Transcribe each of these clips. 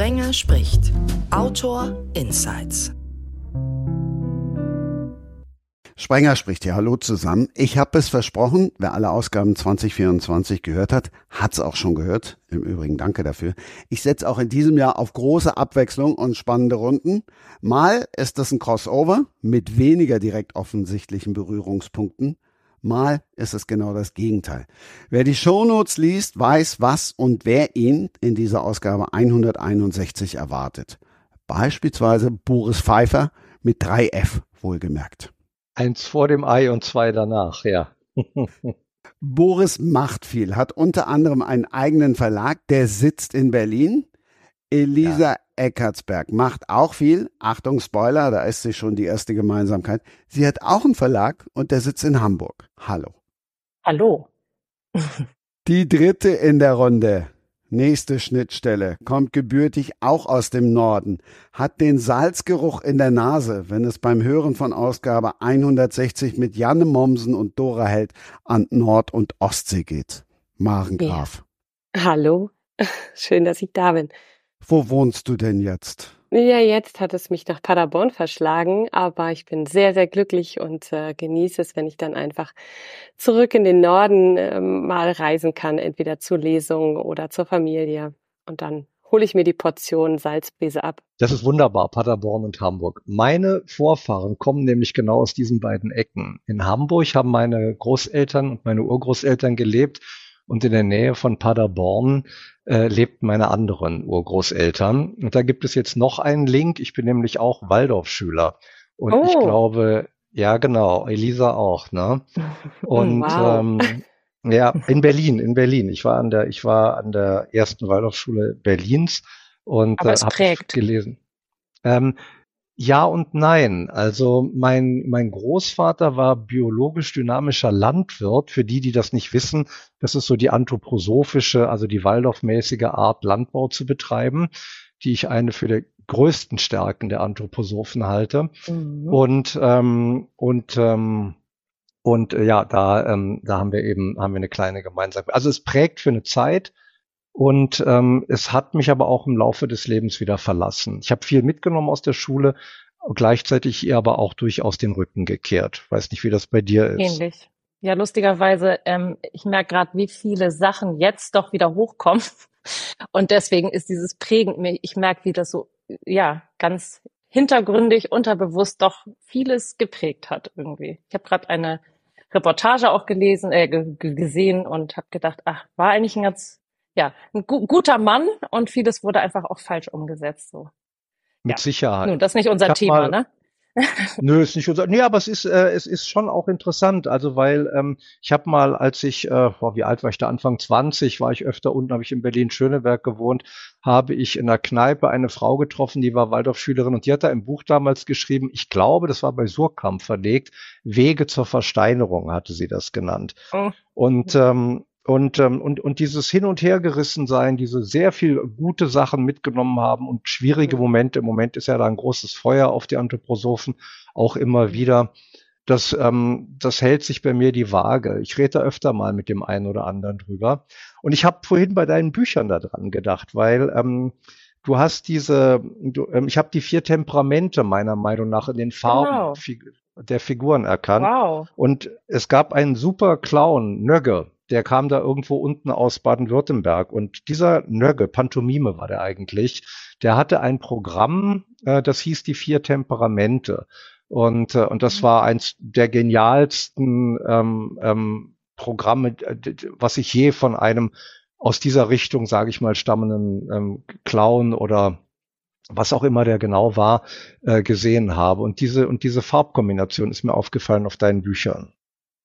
Sprenger spricht. Autor Insights. Sprenger spricht ja. Hallo zusammen. Ich habe es versprochen, wer alle Ausgaben 2024 gehört hat, hat es auch schon gehört. Im Übrigen danke dafür. Ich setze auch in diesem Jahr auf große Abwechslung und spannende Runden. Mal ist das ein Crossover mit weniger direkt offensichtlichen Berührungspunkten. Mal ist es genau das Gegenteil. Wer die Shownotes liest, weiß, was und wer ihn in dieser Ausgabe 161 erwartet. Beispielsweise Boris Pfeiffer mit 3F wohlgemerkt. Eins vor dem Ei und zwei danach, ja. Boris macht viel, hat unter anderem einen eigenen Verlag, der sitzt in Berlin. Elisa ja. Eckartsberg macht auch viel. Achtung, Spoiler, da ist sie schon die erste Gemeinsamkeit. Sie hat auch einen Verlag und der sitzt in Hamburg. Hallo. Hallo. die dritte in der Runde. Nächste Schnittstelle kommt gebürtig auch aus dem Norden, hat den Salzgeruch in der Nase, wenn es beim Hören von Ausgabe 160 mit Janne Mommsen und Dora Held an Nord- und Ostsee geht. Maren Graf. Ja. Hallo, schön, dass ich da bin. Wo wohnst du denn jetzt? Ja, jetzt hat es mich nach Paderborn verschlagen, aber ich bin sehr, sehr glücklich und äh, genieße es, wenn ich dann einfach zurück in den Norden äh, mal reisen kann, entweder zur Lesung oder zur Familie. Und dann hole ich mir die Portion Salzbese ab. Das ist wunderbar, Paderborn und Hamburg. Meine Vorfahren kommen nämlich genau aus diesen beiden Ecken. In Hamburg haben meine Großeltern und meine Urgroßeltern gelebt und in der Nähe von Paderborn äh, lebten meine anderen Urgroßeltern. Und da gibt es jetzt noch einen Link. Ich bin nämlich auch Waldorfschüler. Und oh. ich glaube, ja genau, Elisa auch, ne? Und wow. ähm, ja, in Berlin, in Berlin. Ich war an der, ich war an der ersten Waldorfschule Berlins und äh, habe gelesen. Ähm, ja und nein. Also mein, mein Großvater war biologisch dynamischer Landwirt. Für die, die das nicht wissen, das ist so die anthroposophische, also die Waldorfmäßige Art, Landbau zu betreiben, die ich eine für die größten Stärken der Anthroposophen halte. Mhm. Und, ähm, und, ähm, und äh, ja, da, ähm, da haben wir eben, haben wir eine kleine Gemeinsamkeit. Also es prägt für eine Zeit, und ähm, es hat mich aber auch im Laufe des Lebens wieder verlassen. Ich habe viel mitgenommen aus der Schule, gleichzeitig ihr aber auch durchaus den Rücken gekehrt. Weiß nicht, wie das bei dir ist. Ähnlich. Ja, lustigerweise, ähm, ich merke gerade, wie viele Sachen jetzt doch wieder hochkommen. Und deswegen ist dieses prägend. Ich merke, wie das so, ja, ganz hintergründig, unterbewusst doch vieles geprägt hat irgendwie. Ich habe gerade eine Reportage auch gelesen, äh, gesehen und habe gedacht, ach, war eigentlich ein ganz ja, ein gu guter Mann und vieles wurde einfach auch falsch umgesetzt. So. Mit ja. Sicherheit. Nun, das ist nicht unser Thema, mal, ne? Nö, ist nicht unser. Nee, aber es ist, äh, es ist schon auch interessant. Also, weil ähm, ich habe mal, als ich, äh, boah, wie alt war ich da? Anfang 20, war ich öfter unten, habe ich in Berlin-Schöneberg gewohnt, habe ich in der Kneipe eine Frau getroffen, die war Waldorfschülerin und die hat da im Buch damals geschrieben, ich glaube, das war bei Surkamp verlegt, Wege zur Versteinerung hatte sie das genannt. Oh. Und ähm, und, ähm, und, und dieses Hin- und Hergerissen sein, diese sehr viel gute Sachen mitgenommen haben und schwierige Momente, im Moment ist ja da ein großes Feuer auf die Anthroposophen, auch immer wieder, das, ähm, das hält sich bei mir die Waage. Ich rede da öfter mal mit dem einen oder anderen drüber. Und ich habe vorhin bei deinen Büchern da dran gedacht, weil ähm, du hast diese, du, ähm, ich habe die vier Temperamente meiner Meinung nach in den Farben genau. der Figuren erkannt. Wow. Und es gab einen super Clown, Nögge, der kam da irgendwo unten aus Baden-Württemberg. Und dieser Nögge, Pantomime war der eigentlich, der hatte ein Programm, äh, das hieß die vier Temperamente. Und, äh, und das mhm. war eins der genialsten ähm, ähm, Programme, was ich je von einem aus dieser Richtung, sage ich mal, stammenden ähm, Clown oder was auch immer der genau war, äh, gesehen habe. Und diese, und diese Farbkombination ist mir aufgefallen auf deinen Büchern.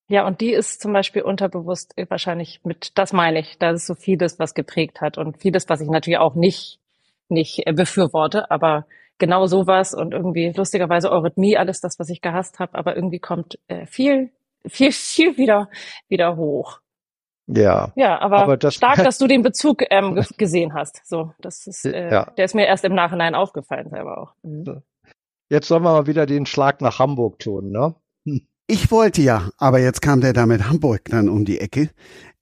Ja, und die ist zum Beispiel unterbewusst wahrscheinlich mit, das meine ich, da ist so vieles, was geprägt hat und vieles, was ich natürlich auch nicht, nicht äh, befürworte, aber genau sowas und irgendwie lustigerweise Eurythmie, alles das, was ich gehasst habe, aber irgendwie kommt äh, viel, viel, viel wieder, wieder hoch. Ja. Ja, aber, aber das, stark, dass du den Bezug ähm, gesehen hast. So, das ist, äh, ja. der ist mir erst im Nachhinein aufgefallen selber auch. Mhm. Jetzt sollen wir mal wieder den Schlag nach Hamburg tun, ne? Ich wollte ja, aber jetzt kam der da mit Hamburg dann um die Ecke.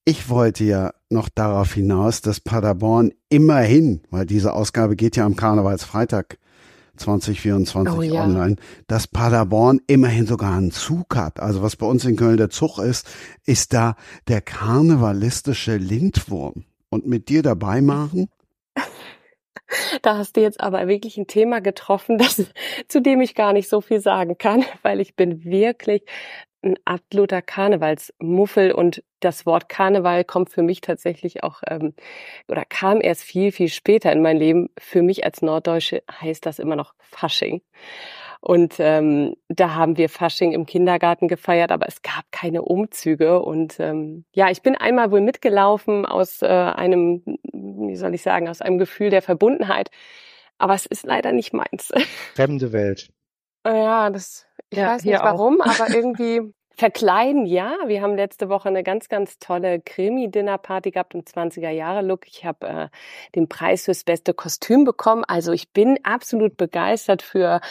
Ich wollte ja noch darauf hinaus, dass Paderborn immerhin, weil diese Ausgabe geht ja am Karnevalsfreitag 2024 oh, ja. online, dass Paderborn immerhin sogar einen Zug hat. Also was bei uns in Köln der Zug ist, ist da der karnevalistische Lindwurm. Und mit dir dabei machen? Da hast du jetzt aber wirklich ein Thema getroffen, das, zu dem ich gar nicht so viel sagen kann, weil ich bin wirklich ein absoluter Karnevalsmuffel und das Wort Karneval kommt für mich tatsächlich auch ähm, oder kam erst viel, viel später in mein Leben. Für mich als Norddeutsche heißt das immer noch Fasching. Und ähm, da haben wir Fasching im Kindergarten gefeiert, aber es gab keine Umzüge. Und ähm, ja, ich bin einmal wohl mitgelaufen aus äh, einem, wie soll ich sagen, aus einem Gefühl der Verbundenheit. Aber es ist leider nicht meins. Fremde Welt. Ja, das, ich ja, weiß nicht warum, auch. aber irgendwie Verkleiden, ja. Wir haben letzte Woche eine ganz, ganz tolle Krimi-Dinner-Party gehabt im 20er-Jahre-Look. Ich habe äh, den Preis fürs beste Kostüm bekommen. Also ich bin absolut begeistert für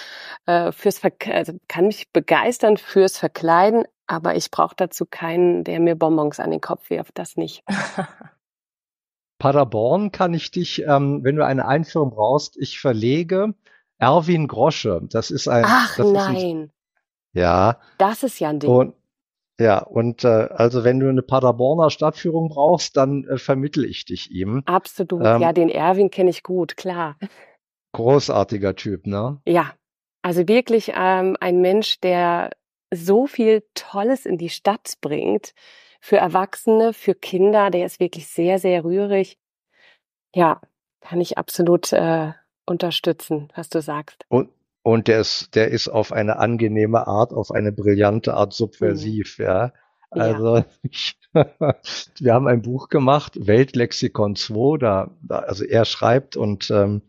äh, fürs Ver also kann mich begeistern fürs Verkleiden, aber ich brauche dazu keinen, der mir Bonbons an den Kopf wirft. Das nicht. Paderborn kann ich dich, ähm, wenn du eine Einführung brauchst, ich verlege Erwin Grosche. Das ist ein. Ach das nein. Ein, ja. Das ist ja ein Ding. Und, ja, und äh, also wenn du eine Paderborner Stadtführung brauchst, dann äh, vermittel ich dich ihm. Absolut. Ähm, ja, den Erwin kenne ich gut, klar. Großartiger Typ, ne? Ja. Also wirklich ähm, ein Mensch, der so viel Tolles in die Stadt bringt. Für Erwachsene, für Kinder, der ist wirklich sehr, sehr rührig. Ja, kann ich absolut äh, unterstützen, was du sagst. Und, und der ist, der ist auf eine angenehme Art, auf eine brillante Art subversiv, mhm. ja. Also ja. Wir haben ein Buch gemacht, Weltlexikon 2, da, da also er schreibt und ähm,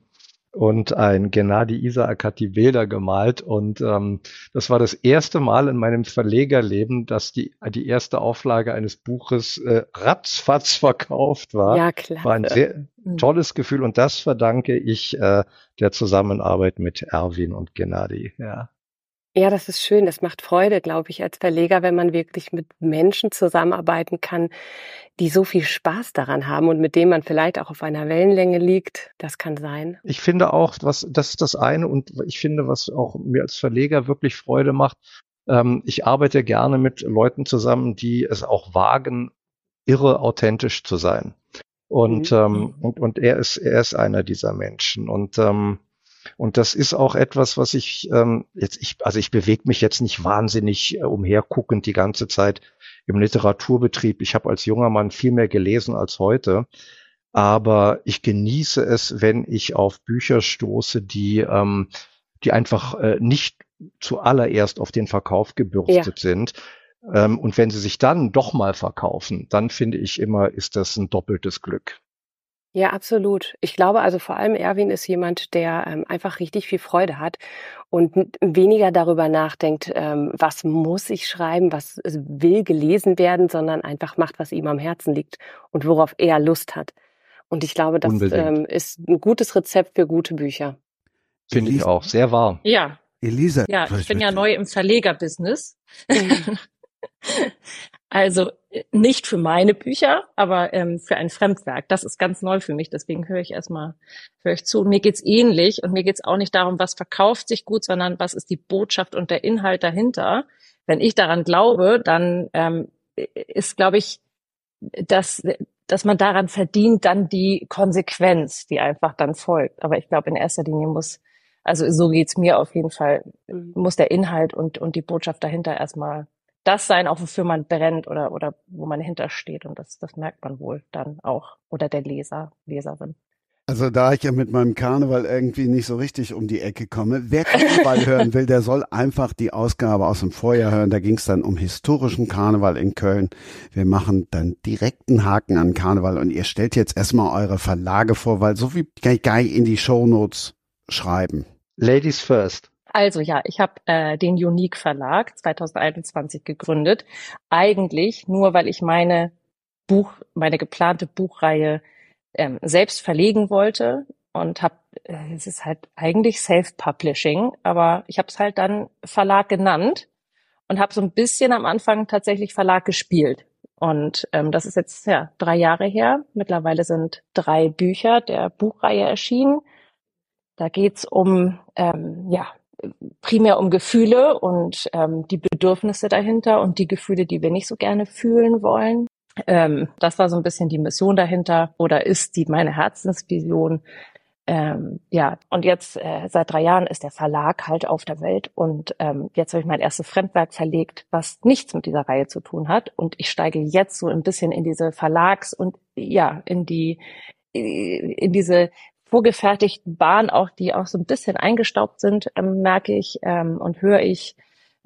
und ein Gennady Isaak hat die Bilder gemalt und ähm, das war das erste Mal in meinem Verlegerleben, dass die die erste Auflage eines Buches äh, ratzfatz verkauft war. Ja, klar. War ein sehr mhm. tolles Gefühl und das verdanke ich äh, der Zusammenarbeit mit Erwin und Gennady. Ja. Ja, das ist schön. Das macht Freude, glaube ich, als Verleger, wenn man wirklich mit Menschen zusammenarbeiten kann, die so viel Spaß daran haben und mit denen man vielleicht auch auf einer Wellenlänge liegt. Das kann sein. Ich finde auch, was, das ist das eine und ich finde, was auch mir als Verleger wirklich Freude macht. Ähm, ich arbeite gerne mit Leuten zusammen, die es auch wagen, irre authentisch zu sein. Und, mhm. ähm, und, und er ist, er ist einer dieser Menschen. Und, ähm, und das ist auch etwas, was ich ähm, jetzt, ich, also ich bewege mich jetzt nicht wahnsinnig äh, umherguckend die ganze Zeit im Literaturbetrieb. Ich habe als junger Mann viel mehr gelesen als heute. Aber ich genieße es, wenn ich auf Bücher stoße, die, ähm, die einfach äh, nicht zuallererst auf den Verkauf gebürstet ja. sind. Ähm, und wenn sie sich dann doch mal verkaufen, dann finde ich immer, ist das ein doppeltes Glück. Ja, absolut. Ich glaube also vor allem Erwin ist jemand, der ähm, einfach richtig viel Freude hat und weniger darüber nachdenkt, ähm, was muss ich schreiben, was will gelesen werden, sondern einfach macht, was ihm am Herzen liegt und worauf er Lust hat. Und ich glaube, das ähm, ist ein gutes Rezept für gute Bücher. Finde ich auch, sehr wahr. Ja. Elisa. Ja, ich bin ja neu im Verlegerbusiness. Also äh, nicht für meine Bücher, aber ähm, für ein Fremdwerk. Das ist ganz neu für mich. Deswegen höre ich erstmal höre ich zu. Mir geht's ähnlich und mir geht's auch nicht darum, was verkauft sich gut, sondern was ist die Botschaft und der Inhalt dahinter. Wenn ich daran glaube, dann ähm, ist, glaube ich, dass dass man daran verdient, dann die Konsequenz, die einfach dann folgt. Aber ich glaube, in erster Linie muss, also so geht's mir auf jeden Fall, mhm. muss der Inhalt und, und die Botschaft dahinter erstmal das sein, auch wofür man brennt oder, oder wo man hintersteht. Und das, das merkt man wohl dann auch. Oder der Leser, Leserin. Also da ich ja mit meinem Karneval irgendwie nicht so richtig um die Ecke komme, wer Karneval hören will, der soll einfach die Ausgabe aus dem Vorjahr hören. Da ging es dann um historischen Karneval in Köln. Wir machen dann direkten Haken an Karneval und ihr stellt jetzt erstmal eure Verlage vor, weil so viel kann ich gar nicht in die Shownotes schreiben. Ladies first. Also ja, ich habe äh, den Unique Verlag 2021 gegründet. Eigentlich nur, weil ich meine Buch, meine geplante Buchreihe ähm, selbst verlegen wollte und habe, äh, es ist halt eigentlich Self-Publishing, aber ich habe es halt dann Verlag genannt und habe so ein bisschen am Anfang tatsächlich Verlag gespielt Und ähm, das ist jetzt ja drei Jahre her. Mittlerweile sind drei Bücher der Buchreihe erschienen. Da geht's um ähm, ja primär um Gefühle und ähm, die Bedürfnisse dahinter und die Gefühle, die wir nicht so gerne fühlen wollen. Ähm, das war so ein bisschen die Mission dahinter oder ist die meine Herzensvision. Ähm, ja, und jetzt äh, seit drei Jahren ist der Verlag halt auf der Welt und ähm, jetzt habe ich mein erstes Fremdwerk verlegt, was nichts mit dieser Reihe zu tun hat und ich steige jetzt so ein bisschen in diese Verlags- und ja, in die in diese vorgefertigten Bahnen, auch die auch so ein bisschen eingestaubt sind, ähm, merke ich ähm, und höre ich,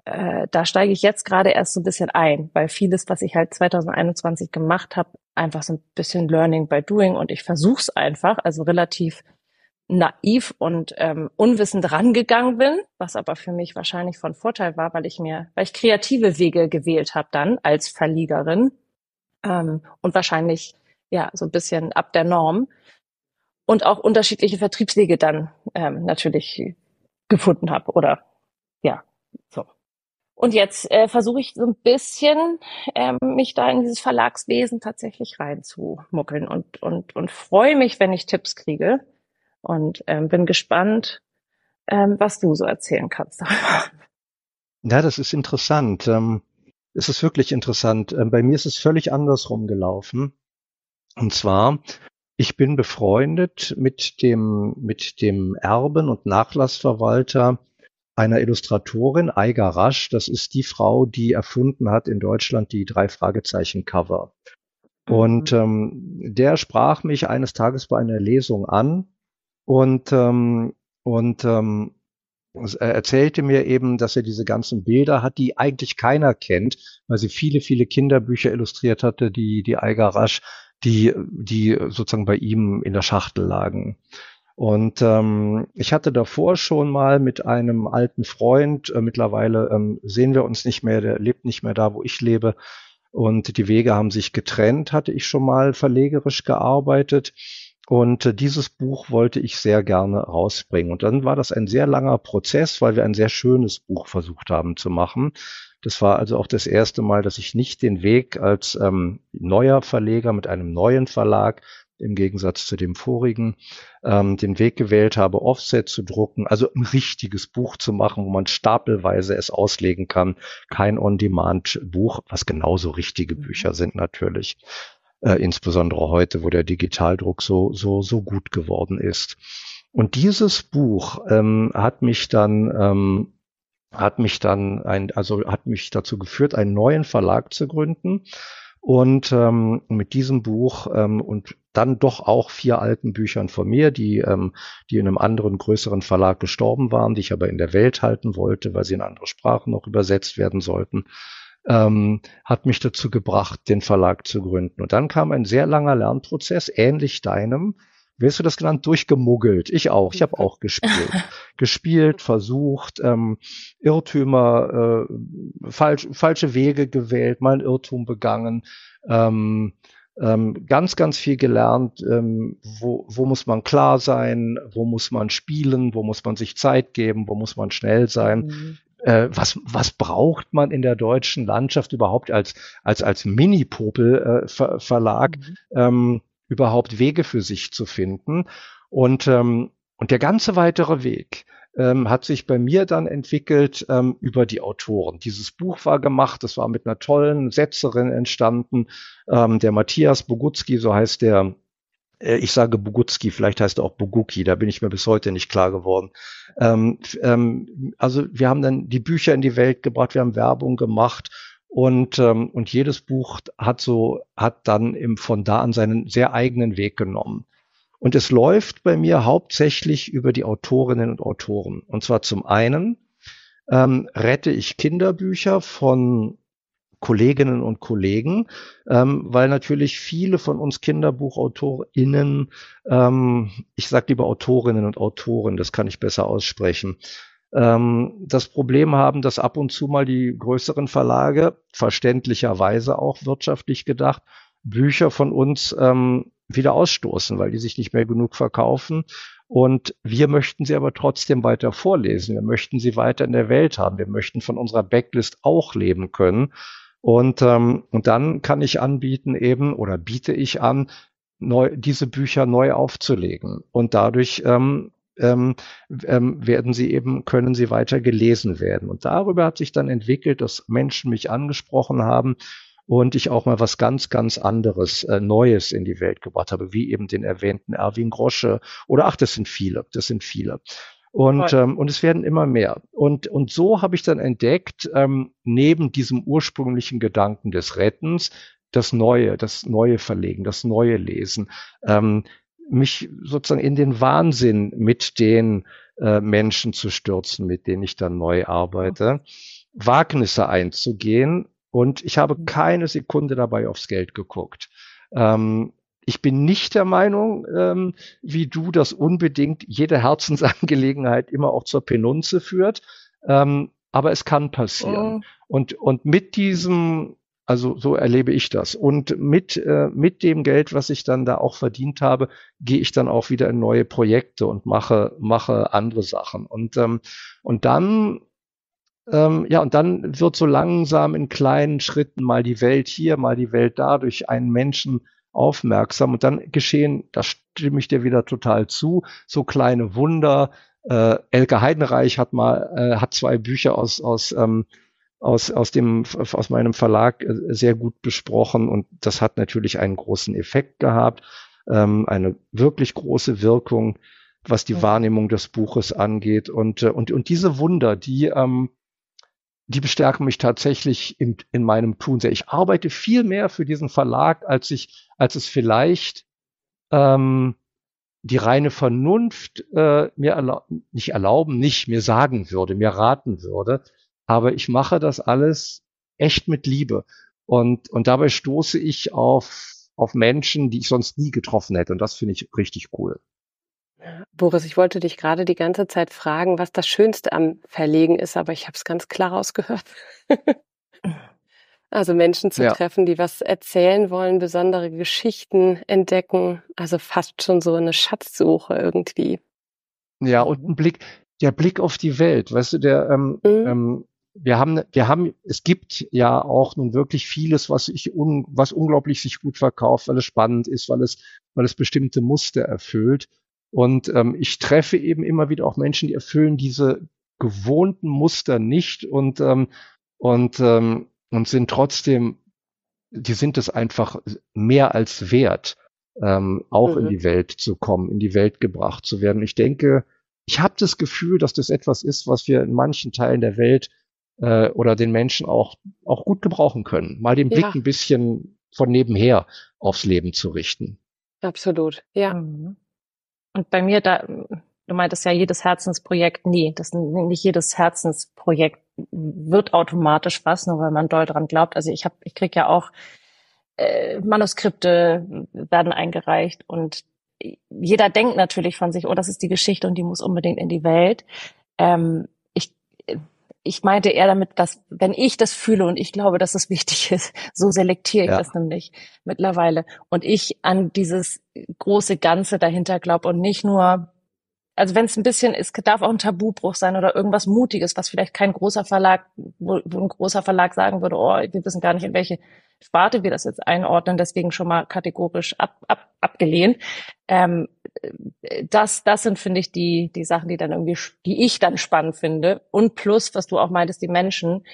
äh, da steige ich jetzt gerade erst so ein bisschen ein, weil vieles, was ich halt 2021 gemacht habe, einfach so ein bisschen Learning by Doing und ich versuche es einfach, also relativ naiv und ähm, unwissend rangegangen bin, was aber für mich wahrscheinlich von Vorteil war, weil ich mir, weil ich kreative Wege gewählt habe dann als Verlegerin ähm, und wahrscheinlich ja so ein bisschen ab der Norm und auch unterschiedliche Vertriebswege dann ähm, natürlich gefunden habe oder ja so. Und jetzt äh, versuche ich so ein bisschen ähm, mich da in dieses Verlagswesen tatsächlich reinzumuckeln und und und freue mich, wenn ich Tipps kriege und ähm, bin gespannt, ähm, was du so erzählen kannst. ja, das ist interessant. Ähm, es ist wirklich interessant. Ähm, bei mir ist es völlig andersrum gelaufen. Und zwar ich bin befreundet mit dem, mit dem Erben und Nachlassverwalter einer Illustratorin, Eiger Rasch. Das ist die Frau, die erfunden hat in Deutschland die drei Fragezeichen Cover. Und mhm. ähm, der sprach mich eines Tages bei einer Lesung an und, ähm, und ähm, er erzählte mir eben, dass er diese ganzen Bilder hat, die eigentlich keiner kennt, weil sie viele, viele Kinderbücher illustriert hatte, die, die Eiger Rasch die, die sozusagen bei ihm in der Schachtel lagen. Und ähm, ich hatte davor schon mal mit einem alten Freund, äh, mittlerweile ähm, sehen wir uns nicht mehr, der lebt nicht mehr da, wo ich lebe. Und die Wege haben sich getrennt, hatte ich schon mal verlegerisch gearbeitet. Und äh, dieses Buch wollte ich sehr gerne rausbringen. Und dann war das ein sehr langer Prozess, weil wir ein sehr schönes Buch versucht haben zu machen. Das war also auch das erste Mal, dass ich nicht den Weg als ähm, neuer Verleger mit einem neuen Verlag im Gegensatz zu dem vorigen, ähm, den Weg gewählt habe, Offset zu drucken, also ein richtiges Buch zu machen, wo man stapelweise es auslegen kann. Kein On-Demand-Buch, was genauso richtige mhm. Bücher sind natürlich. Äh, insbesondere heute, wo der Digitaldruck so, so, so gut geworden ist. Und dieses Buch ähm, hat mich dann ähm, hat mich dann ein, also hat mich dazu geführt, einen neuen Verlag zu gründen. Und ähm, mit diesem Buch ähm, und dann doch auch vier alten Büchern von mir, die, ähm, die in einem anderen, größeren Verlag gestorben waren, die ich aber in der Welt halten wollte, weil sie in andere Sprachen noch übersetzt werden sollten, ähm, hat mich dazu gebracht, den Verlag zu gründen. Und dann kam ein sehr langer Lernprozess, ähnlich deinem, wie hast du das genannt? Durchgemuggelt. Ich auch. Ich habe auch gespielt. gespielt, versucht, ähm, Irrtümer, äh, falsch, falsche Wege gewählt, mal einen Irrtum begangen. Ähm, ähm, ganz, ganz viel gelernt, ähm, wo, wo muss man klar sein, wo muss man spielen, wo muss man sich Zeit geben, wo muss man schnell sein. Mhm. Äh, was, was braucht man in der deutschen Landschaft überhaupt als, als, als Mini-Popel-Verlag? Äh, mhm. ähm, überhaupt Wege für sich zu finden. Und, ähm, und der ganze weitere Weg ähm, hat sich bei mir dann entwickelt ähm, über die Autoren. Dieses Buch war gemacht, das war mit einer tollen Setzerin entstanden. Ähm, der Matthias Bogutski, so heißt der, äh, ich sage Bogutski, vielleicht heißt er auch Boguki, da bin ich mir bis heute nicht klar geworden. Ähm, ähm, also wir haben dann die Bücher in die Welt gebracht, wir haben Werbung gemacht und, ähm, und jedes Buch hat so, hat dann im, von da an seinen sehr eigenen Weg genommen. Und es läuft bei mir hauptsächlich über die Autorinnen und Autoren. Und zwar zum einen ähm, rette ich Kinderbücher von Kolleginnen und Kollegen, ähm, weil natürlich viele von uns KinderbuchautorInnen, ähm, ich sage lieber Autorinnen und Autoren, das kann ich besser aussprechen, ähm, das Problem haben, dass ab und zu mal die größeren Verlage, verständlicherweise auch wirtschaftlich gedacht, Bücher von uns ähm, wieder ausstoßen, weil die sich nicht mehr genug verkaufen. Und wir möchten sie aber trotzdem weiter vorlesen. Wir möchten sie weiter in der Welt haben. Wir möchten von unserer Backlist auch leben können. Und, ähm, und dann kann ich anbieten eben oder biete ich an, neu, diese Bücher neu aufzulegen. Und dadurch ähm, ähm, ähm, werden sie eben, können sie weiter gelesen werden. Und darüber hat sich dann entwickelt, dass Menschen mich angesprochen haben und ich auch mal was ganz, ganz anderes, äh, Neues in die Welt gebracht habe, wie eben den erwähnten Erwin Grosche oder ach, das sind viele, das sind viele. Und, ähm, und es werden immer mehr. Und, und so habe ich dann entdeckt, ähm, neben diesem ursprünglichen Gedanken des Rettens, das Neue, das Neue verlegen, das Neue lesen, ähm, mich sozusagen in den Wahnsinn mit den äh, Menschen zu stürzen, mit denen ich dann neu arbeite, Wagnisse einzugehen. Und ich habe mhm. keine Sekunde dabei aufs Geld geguckt. Ähm, ich bin nicht der Meinung, ähm, wie du, dass unbedingt jede Herzensangelegenheit immer auch zur Penunze führt. Ähm, aber es kann passieren. Oh. Und, und mit diesem also so erlebe ich das. Und mit, äh, mit dem Geld, was ich dann da auch verdient habe, gehe ich dann auch wieder in neue Projekte und mache, mache andere Sachen. Und, ähm, und dann, ähm, ja, und dann wird so langsam in kleinen Schritten mal die Welt hier, mal die Welt da durch einen Menschen aufmerksam. Und dann geschehen, da stimme ich dir wieder total zu, so kleine Wunder. Äh, Elke Heidenreich hat mal, äh, hat zwei Bücher aus, aus ähm, aus, aus, dem, aus meinem Verlag äh, sehr gut besprochen und das hat natürlich einen großen Effekt gehabt, ähm, eine wirklich große Wirkung, was die Wahrnehmung des Buches angeht. Und, äh, und, und diese Wunder, die, ähm, die bestärken mich tatsächlich in, in meinem Tun sehr. Ich arbeite viel mehr für diesen Verlag, als ich, als es vielleicht ähm, die reine Vernunft äh, mir erlaub, nicht erlauben, nicht mir sagen würde, mir raten würde aber ich mache das alles echt mit Liebe. Und, und dabei stoße ich auf, auf Menschen, die ich sonst nie getroffen hätte. Und das finde ich richtig cool. Boris, ich wollte dich gerade die ganze Zeit fragen, was das Schönste am Verlegen ist, aber ich habe es ganz klar rausgehört. also Menschen zu ja. treffen, die was erzählen wollen, besondere Geschichten entdecken, also fast schon so eine Schatzsuche irgendwie. Ja, und ein Blick, der Blick auf die Welt, weißt du, der ähm, mhm. ähm, wir haben, wir haben, es gibt ja auch nun wirklich vieles, was ich un, was unglaublich sich gut verkauft, weil es spannend ist, weil es, weil es bestimmte Muster erfüllt. Und ähm, ich treffe eben immer wieder auch Menschen, die erfüllen diese gewohnten Muster nicht und ähm, und ähm, und sind trotzdem, die sind es einfach mehr als wert, ähm, auch mhm. in die Welt zu kommen, in die Welt gebracht zu werden. Ich denke, ich habe das Gefühl, dass das etwas ist, was wir in manchen Teilen der Welt äh, oder den Menschen auch, auch gut gebrauchen können. Mal den Blick ja. ein bisschen von nebenher aufs Leben zu richten. Absolut, ja. Mhm. Und bei mir, da, du meintest ja jedes Herzensprojekt, nee, das nicht jedes Herzensprojekt wird automatisch was, nur weil man doll dran glaubt. Also ich habe, ich krieg ja auch äh, Manuskripte werden eingereicht und jeder denkt natürlich von sich, oh, das ist die Geschichte und die muss unbedingt in die Welt. Ähm, ich meinte eher damit, dass wenn ich das fühle und ich glaube, dass es wichtig ist, so selektiere ich ja. das nämlich mittlerweile. Und ich an dieses große Ganze dahinter glaube und nicht nur, also wenn es ein bisschen ist, darf auch ein Tabubruch sein oder irgendwas Mutiges, was vielleicht kein großer Verlag, wo, wo ein großer Verlag sagen würde, oh, wir wissen gar nicht, in welche Sparte wir das jetzt einordnen, deswegen schon mal kategorisch ab, ab, abgelehnt. Ähm, das, das sind, finde ich, die, die Sachen, die dann irgendwie, die ich dann spannend finde. Und plus, was du auch meintest, die Menschen.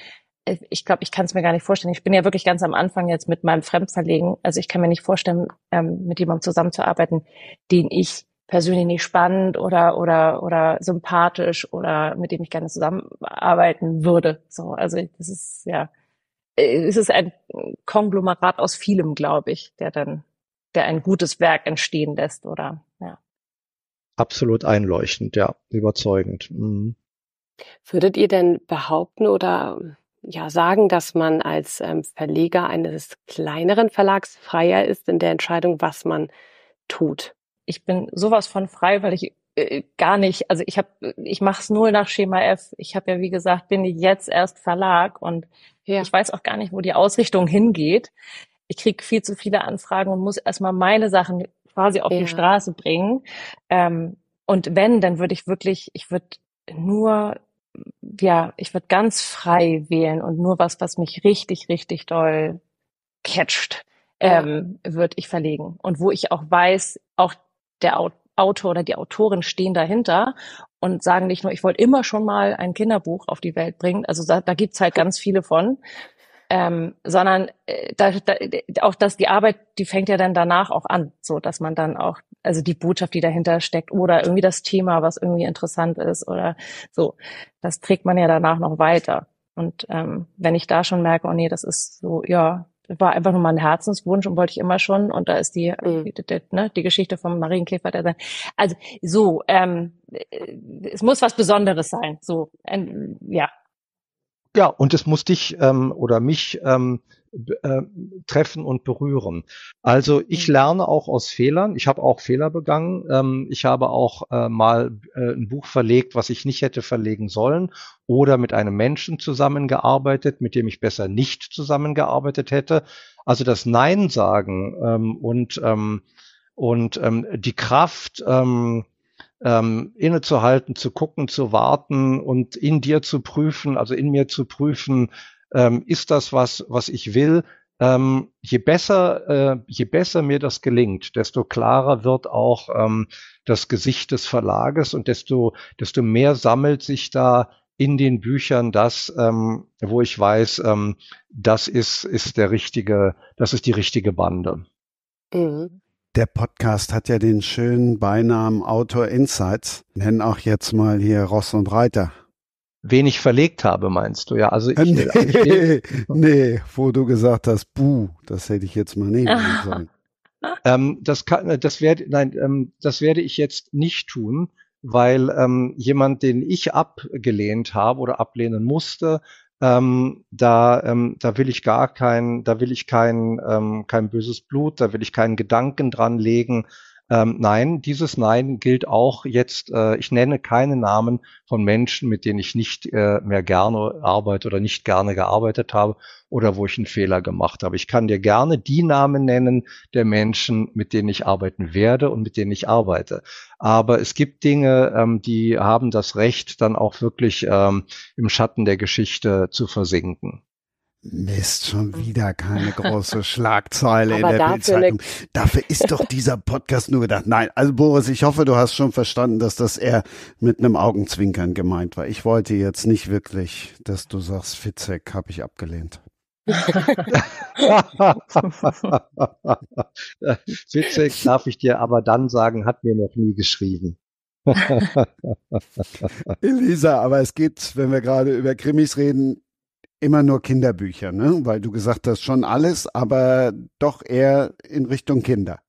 Äh, ich glaube, ich kann es mir gar nicht vorstellen. Ich bin ja wirklich ganz am Anfang jetzt mit meinem Fremdverlegen. Also ich kann mir nicht vorstellen, ähm, mit jemandem zusammenzuarbeiten, den ich persönlich nicht spannend oder oder oder sympathisch oder mit dem ich gerne zusammenarbeiten würde. So, also das ist ja, äh, es ist ein Konglomerat aus vielem, glaube ich, der dann der ein gutes Werk entstehen lässt, oder? Ja. Absolut einleuchtend, ja, überzeugend. Mhm. Würdet ihr denn behaupten oder ja sagen, dass man als ähm, Verleger eines kleineren Verlags freier ist in der Entscheidung, was man tut? Ich bin sowas von frei, weil ich äh, gar nicht, also ich habe, ich mache es nur nach Schema F. Ich habe ja wie gesagt, bin ich jetzt erst Verlag und ja. ich weiß auch gar nicht, wo die Ausrichtung hingeht ich kriege viel zu viele Anfragen und muss erstmal meine Sachen quasi auf ja. die Straße bringen. Ähm, und wenn, dann würde ich wirklich, ich würde nur ja, ich würde ganz frei wählen und nur was, was mich richtig, richtig doll catcht, ähm, würde ich verlegen. Und wo ich auch weiß, auch der Autor oder die Autorin stehen dahinter und sagen nicht nur, ich wollte immer schon mal ein Kinderbuch auf die Welt bringen. Also da, da gibt's halt ganz viele von ähm, sondern äh, da, da, auch dass die Arbeit, die fängt ja dann danach auch an, so dass man dann auch, also die Botschaft, die dahinter steckt oder irgendwie das Thema, was irgendwie interessant ist oder so, das trägt man ja danach noch weiter. Und ähm, wenn ich da schon merke, oh nee, das ist so, ja, war einfach nur mal ein Herzenswunsch und wollte ich immer schon. Und da ist die, mhm. die, die, ne, die Geschichte vom Marienkäfer. Der, also so, ähm, äh, es muss was Besonderes sein. So, ähm, ja, ja, und es muss dich ähm, oder mich ähm, äh, treffen und berühren. Also ich mhm. lerne auch aus Fehlern. Ich habe auch Fehler begangen. Ähm, ich habe auch äh, mal äh, ein Buch verlegt, was ich nicht hätte verlegen sollen, oder mit einem Menschen zusammengearbeitet, mit dem ich besser nicht zusammengearbeitet hätte. Also das Nein sagen ähm, und ähm, und ähm, die Kraft ähm, ähm, innezuhalten, zu gucken, zu warten und in dir zu prüfen, also in mir zu prüfen, ähm, ist das was, was ich will? Ähm, je besser, äh, je besser mir das gelingt, desto klarer wird auch ähm, das Gesicht des Verlages und desto, desto mehr sammelt sich da in den Büchern das, ähm, wo ich weiß, ähm, das ist, ist der richtige, das ist die richtige Bande. Mhm. Der Podcast hat ja den schönen Beinamen Autor Insights. Nennen auch jetzt mal hier Ross und Reiter. Wenig verlegt habe, meinst du? Ja, also ich, nee, ich, nee, wo du gesagt hast, buh, das hätte ich jetzt mal nehmen sollen. ähm, das kann, das werde, nein, ähm, das werde ich jetzt nicht tun, weil ähm, jemand, den ich abgelehnt habe oder ablehnen musste, ähm, da, ähm, da will ich gar kein, da will ich kein, ähm, kein böses Blut, da will ich keinen Gedanken dran legen, ähm, nein, dieses Nein gilt auch jetzt, äh, ich nenne keine Namen von Menschen, mit denen ich nicht äh, mehr gerne arbeite oder nicht gerne gearbeitet habe oder wo ich einen Fehler gemacht habe. Ich kann dir gerne die Namen nennen der Menschen, mit denen ich arbeiten werde und mit denen ich arbeite. Aber es gibt Dinge, ähm, die haben das Recht, dann auch wirklich ähm, im Schatten der Geschichte zu versinken. Mist, schon wieder keine große Schlagzeile in der Bildzeitung. Dafür ist doch dieser Podcast nur gedacht. Nein, also Boris, ich hoffe, du hast schon verstanden, dass das eher mit einem Augenzwinkern gemeint war. Ich wollte jetzt nicht wirklich, dass du sagst, Fitzek habe ich abgelehnt. Fitzek darf ich dir aber dann sagen, hat mir noch nie geschrieben. Elisa, aber es geht, wenn wir gerade über Krimis reden, immer nur Kinderbücher, ne? Weil du gesagt hast, schon alles, aber doch eher in Richtung Kinder.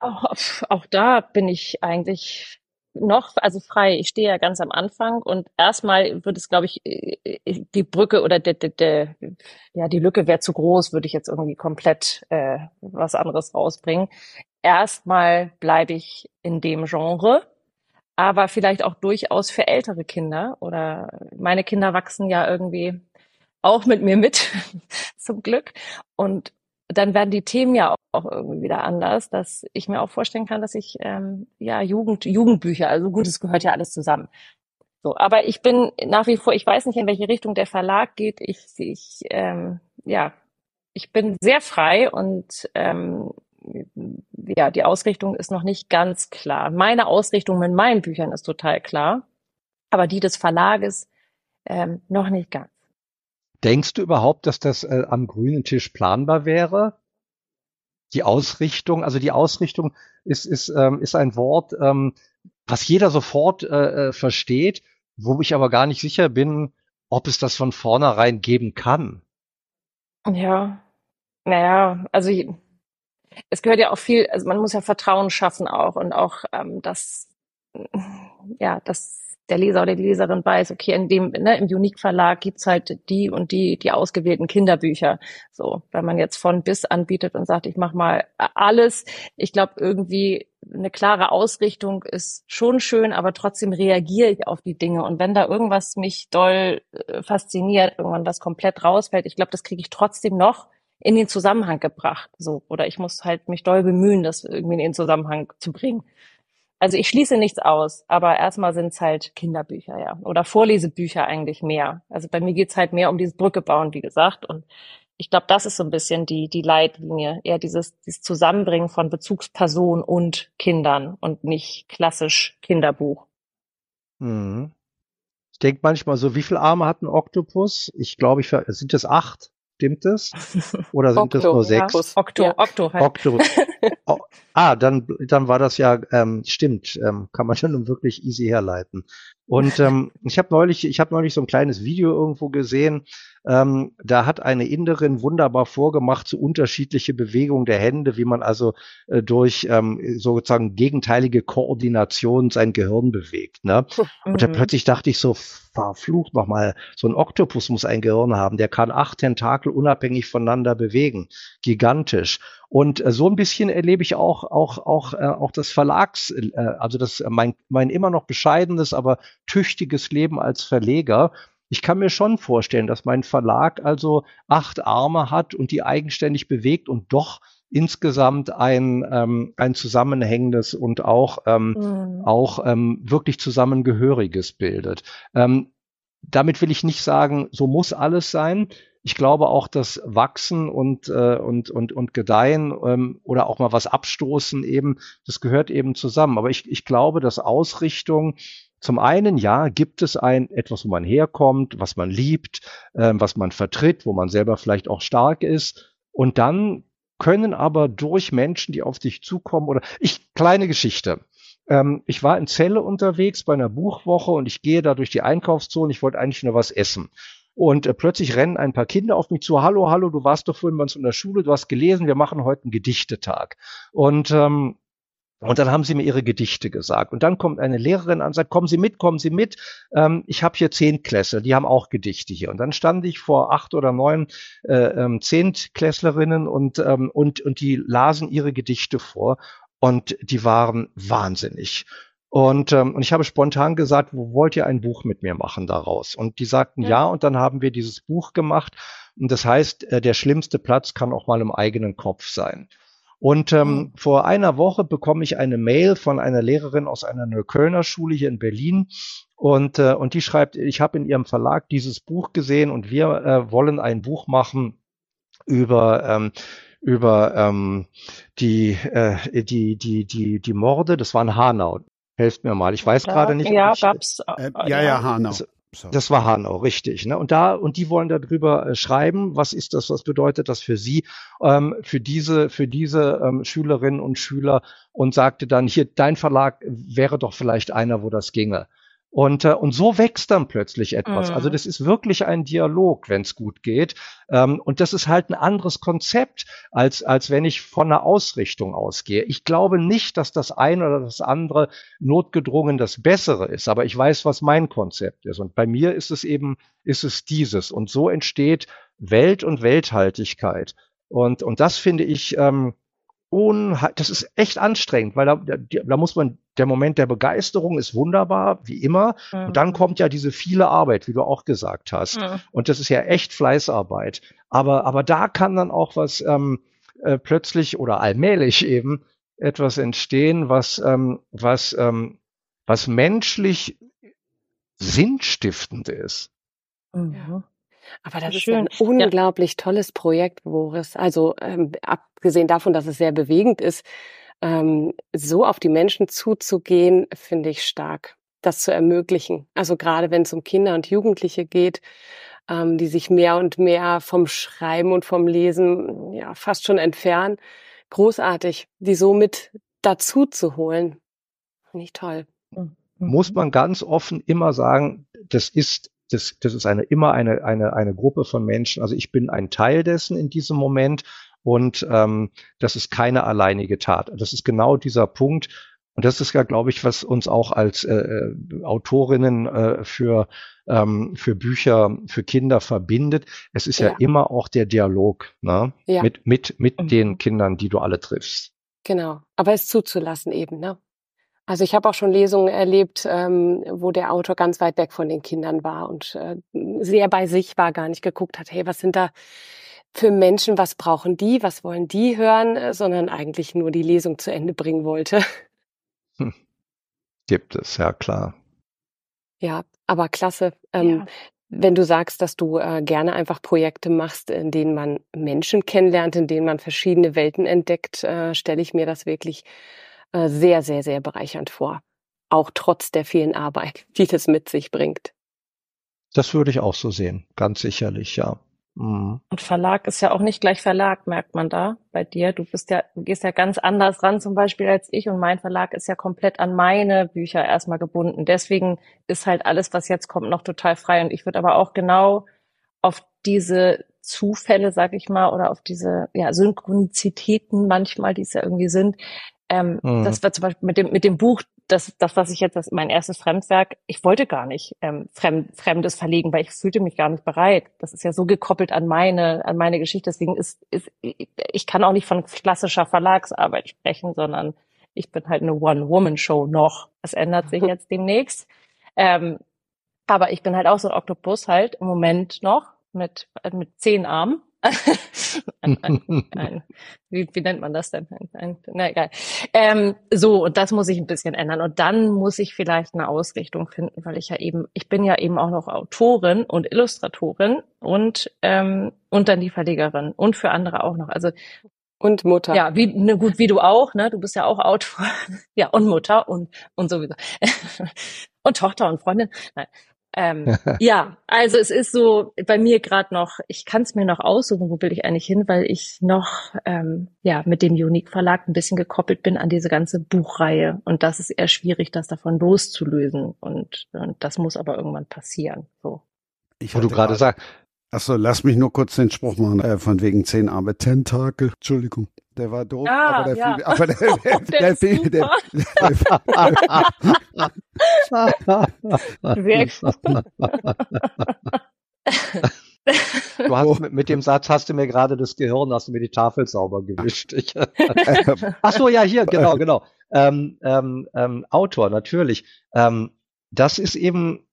Auch, auch da bin ich eigentlich noch, also frei. Ich stehe ja ganz am Anfang und erstmal würde es, glaube ich, äh, die Brücke oder de, de, de, ja, die Lücke wäre zu groß, würde ich jetzt irgendwie komplett äh, was anderes rausbringen. Erstmal bleibe ich in dem Genre, aber vielleicht auch durchaus für ältere Kinder oder meine Kinder wachsen ja irgendwie auch mit mir mit, zum Glück. Und dann werden die Themen ja auch irgendwie wieder anders, dass ich mir auch vorstellen kann, dass ich ähm, ja Jugend, Jugendbücher, also gut, es gehört ja alles zusammen. So, aber ich bin nach wie vor, ich weiß nicht, in welche Richtung der Verlag geht. Ich, ich ähm, ja, ich bin sehr frei und ähm, ja, die Ausrichtung ist noch nicht ganz klar. Meine Ausrichtung mit meinen Büchern ist total klar, aber die des Verlages ähm, noch nicht ganz. Denkst du überhaupt, dass das äh, am grünen Tisch planbar wäre? Die Ausrichtung, also die Ausrichtung ist, ist, ähm, ist ein Wort, ähm, was jeder sofort äh, äh versteht, wo ich aber gar nicht sicher bin, ob es das von vornherein geben kann. Ja, naja, also es gehört ja auch viel, also man muss ja Vertrauen schaffen auch und auch ähm, das, ja, das der Leser oder die Leserin weiß, okay, in dem, ne, im Unique Verlag gibt's halt die und die, die ausgewählten Kinderbücher. So, wenn man jetzt von bis anbietet und sagt, ich mache mal alles, ich glaube irgendwie eine klare Ausrichtung ist schon schön, aber trotzdem reagiere ich auf die Dinge. Und wenn da irgendwas mich doll äh, fasziniert, irgendwann was komplett rausfällt, ich glaube, das kriege ich trotzdem noch in den Zusammenhang gebracht. So, oder ich muss halt mich doll bemühen, das irgendwie in den Zusammenhang zu bringen. Also ich schließe nichts aus, aber erstmal sind es halt Kinderbücher, ja. Oder Vorlesebücher eigentlich mehr. Also bei mir geht's halt mehr um dieses Brücke bauen, wie gesagt. Und ich glaube, das ist so ein bisschen die, die Leitlinie. Eher dieses, dieses Zusammenbringen von Bezugsperson und Kindern und nicht klassisch Kinderbuch. Mhm. Ich denke manchmal so, wie viele Arme hat ein Oktopus? Ich glaube, ich sind das acht? Stimmt das? Oder sind Okto, das nur sechs? Ja, Okto, Ja. Okto halt. Okto. ah, dann, dann war das ja, ähm, stimmt, ähm, kann man ja nun wirklich easy herleiten. Und ähm, ich habe neulich, ich habe neulich so ein kleines Video irgendwo gesehen. Ähm, da hat eine Inderin wunderbar vorgemacht, so unterschiedliche Bewegungen der Hände, wie man also äh, durch ähm, sozusagen gegenteilige Koordination sein Gehirn bewegt. Ne? Und dann Mhm. plötzlich dachte ich so, verflucht nochmal, so ein Oktopus muss ein Gehirn haben, der kann acht Tentakel unabhängig voneinander bewegen. Gigantisch. Und äh, so ein bisschen erlebe ich auch, auch, auch, äh, auch das Verlags, äh, also das, äh, mein, mein immer noch bescheidenes, aber tüchtiges Leben als Verleger. Ich kann mir schon vorstellen, dass mein Verlag also acht Arme hat und die eigenständig bewegt und doch insgesamt ein, ähm, ein zusammenhängendes und auch ähm, Mhm. auch ähm, wirklich zusammengehöriges bildet. Ähm, damit will ich nicht sagen, so muss alles sein. Ich glaube auch, dass Wachsen und, äh, und, und, und Gedeihen ähm, oder auch mal was abstoßen eben, das gehört eben zusammen. Aber ich, ich glaube, dass Ausrichtung zum einen, ja, gibt es ein etwas, wo man herkommt, was man liebt, ähm, was man vertritt, wo man selber vielleicht auch stark ist. Und dann können aber durch Menschen, die auf dich zukommen oder ich, kleine Geschichte. Ähm, ich war in Celle unterwegs bei einer Buchwoche und ich gehe da durch die Einkaufszone. Ich wollte eigentlich nur was essen. Und äh, plötzlich rennen ein paar Kinder auf mich zu. Hallo, hallo, du warst doch vorhin bei uns in der Schule, du hast gelesen, wir machen heute einen Gedichtetag. Und ähm, und dann haben sie mir ihre Gedichte gesagt. Und dann kommt eine Lehrerin an und sagt, kommen Sie mit, kommen Sie mit. Ähm, ich habe hier Zehntklässler, die haben auch Gedichte hier. Und dann stand ich vor acht oder neun äh, ähm, Zehntklässlerinnen und, ähm, und, und die lasen ihre Gedichte vor. Und die waren wahnsinnig. Und, ähm, und ich habe spontan gesagt, wo wollt ihr ein Buch mit mir machen daraus? Und die sagten ja, Ja. und dann haben wir dieses Buch gemacht. Und das heißt, äh, der schlimmste Platz kann auch mal im eigenen Kopf sein. Und ähm, Mhm. vor einer Woche bekomme ich eine Mail von einer Lehrerin aus einer Neuköllner Schule hier in Berlin. Und, äh, und die schreibt, ich habe in ihrem Verlag dieses Buch gesehen und wir äh, wollen ein Buch machen über, ähm, über ähm, die, äh, die, die, die, die Morde. Das war in Hanau. Helft mir mal. Ich weiß Ja, gerade nicht, Ja, ich, gab's. Äh, ja, ja, Hanau. Also, So. das war Hanau, richtig. Ne? Und da und die wollen darüber äh, schreiben. Was ist das? Was bedeutet das für Sie, ähm, für diese für diese ähm, Schülerinnen und Schüler? Und sagte dann hier, dein Verlag wäre doch vielleicht einer, wo das ginge. Und, äh, und so wächst dann plötzlich etwas. Mhm. Also das ist wirklich ein Dialog, wenn es gut geht. Ähm, und das ist halt ein anderes Konzept, als, als wenn ich von einer Ausrichtung ausgehe. Ich glaube nicht, dass das eine oder das andere notgedrungen das Bessere ist, aber ich weiß, was mein Konzept ist. Und bei mir ist es eben, ist es dieses. Und so entsteht Welt und Welthaltigkeit. Und, und das finde ich, ähm, unhe das ist echt anstrengend, weil da, da, muss man, der Moment der Begeisterung ist wunderbar, wie immer. Und dann kommt ja diese viele Arbeit, wie du auch gesagt hast. Mhm. Und das ist ja echt Fleißarbeit. Aber, aber da kann dann auch was ähm, äh, plötzlich oder allmählich eben etwas entstehen, was, ähm, was, ähm, was menschlich sinnstiftend ist. Mhm. Aber das Wie ist ein schön. Ja. unglaublich tolles Projekt, Boris. Also ähm, abgesehen davon, dass es sehr bewegend ist, ähm, so auf die Menschen zuzugehen, finde ich stark, das zu ermöglichen. Also gerade wenn es um Kinder und Jugendliche geht, ähm, die sich mehr und mehr vom Schreiben und vom Lesen ja fast schon entfernen. Großartig, die so mit dazu zu holen. Finde ich toll. Mhm. muss man ganz offen immer sagen, das ist, das, das ist eine, immer eine, eine, eine Gruppe von Menschen. Also ich bin ein Teil dessen in diesem Moment und ähm, das ist keine alleinige Tat. Das ist genau dieser Punkt. Und das ist ja, glaube ich, was uns auch als äh, äh, Autorinnen äh, für, ähm, für Bücher für Kinder verbindet. Es ist ja, Ja. immer auch der Dialog ne? Ja. mit, mit, mit Mhm. den Kindern, die du alle triffst. Genau, aber es zuzulassen eben, ne? Also ich habe auch schon Lesungen erlebt, ähm, wo der Autor ganz weit weg von den Kindern war und äh, sehr bei sich war, gar nicht geguckt hat, hey, was sind da für Menschen, was brauchen die, was wollen die hören, äh, sondern eigentlich nur die Lesung zu Ende bringen wollte. Gibt es, ja klar. Ja, aber klasse. Ähm, ja. Wenn du sagst, dass du äh, gerne einfach Projekte machst, in denen man Menschen kennenlernt, in denen man verschiedene Welten entdeckt, äh, stelle ich mir das wirklich äh, sehr, sehr, sehr bereichernd vor. Auch trotz der vielen Arbeit, die das mit sich bringt. Das würde ich auch so sehen, ganz sicherlich, ja. Mhm. Und Verlag ist ja auch nicht gleich Verlag, merkt man da bei dir. Du bist ja, du gehst ja ganz anders ran zum Beispiel als ich und mein Verlag ist ja komplett an meine Bücher erstmal gebunden. Deswegen ist halt alles, was jetzt kommt, noch total frei. Und ich würde aber auch genau auf diese Zufälle, sag ich mal, oder auf diese ja, Synchronizitäten manchmal, die es ja irgendwie sind, ähm, mhm. Das war zum Beispiel mit dem, mit dem Buch, das, das, was ich jetzt, das, mein erstes Fremdwerk, ich wollte gar nicht ähm, Fremd, Fremdes verlegen, weil ich fühlte mich gar nicht bereit. Das ist ja so gekoppelt an meine, an meine Geschichte. Deswegen ist, ist, ich kann auch nicht von klassischer Verlagsarbeit sprechen, sondern ich bin halt eine One-Woman-Show noch. Das ändert sich jetzt demnächst. Ähm, aber ich bin halt auch so ein Oktopus halt im Moment noch mit, mit zehn Armen ein, ein, wie, wie nennt man das denn? Ein, na egal. Ähm, so, und das muss ich ein bisschen ändern. Und dann muss ich vielleicht eine Ausrichtung finden, weil ich ja eben, ich bin ja eben auch noch Autorin und Illustratorin und, ähm, und dann die Verlegerin und für andere auch noch. Also und Mutter. Ja, wie, ne, gut, wie du auch, ne? Du bist ja auch Autor. ja, und Mutter und, und sowieso. und Tochter und Freundin. Nein. Ähm, ja, also es ist so bei mir gerade noch, ich kann es mir noch aussuchen, wo will ich eigentlich hin, weil ich noch ähm, ja mit dem Unique Verlag ein bisschen gekoppelt bin an diese ganze Buchreihe und das ist eher schwierig, das davon loszulösen und, und das muss aber irgendwann passieren. So. Ich wo du gerade sagst. Achso, lass mich nur kurz den Spruch machen, äh, von wegen zehn Arme Tentakel. Entschuldigung. Der war doof, ah, aber der, ja. viel, aber der, der, der, der, der, Du hast mit, mit, dem Satz hast du mir gerade das Gehirn, hast du mir die Tafel sauber gewischt. Ich, Ach so, ja, hier, genau, genau. Ähm, ähm, ähm, Autor, natürlich. Ähm, das ist eben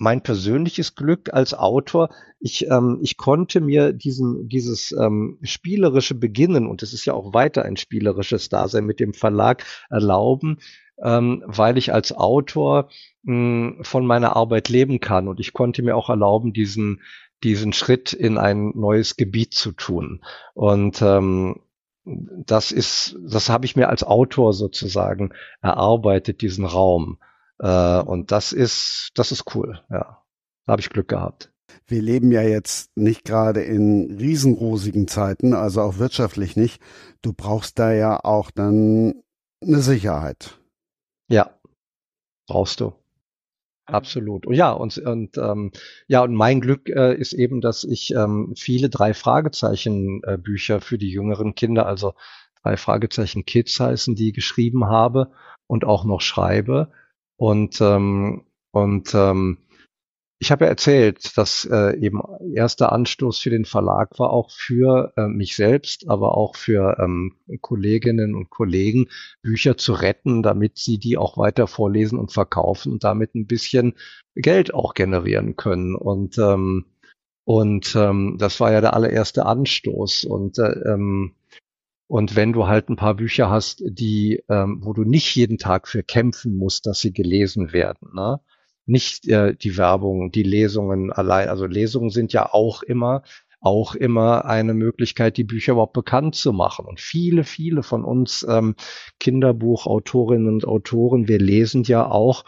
mein persönliches Glück als Autor, ich, ähm, ich konnte mir diesen, dieses ähm, spielerische Beginnen, und es ist ja auch weiter ein spielerisches Dasein mit dem Verlag, erlauben, ähm, weil ich als Autor mh, von meiner Arbeit leben kann. Und ich konnte mir auch erlauben, diesen, diesen Schritt in ein neues Gebiet zu tun. Und ähm, das ist, das habe ich mir als Autor sozusagen erarbeitet, diesen Raum. Äh, und das ist, das ist cool, ja. Da habe ich Glück gehabt. Wir leben ja jetzt nicht gerade in riesenrosigen Zeiten, also auch wirtschaftlich nicht. Du brauchst da ja auch dann eine Sicherheit. Ja, brauchst du. Absolut. Und ja, und, und ähm, ja, und mein Glück äh, ist eben, dass ich ähm, viele drei Fragezeichen äh, Bücher für die jüngeren Kinder, also drei Fragezeichen Kids heißen, die geschrieben habe und auch noch schreibe. Und, ähm, und ähm, ich habe ja erzählt, dass äh, eben erster Anstoß für den Verlag war auch für äh, mich selbst, aber auch für ähm, Kolleginnen und Kollegen, Bücher zu retten, damit sie die auch weiter vorlesen und verkaufen und damit ein bisschen Geld auch generieren können. Und ähm, und ähm, das war ja der allererste Anstoß. Und äh, ähm, und wenn du halt ein paar Bücher hast, die, ähm, wo du nicht jeden Tag für kämpfen musst, dass sie gelesen werden, ne? nicht äh, die Werbung, die Lesungen allein. Also Lesungen sind ja auch immer auch immer eine Möglichkeit, die Bücher überhaupt bekannt zu machen. Und viele, viele von uns ähm, Kinderbuchautorinnen und Autoren, wir lesen ja auch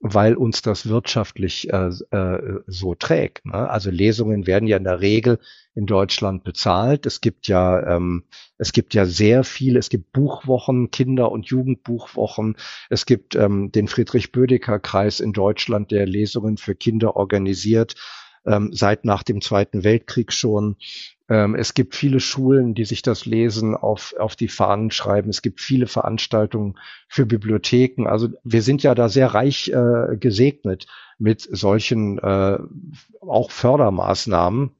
weil uns das wirtschaftlich äh, äh, so trägt. Ne? Also Lesungen werden ja in der Regel in Deutschland bezahlt. Es gibt ja ähm, es gibt ja sehr viele. Es gibt Buchwochen, Kinder- und Jugendbuchwochen. Es gibt ähm, den Friedrich Bödecker Kreis in Deutschland, der Lesungen für Kinder organisiert ähm, seit nach dem Zweiten Weltkrieg schon. Ähm, es gibt viele Schulen, die sich das Lesen auf, auf die Fahnen schreiben. Es gibt viele Veranstaltungen für Bibliotheken. Also wir sind ja da sehr reich äh, gesegnet mit solchen äh, auch Fördermaßnahmen.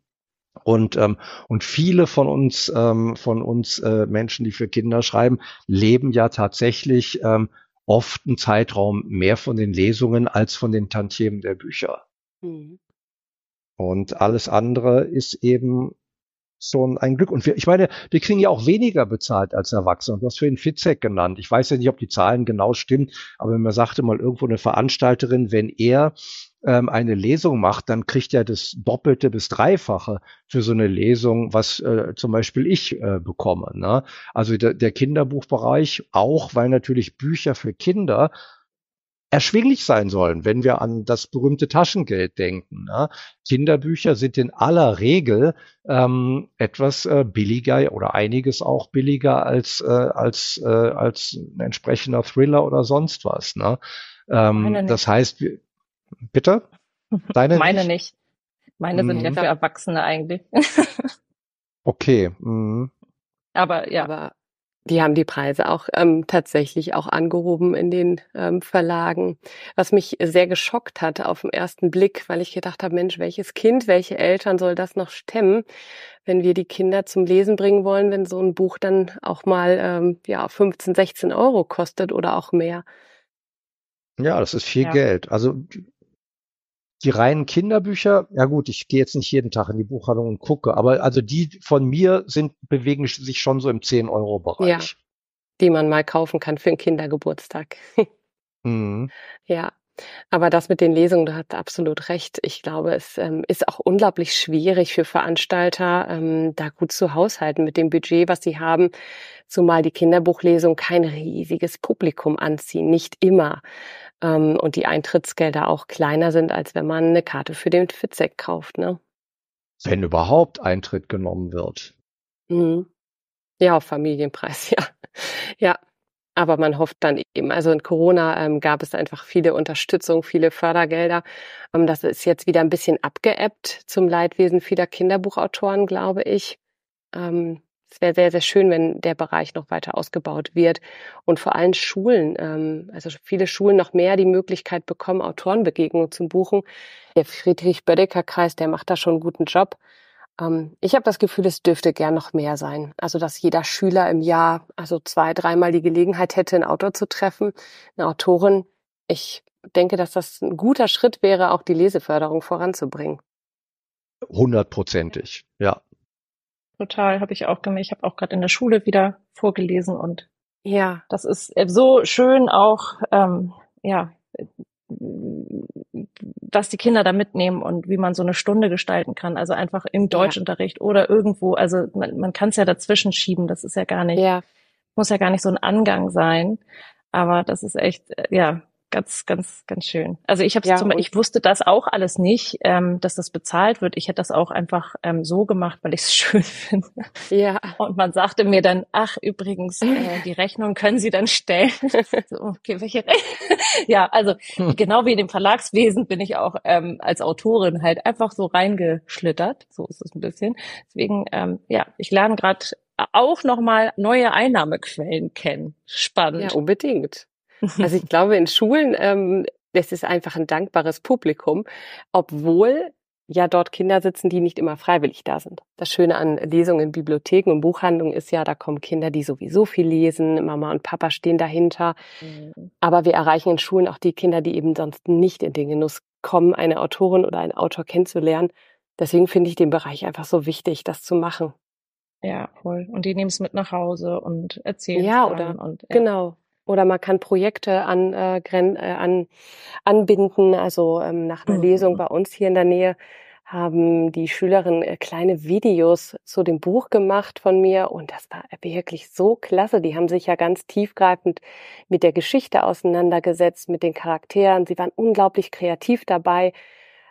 Und, ähm, und viele von uns, ähm, von uns äh, Menschen, die für Kinder schreiben, leben ja tatsächlich ähm, oft einen Zeitraum mehr von den Lesungen als von den Tantiemen der Bücher. Mhm. Und alles andere ist eben schon ein Glück. Und wir, ich meine, wir kriegen ja auch weniger bezahlt als Erwachsene. Du hast vorhin Fitzek genannt. Ich weiß ja nicht, ob die Zahlen genau stimmen, aber mir sagte mal irgendwo eine Veranstalterin, wenn er ähm, eine Lesung macht, dann kriegt er das Doppelte bis Dreifache für so eine Lesung, was äh, zum Beispiel ich äh, bekomme. Ne? Also der, der Kinderbuchbereich auch, weil natürlich Bücher für Kinder erschwinglich sein sollen, wenn wir an das berühmte Taschengeld denken. Ne? Kinderbücher sind in aller Regel ähm, etwas äh, billiger oder einiges auch billiger als äh, als äh, als ein entsprechender Thriller oder sonst was. Ne? Ähm, das heißt, bitte deine meine nicht. nicht. Meine mhm. sind ja mhm. für Erwachsene eigentlich. okay. Mhm. Aber ja. Aber die haben die Preise auch ähm, tatsächlich auch angehoben in den ähm, Verlagen, was mich sehr geschockt hat auf den ersten Blick, weil ich gedacht habe, Mensch, welches Kind, welche Eltern soll das noch stemmen, wenn wir die Kinder zum Lesen bringen wollen, wenn so ein Buch dann auch mal ähm, ja 15, 16 Euro kostet oder auch mehr. Ja, das ist viel ja. Geld. Also die reinen Kinderbücher, ja gut, ich gehe jetzt nicht jeden Tag in die Buchhandlung und gucke, aber also die von mir sind, bewegen sich schon so im 10-Euro-Bereich. Ja, die man mal kaufen kann für einen Kindergeburtstag. mhm. Ja. Aber das mit den Lesungen, du hast absolut recht. Ich glaube, es ähm, ist auch unglaublich schwierig für Veranstalter, ähm, da gut zu haushalten mit dem Budget, was sie haben, zumal die Kinderbuchlesung kein riesiges Publikum anziehen, nicht immer ähm, und die Eintrittsgelder auch kleiner sind, als wenn man eine Karte für den Fitzek kauft. Ne? Wenn überhaupt Eintritt genommen wird. Mhm. Ja, auf Familienpreis, ja. Ja, aber man hofft dann eben, also in Corona ähm, gab es einfach viele Unterstützung, viele Fördergelder. Ähm, das ist jetzt wieder ein bisschen abgeebbt zum Leidwesen vieler Kinderbuchautoren, glaube ich. Ähm, es wäre sehr, sehr schön, wenn der Bereich noch weiter ausgebaut wird und vor allem Schulen, ähm, also viele Schulen noch mehr die Möglichkeit bekommen, Autorenbegegnungen zu buchen. Der Friedrich-Bödecker-Kreis, der macht da schon einen guten Job. Ähm, ich habe das Gefühl, es dürfte gern noch mehr sein. Also, dass jeder Schüler im Jahr also zwei, dreimal die Gelegenheit hätte, einen Autor zu treffen, eine Autorin. Ich denke, dass das ein guter Schritt wäre, auch die Leseförderung voranzubringen. Hundertprozentig, ja. Total, habe ich auch gemerkt. Ich habe auch gerade in der Schule wieder vorgelesen und ja, das ist äh, so schön auch, ähm, ja, was die Kinder da mitnehmen und wie man so eine Stunde gestalten kann. Also einfach im Deutschunterricht ja. oder irgendwo. Also man, man kann es ja dazwischen schieben. Das ist ja gar nicht, ja. muss ja gar nicht so ein Angang sein. Aber das ist echt, äh, ja, ganz, ganz, ganz schön. Also ich habe ja, zum Beispiel, ich wusste das auch alles nicht, ähm, dass das bezahlt wird. Ich hätte das auch einfach ähm, so gemacht, weil ich es schön finde. Ja. Und man sagte mir dann, ach übrigens, äh, die Rechnung können Sie dann stellen. so, okay, welche Rechnung? ja, also hm. genau wie in dem Verlagswesen bin ich auch ähm, als Autorin halt einfach so reingeschlittert. So ist es ein bisschen. Deswegen, ähm, ja, ich lerne gerade auch nochmal neue Einnahmequellen kennen. Spannend. Ja, unbedingt. Also ich glaube, in Schulen, ähm, das ist einfach ein dankbares Publikum, obwohl ja dort Kinder sitzen, die nicht immer freiwillig da sind. Das Schöne an Lesungen in Bibliotheken und Buchhandlungen ist ja, da kommen Kinder, die sowieso viel lesen, Mama und Papa stehen dahinter. Mhm. Aber wir erreichen in Schulen auch die Kinder, die eben sonst nicht in den Genuss kommen, eine Autorin oder einen Autor kennenzulernen. Deswegen finde ich den Bereich einfach so wichtig, das zu machen. Ja, voll. Und die nehmen es mit nach Hause und erzählen es. Ja, oder und, ja. genau. Oder man kann Projekte an, äh, äh, an, anbinden. Also ähm, nach einer mhm. Lesung bei uns hier in der Nähe haben die Schülerinnen äh, kleine Videos zu dem Buch gemacht von mir und das war wirklich so klasse. Die haben sich ja ganz tiefgreifend mit der Geschichte auseinandergesetzt, mit den Charakteren. Sie waren unglaublich kreativ dabei.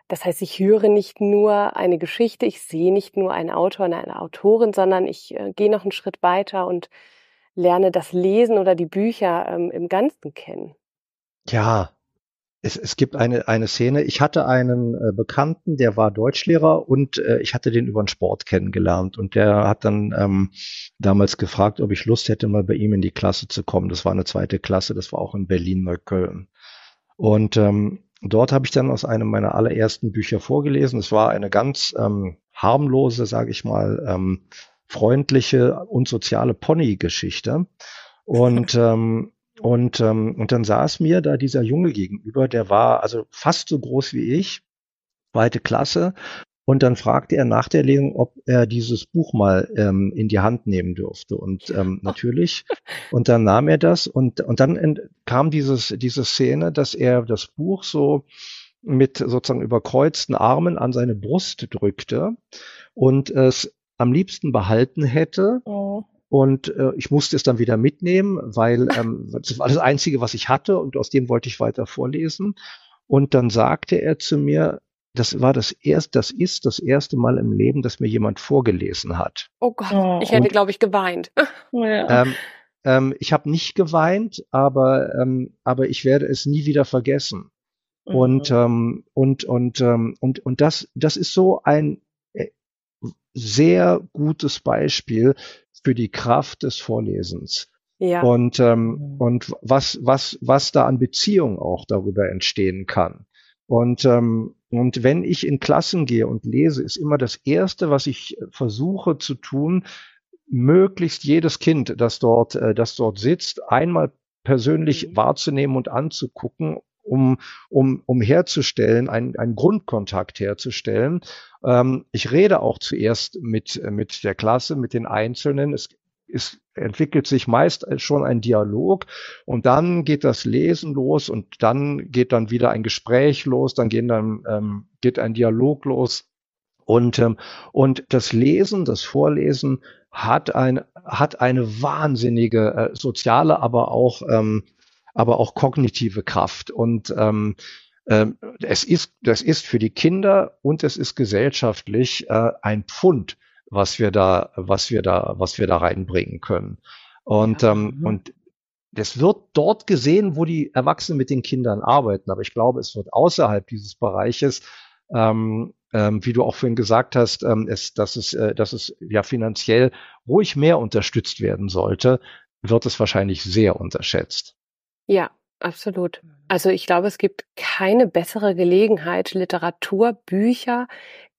Das heißt, ich höre nicht nur eine Geschichte, ich sehe nicht nur einen Autor und eine Autorin, sondern ich äh, gehe noch einen Schritt weiter und lerne das Lesen oder die Bücher ähm, im Ganzen kennen. Ja, es, es gibt eine, eine Szene. Ich hatte einen äh, Bekannten, der war Deutschlehrer und äh, ich hatte den über den Sport kennengelernt. Und der hat dann ähm, damals gefragt, ob ich Lust hätte, mal bei ihm in die Klasse zu kommen. Das war eine zweite Klasse, das war auch in Berlin-Neukölln. Und ähm, dort habe ich dann aus einem meiner allerersten Bücher vorgelesen. Es war eine ganz ähm, harmlose, sage ich mal, ähm, freundliche und soziale Pony-Geschichte. Und ähm, und ähm, und dann saß mir da dieser Junge gegenüber, der war also fast so groß wie ich, zweite Klasse Und dann fragte er nach der Lesung, ob er dieses Buch mal ähm, in die Hand nehmen dürfte. Und ähm, natürlich. Und dann nahm er das und, und dann kam dieses, diese Szene, dass er das Buch so mit sozusagen überkreuzten Armen an seine Brust drückte und es am liebsten behalten hätte. Oh. Und äh, ich musste es dann wieder mitnehmen, weil ähm, das war das Einzige, was ich hatte und aus dem wollte ich weiter vorlesen. Und dann sagte er zu mir, das war das erste, das ist das erste Mal im Leben, dass mir jemand vorgelesen hat. Oh Gott, oh. ich hätte, glaube ich, geweint. Ja. Ähm, ähm, ich habe nicht geweint, aber ähm, aber ich werde es nie wieder vergessen. Mhm. Und ähm, und und ähm, und und das das ist so ein sehr gutes Beispiel für die Kraft des Vorlesens. Ja. Und ähm, mhm. und was was was da an Beziehung auch darüber entstehen kann. Und, ähm, und wenn ich in Klassen gehe und lese, ist immer das Erste, was ich versuche zu tun, möglichst jedes Kind, das dort, äh, das dort sitzt, einmal persönlich mhm. wahrzunehmen und anzugucken, um, um, um herzustellen, einen, einen Grundkontakt herzustellen. Ähm, ich rede auch zuerst mit, mit der Klasse, mit den Einzelnen. Es es entwickelt sich meist schon ein Dialog und dann geht das Lesen los und dann geht dann wieder ein Gespräch los, dann gehen dann ähm, geht ein Dialog los und ähm, und das Lesen, das Vorlesen hat ein hat eine wahnsinnige äh, soziale, aber auch ähm, aber auch kognitive Kraft und ähm, ähm, es ist das ist für die Kinder und es ist gesellschaftlich äh, ein Pfund was wir da, was wir da, was wir da reinbringen können. Und, ja. ähm, mhm. und das wird dort gesehen, wo die Erwachsenen mit den Kindern arbeiten. Aber ich glaube, es wird außerhalb dieses Bereiches, ähm, ähm, wie du auch vorhin gesagt hast, ähm, es, dass, es, äh, dass es ja finanziell ruhig mehr unterstützt werden sollte, wird es wahrscheinlich sehr unterschätzt. Ja, absolut. Also ich glaube, es gibt keine bessere Gelegenheit, Literatur, Bücher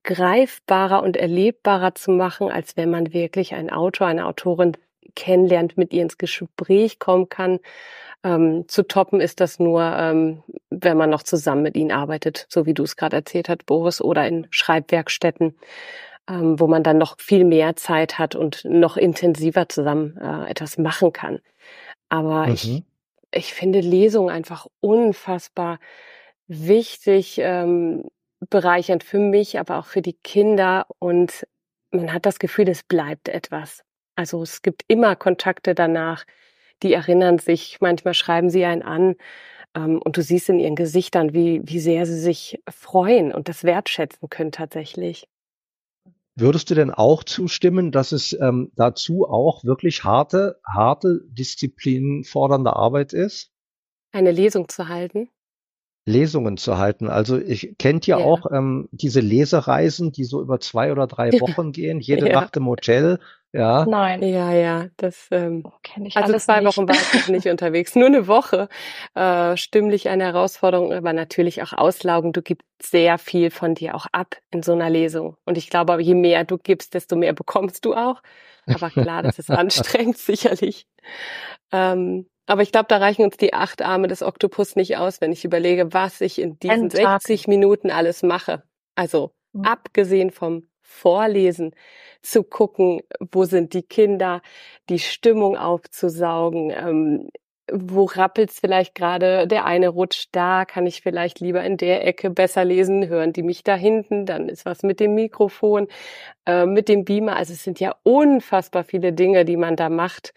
greifbarer und erlebbarer zu machen, als wenn man wirklich einen Autor, eine Autorin kennenlernt, mit ihr ins Gespräch kommen kann. Ähm, zu toppen ist das nur, ähm, wenn man noch zusammen mit ihnen arbeitet, so wie du es gerade erzählt hast, Boris, oder in Schreibwerkstätten, ähm, wo man dann noch viel mehr Zeit hat und noch intensiver zusammen äh, etwas machen kann. Aber mhm. ich, ich finde Lesungen einfach unfassbar wichtig, ähm, bereichernd für mich, aber auch für die Kinder und man hat das Gefühl, es bleibt etwas. Also es gibt immer Kontakte danach, die erinnern sich, manchmal schreiben sie einen an ähm, und du siehst in ihren Gesichtern, wie, wie sehr sie sich freuen und das wertschätzen können tatsächlich. Würdest du denn auch zustimmen, dass es ähm, dazu auch wirklich harte, harte, disziplinfordernde Arbeit ist? Eine Lesung zu halten? Lesungen zu halten. Also ich kennt ja, ja. auch ähm, diese Lesereisen, die so über zwei oder drei Wochen gehen, jede ja. Nacht im Hotel. Ja. Nein. Ja, ja, das ähm, kenne ich Also zwei nicht. Wochen war ich nicht unterwegs, nur eine Woche. Äh, stimmlich eine Herausforderung, aber natürlich auch Auslaugen. Du gibst sehr viel von dir auch ab in so einer Lesung. Und ich glaube, je mehr du gibst, desto mehr bekommst du auch. Aber klar, das ist anstrengend sicherlich. Ähm, aber ich glaube, da reichen uns die acht Arme des Oktopus nicht aus, wenn ich überlege, was ich in diesen 60 Minuten alles mache. Also mhm. abgesehen vom Vorlesen, zu gucken, wo sind die Kinder, die Stimmung aufzusaugen, ähm, wo rappelt's vielleicht gerade, der eine rutscht da, kann ich vielleicht lieber in der Ecke besser lesen, hören die mich da hinten, dann ist was mit dem Mikrofon, äh, mit dem Beamer. Also es sind ja unfassbar viele Dinge, die man da macht.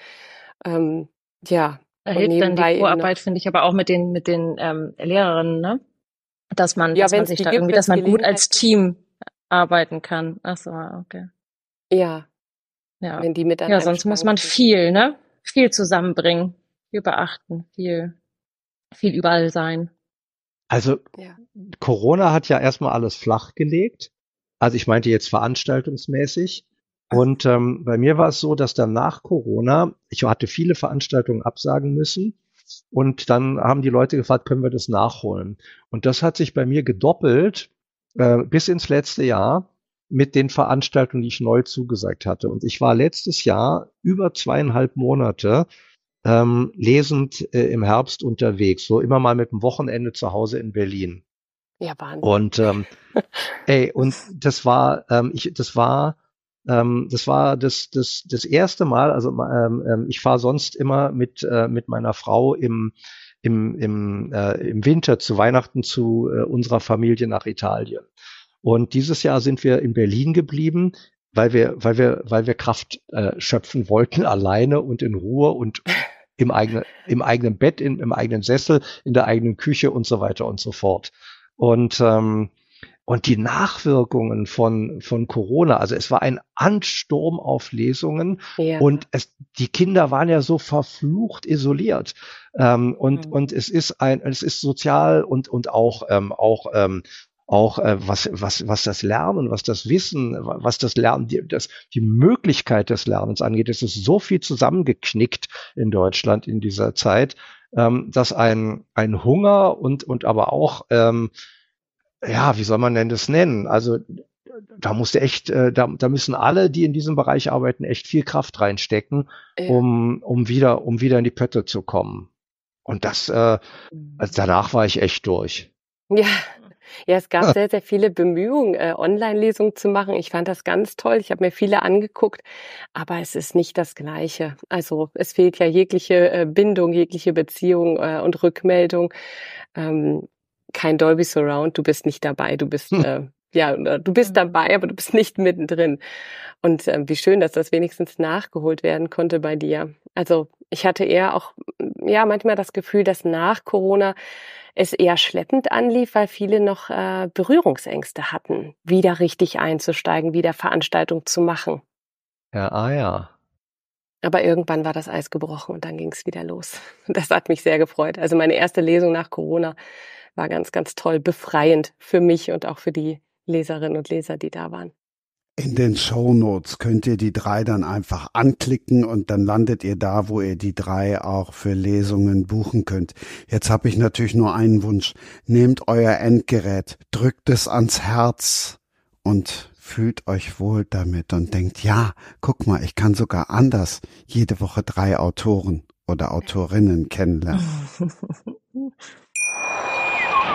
Ähm, ja, da hilft dann die Vorarbeit, finde ich, aber auch mit den, mit den ähm, Lehrerinnen, ne? Dass man, ja, dass man sich da gibt, irgendwie, dass man gut als Team arbeiten kann. Ach so, okay. Ja. Ja. Wenn die mit Ja, sonst muss man viel, ne? Viel zusammenbringen, viel beachten, viel, viel überall sein. Also ja. Corona hat ja erstmal alles flach gelegt. Also ich meinte jetzt veranstaltungsmäßig. Und ähm, bei mir war es so, dass dann nach Corona, ich hatte viele Veranstaltungen absagen müssen. Und dann haben die Leute gefragt, können wir das nachholen? Und das hat sich bei mir gedoppelt äh, bis ins letzte Jahr mit den Veranstaltungen, die ich neu zugesagt hatte. Und ich war letztes Jahr über zweieinhalb Monate ähm, lesend äh, im Herbst unterwegs, so immer mal mit dem Wochenende zu Hause in Berlin. Ja, Wahnsinn. Und ähm, ey, und das war, ähm, ich, das war, ähm, das war das, das, das erste Mal. Also ähm, ähm, ich fahre sonst immer mit äh, mit meiner Frau im im, im, äh, im Winter zu Weihnachten zu äh, unserer Familie nach Italien. Und dieses Jahr sind wir in Berlin geblieben, weil wir, weil wir, weil wir Kraft äh, schöpfen wollten, alleine und in Ruhe und im eigenen, im eigenen Bett, in, im eigenen Sessel, in der eigenen Küche und so weiter und so fort. Und ähm, und die Nachwirkungen von, von Corona, also es war ein Ansturm auf Lesungen ja. und es, die Kinder waren ja so verflucht isoliert. Ähm, und, mhm. und es ist ein, es ist sozial und, und auch, ähm, auch, ähm, auch äh, was, was, was das Lernen, was das Wissen, was das Lernen, die, das, die Möglichkeit des Lernens angeht, es ist so viel zusammengeknickt in Deutschland in dieser Zeit, ähm, dass ein, ein Hunger und, und aber auch ähm, ja, wie soll man denn das nennen? Also da musste echt, äh, da, da müssen alle, die in diesem Bereich arbeiten, echt viel Kraft reinstecken, ja. um, um wieder, um wieder in die Pötte zu kommen. Und das, äh, mhm. also danach war ich echt durch. Ja, ja, es gab sehr, sehr viele Bemühungen, äh, Online-Lesungen zu machen. Ich fand das ganz toll. Ich habe mir viele angeguckt, aber es ist nicht das Gleiche. Also es fehlt ja jegliche äh, Bindung, jegliche Beziehung äh, und Rückmeldung. Ähm, kein Dolby Surround, du bist nicht dabei, du bist hm. äh, ja, du bist dabei, aber du bist nicht mittendrin. Und äh, wie schön, dass das wenigstens nachgeholt werden konnte bei dir. Also ich hatte eher auch, ja, manchmal das Gefühl, dass nach Corona es eher schleppend anlief, weil viele noch äh, Berührungsängste hatten, wieder richtig einzusteigen, wieder Veranstaltung zu machen. Ja, ah ja. Aber irgendwann war das Eis gebrochen und dann ging es wieder los. Das hat mich sehr gefreut. Also meine erste Lesung nach Corona war ganz, ganz toll, befreiend für mich und auch für die Leserinnen und Leser, die da waren. In den Show Notes könnt ihr die drei dann einfach anklicken und dann landet ihr da, wo ihr die drei auch für Lesungen buchen könnt. Jetzt habe ich natürlich nur einen Wunsch. Nehmt euer Endgerät, drückt es ans Herz und fühlt euch wohl damit und denkt, ja, guck mal, ich kann sogar anders jede Woche drei Autoren oder Autorinnen kennenlernen.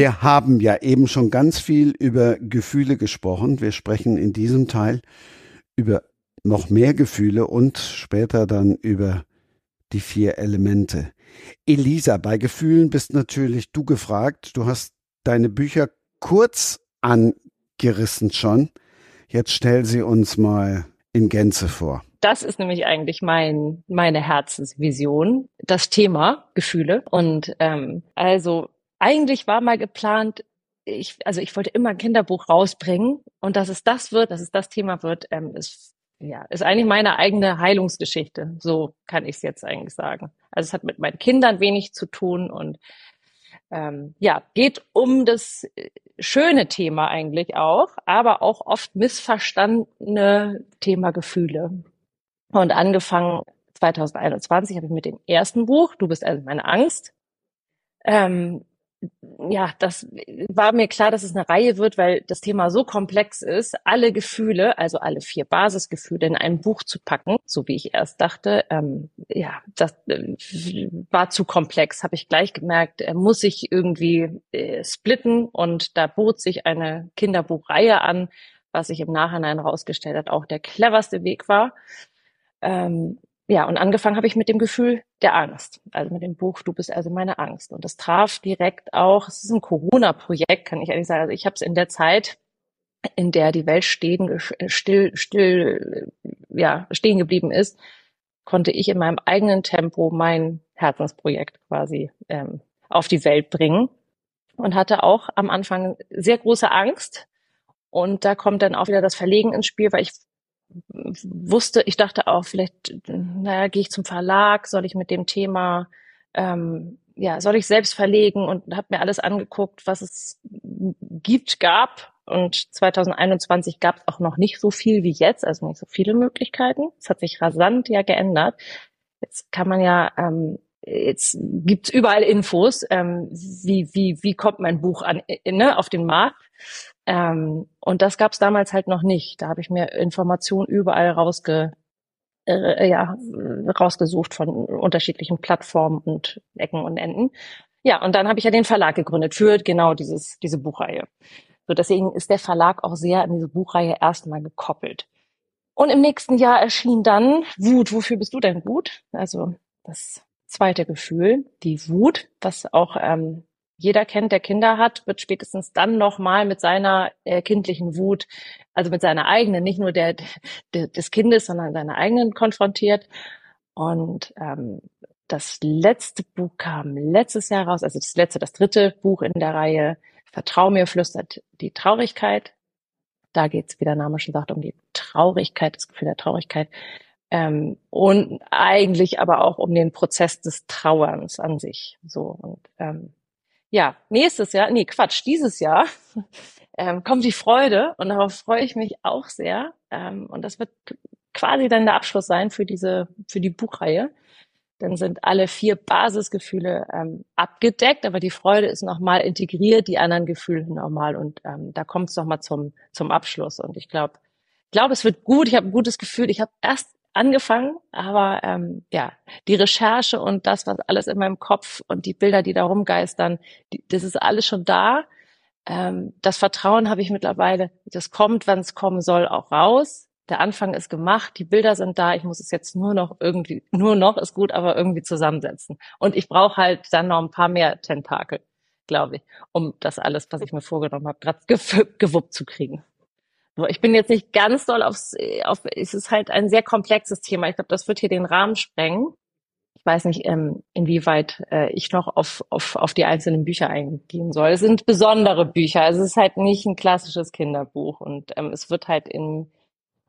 Wir haben ja eben schon ganz viel über Gefühle gesprochen. Wir sprechen in diesem Teil über noch mehr Gefühle und später dann über die vier Elemente. Elisa, bei Gefühlen bist natürlich du gefragt. Du hast deine Bücher kurz angerissen schon. Jetzt stell sie uns mal in Gänze vor. Das ist nämlich eigentlich mein, meine Herzensvision, das Thema Gefühle. Und ähm, also eigentlich war mal geplant, ich, also ich wollte immer ein Kinderbuch rausbringen und dass es das wird, dass es das Thema wird, ähm, ist ja ist eigentlich meine eigene Heilungsgeschichte. So kann ich es jetzt eigentlich sagen. Also es hat mit meinen Kindern wenig zu tun und ähm, ja geht um das äh, schöne Thema eigentlich auch, aber auch oft missverstandene Thema Gefühle. Und angefangen 2021 habe ich mit dem ersten Buch, Du bist also meine Angst, ähm, ja, das war mir klar, dass es eine Reihe wird, weil das Thema so komplex ist, alle Gefühle, also alle vier Basisgefühle in ein Buch zu packen, so wie ich erst dachte, ähm, ja, das äh, war zu komplex, habe ich gleich gemerkt, äh, muss ich irgendwie äh, splitten und da bot sich eine Kinderbuchreihe an, was sich im Nachhinein herausgestellt hat, auch der cleverste Weg war. Ähm, ja, und angefangen habe ich mit dem Gefühl der Angst, also mit dem Buch Du bist also meine Angst. Und das traf direkt auch, es ist ein Corona-Projekt, kann ich ehrlich sagen. Also ich habe es in der Zeit, in der die Welt stehen, still, still, ja, stehen geblieben ist, konnte ich in meinem eigenen Tempo mein Herzensprojekt quasi ähm, auf die Welt bringen und hatte auch am Anfang sehr große Angst. Und da kommt dann auch wieder das Verlegen ins Spiel, weil ich wusste, ich dachte auch, vielleicht, naja, gehe ich zum Verlag, soll ich mit dem Thema, ähm, ja, soll ich selbst verlegen und habe mir alles angeguckt, was es gibt, gab Und 2021 gab es auch noch nicht so viel wie jetzt, also nicht so viele Möglichkeiten. Es hat sich rasant ja geändert. Jetzt kann man ja, ähm, jetzt gibt's überall Infos, ähm, wie, wie, wie kommt mein Buch an, äh, ne, auf den Markt. Ähm, und das gab's damals halt noch nicht. Da habe ich mir Informationen überall rausge, äh, ja, rausgesucht von unterschiedlichen Plattformen und Ecken und Enden. Ja, und dann habe ich ja den Verlag gegründet für genau dieses, diese Buchreihe. So deswegen ist der Verlag auch sehr an diese Buchreihe erstmal gekoppelt. Und im nächsten Jahr erschien dann Wut. Wofür bist du denn Wut? Also das zweite Gefühl, die Wut, was auch ähm, jeder kennt, der Kinder hat, wird spätestens dann nochmal mit seiner äh, kindlichen Wut, also mit seiner eigenen, nicht nur der, der des Kindes, sondern seiner eigenen konfrontiert. Und ähm, das letzte Buch kam letztes Jahr raus, also das letzte, das dritte Buch in der Reihe Vertrau mir flüstert die Traurigkeit. Da geht's, wie der Name schon sagt, um die Traurigkeit, das Gefühl der Traurigkeit. Ähm, und eigentlich aber auch um den Prozess des Trauerns an sich. So und ähm, ja, nächstes Jahr, nee, Quatsch, dieses Jahr ähm, kommt die Freude und darauf freue ich mich auch sehr. Ähm, und das wird quasi dann der Abschluss sein für diese, für die Buchreihe. Dann sind alle vier Basisgefühle ähm, abgedeckt, aber die Freude ist nochmal integriert, die anderen Gefühle nochmal. Und ähm, da kommt es nochmal zum, zum Abschluss. Und ich glaube, ich glaube, es wird gut. Ich habe ein gutes Gefühl. Ich habe erst angefangen, aber ähm, ja, die Recherche und das, was alles in meinem Kopf und die Bilder, die da rumgeistern, die, das ist alles schon da. Ähm, das Vertrauen habe ich mittlerweile, das kommt, wann es kommen soll, auch raus. Der Anfang ist gemacht, die Bilder sind da, ich muss es jetzt nur noch irgendwie, nur noch ist gut, aber irgendwie zusammensetzen. Und ich brauche halt dann noch ein paar mehr Tentakel, glaube ich, um das alles, was ich mir vorgenommen habe, gerade gewuppt zu kriegen. Ich bin jetzt nicht ganz doll aufs, auf, es ist halt ein sehr komplexes Thema. Ich glaube, das wird hier den Rahmen sprengen. Ich weiß nicht, ähm, inwieweit äh, ich noch auf, auf, auf die einzelnen Bücher eingehen soll. Es sind besondere Bücher. Also es ist halt nicht ein klassisches Kinderbuch und ähm, es wird halt in,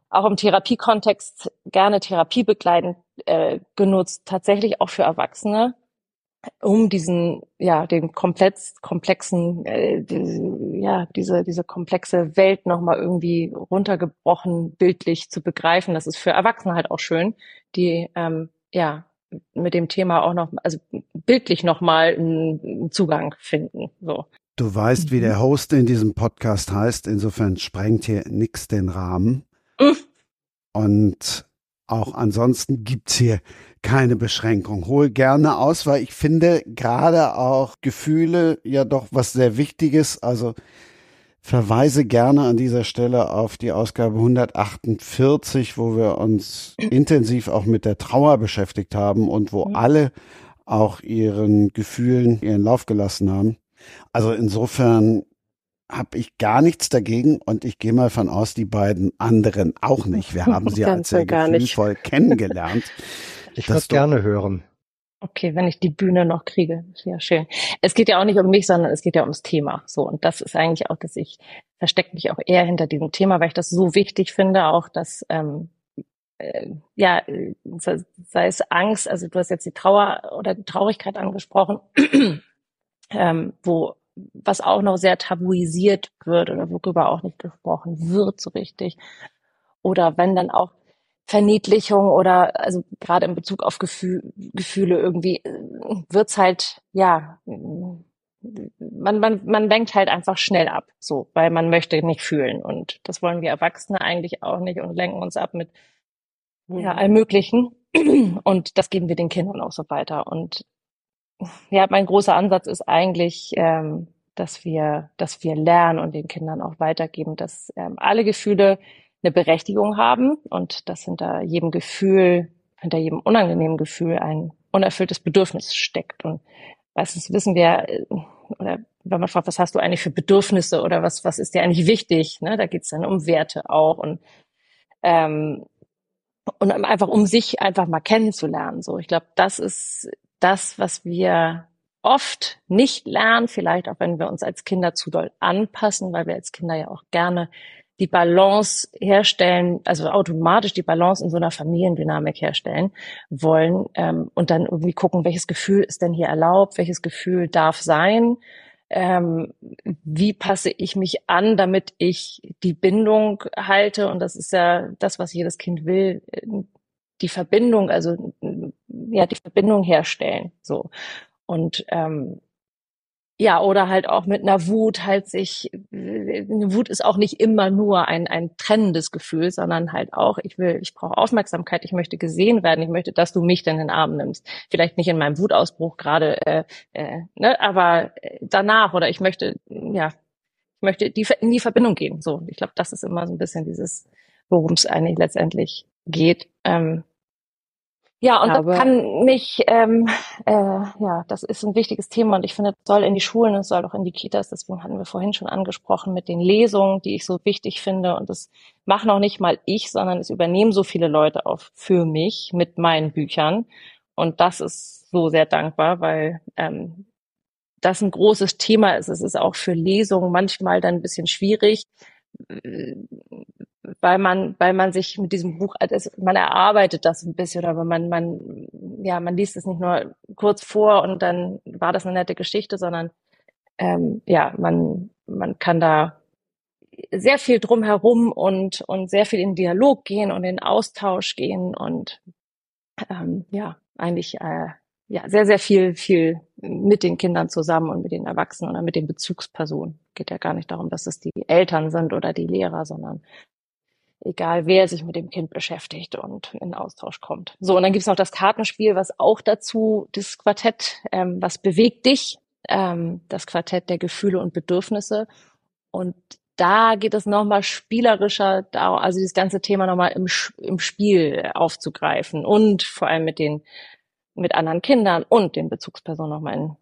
auch im Therapiekontext gerne therapiebegleitend äh, genutzt, tatsächlich auch für Erwachsene um diesen, ja, den komplett komplexen, äh, die, ja, diese, diese komplexe Welt nochmal irgendwie runtergebrochen, bildlich zu begreifen. Das ist für Erwachsene halt auch schön, die, ähm, ja, mit dem Thema auch noch, also bildlich nochmal einen Zugang finden, so. Du weißt, wie der mhm. Host in diesem Podcast heißt. Insofern sprengt hier nix den Rahmen. Mhm. Und auch ansonsten gibt's hier keine Beschränkung. Hol gerne aus, weil ich finde gerade auch Gefühle ja doch was sehr Wichtiges. Also verweise gerne an dieser Stelle auf die Ausgabe 148, wo wir uns intensiv auch mit der Trauer beschäftigt haben und wo alle auch ihren Gefühlen ihren Lauf gelassen haben. Also insofern habe ich gar nichts dagegen und ich gehe mal von aus, die beiden anderen auch nicht. Wir haben sie als sehr gefühlvoll kennengelernt. Ich würde gerne hören. Okay, wenn ich die Bühne noch kriege, ja schön. Es geht ja auch nicht um mich, sondern es geht ja ums Thema. So und das ist eigentlich auch, dass ich verstecke mich auch eher hinter diesem Thema, weil ich das so wichtig finde, auch dass ähm, äh, ja sei es Angst, also du hast jetzt die Trauer oder die Traurigkeit angesprochen, ähm, wo was auch noch sehr tabuisiert wird oder worüber auch nicht gesprochen wird so richtig. Oder wenn dann auch Verniedlichung oder also gerade in Bezug auf Gefühl, Gefühle irgendwie äh, wird's halt ja man, man, man denkt halt einfach schnell ab, so, weil man möchte nicht fühlen. Und das wollen wir Erwachsene eigentlich auch nicht und lenken uns ab mit ja, mhm. allem Möglichen. Und das geben wir den Kindern auch so weiter. Und ja, mein großer Ansatz ist eigentlich, ähm, dass wir, dass wir lernen und den Kindern auch weitergeben, dass ähm, alle Gefühle eine Berechtigung haben und dass hinter jedem Gefühl, hinter jedem unangenehmen Gefühl ein unerfülltes Bedürfnis steckt. Und meistens wissen wir, äh, oder wenn man fragt, was hast du eigentlich für Bedürfnisse oder was, was ist dir eigentlich wichtig, ne? da geht es dann um Werte auch und ähm, und einfach um sich einfach mal kennenzulernen. So, ich glaube, das ist das, was wir oft nicht lernen, vielleicht auch wenn wir uns als Kinder zu doll anpassen, weil wir als Kinder ja auch gerne die Balance herstellen, also automatisch die Balance in so einer Familiendynamik herstellen wollen ähm, und dann irgendwie gucken, welches Gefühl ist denn hier erlaubt, welches Gefühl darf sein, ähm, wie passe ich mich an, damit ich die Bindung halte. Und das ist ja das, was jedes Kind will, die Verbindung, also ja, die Verbindung herstellen. So. Und ähm, ja, oder halt auch mit einer Wut halt sich, eine Wut ist auch nicht immer nur ein, ein trennendes Gefühl, sondern halt auch, ich will, ich brauche Aufmerksamkeit, ich möchte gesehen werden, ich möchte, dass du mich in den Arm nimmst. Vielleicht nicht in meinem Wutausbruch gerade, äh, äh, ne, aber danach oder ich möchte, ja, ich möchte die, in die Verbindung gehen. So, ich glaube, das ist immer so ein bisschen dieses, worum es eigentlich letztendlich geht. Ähm, ja, und glaube, das kann mich, ähm, äh, ja, das ist ein wichtiges Thema und ich finde, es soll in die Schulen, es soll auch in die Kitas, deswegen hatten wir vorhin schon angesprochen mit den Lesungen, die ich so wichtig finde und das machen auch nicht mal ich, sondern es übernehmen so viele Leute auf für mich mit meinen Büchern und das ist so sehr dankbar, weil ähm, das ein großes Thema ist. Es ist auch für Lesungen manchmal dann ein bisschen schwierig, weil man, weil man sich mit diesem Buch, also man erarbeitet das ein bisschen, aber man, man, ja, man liest es nicht nur kurz vor und dann war das eine nette Geschichte, sondern ähm, ja, man, man kann da sehr viel drumherum und, und sehr viel in Dialog gehen und in Austausch gehen und ähm, ja, eigentlich äh, ja, sehr, sehr viel, viel mit den Kindern zusammen und mit den Erwachsenen oder mit den Bezugspersonen. Geht ja gar nicht darum, dass es die Eltern sind oder die Lehrer, sondern egal wer sich mit dem Kind beschäftigt und in Austausch kommt. So, und dann gibt's noch das Kartenspiel, was auch dazu, das Quartett, ähm, was bewegt dich, ähm, das Quartett der Gefühle und Bedürfnisse. Und da geht es nochmal spielerischer, also dieses ganze Thema nochmal im, im Spiel aufzugreifen und vor allem mit den mit anderen Kindern und den Bezugspersonen nochmal in,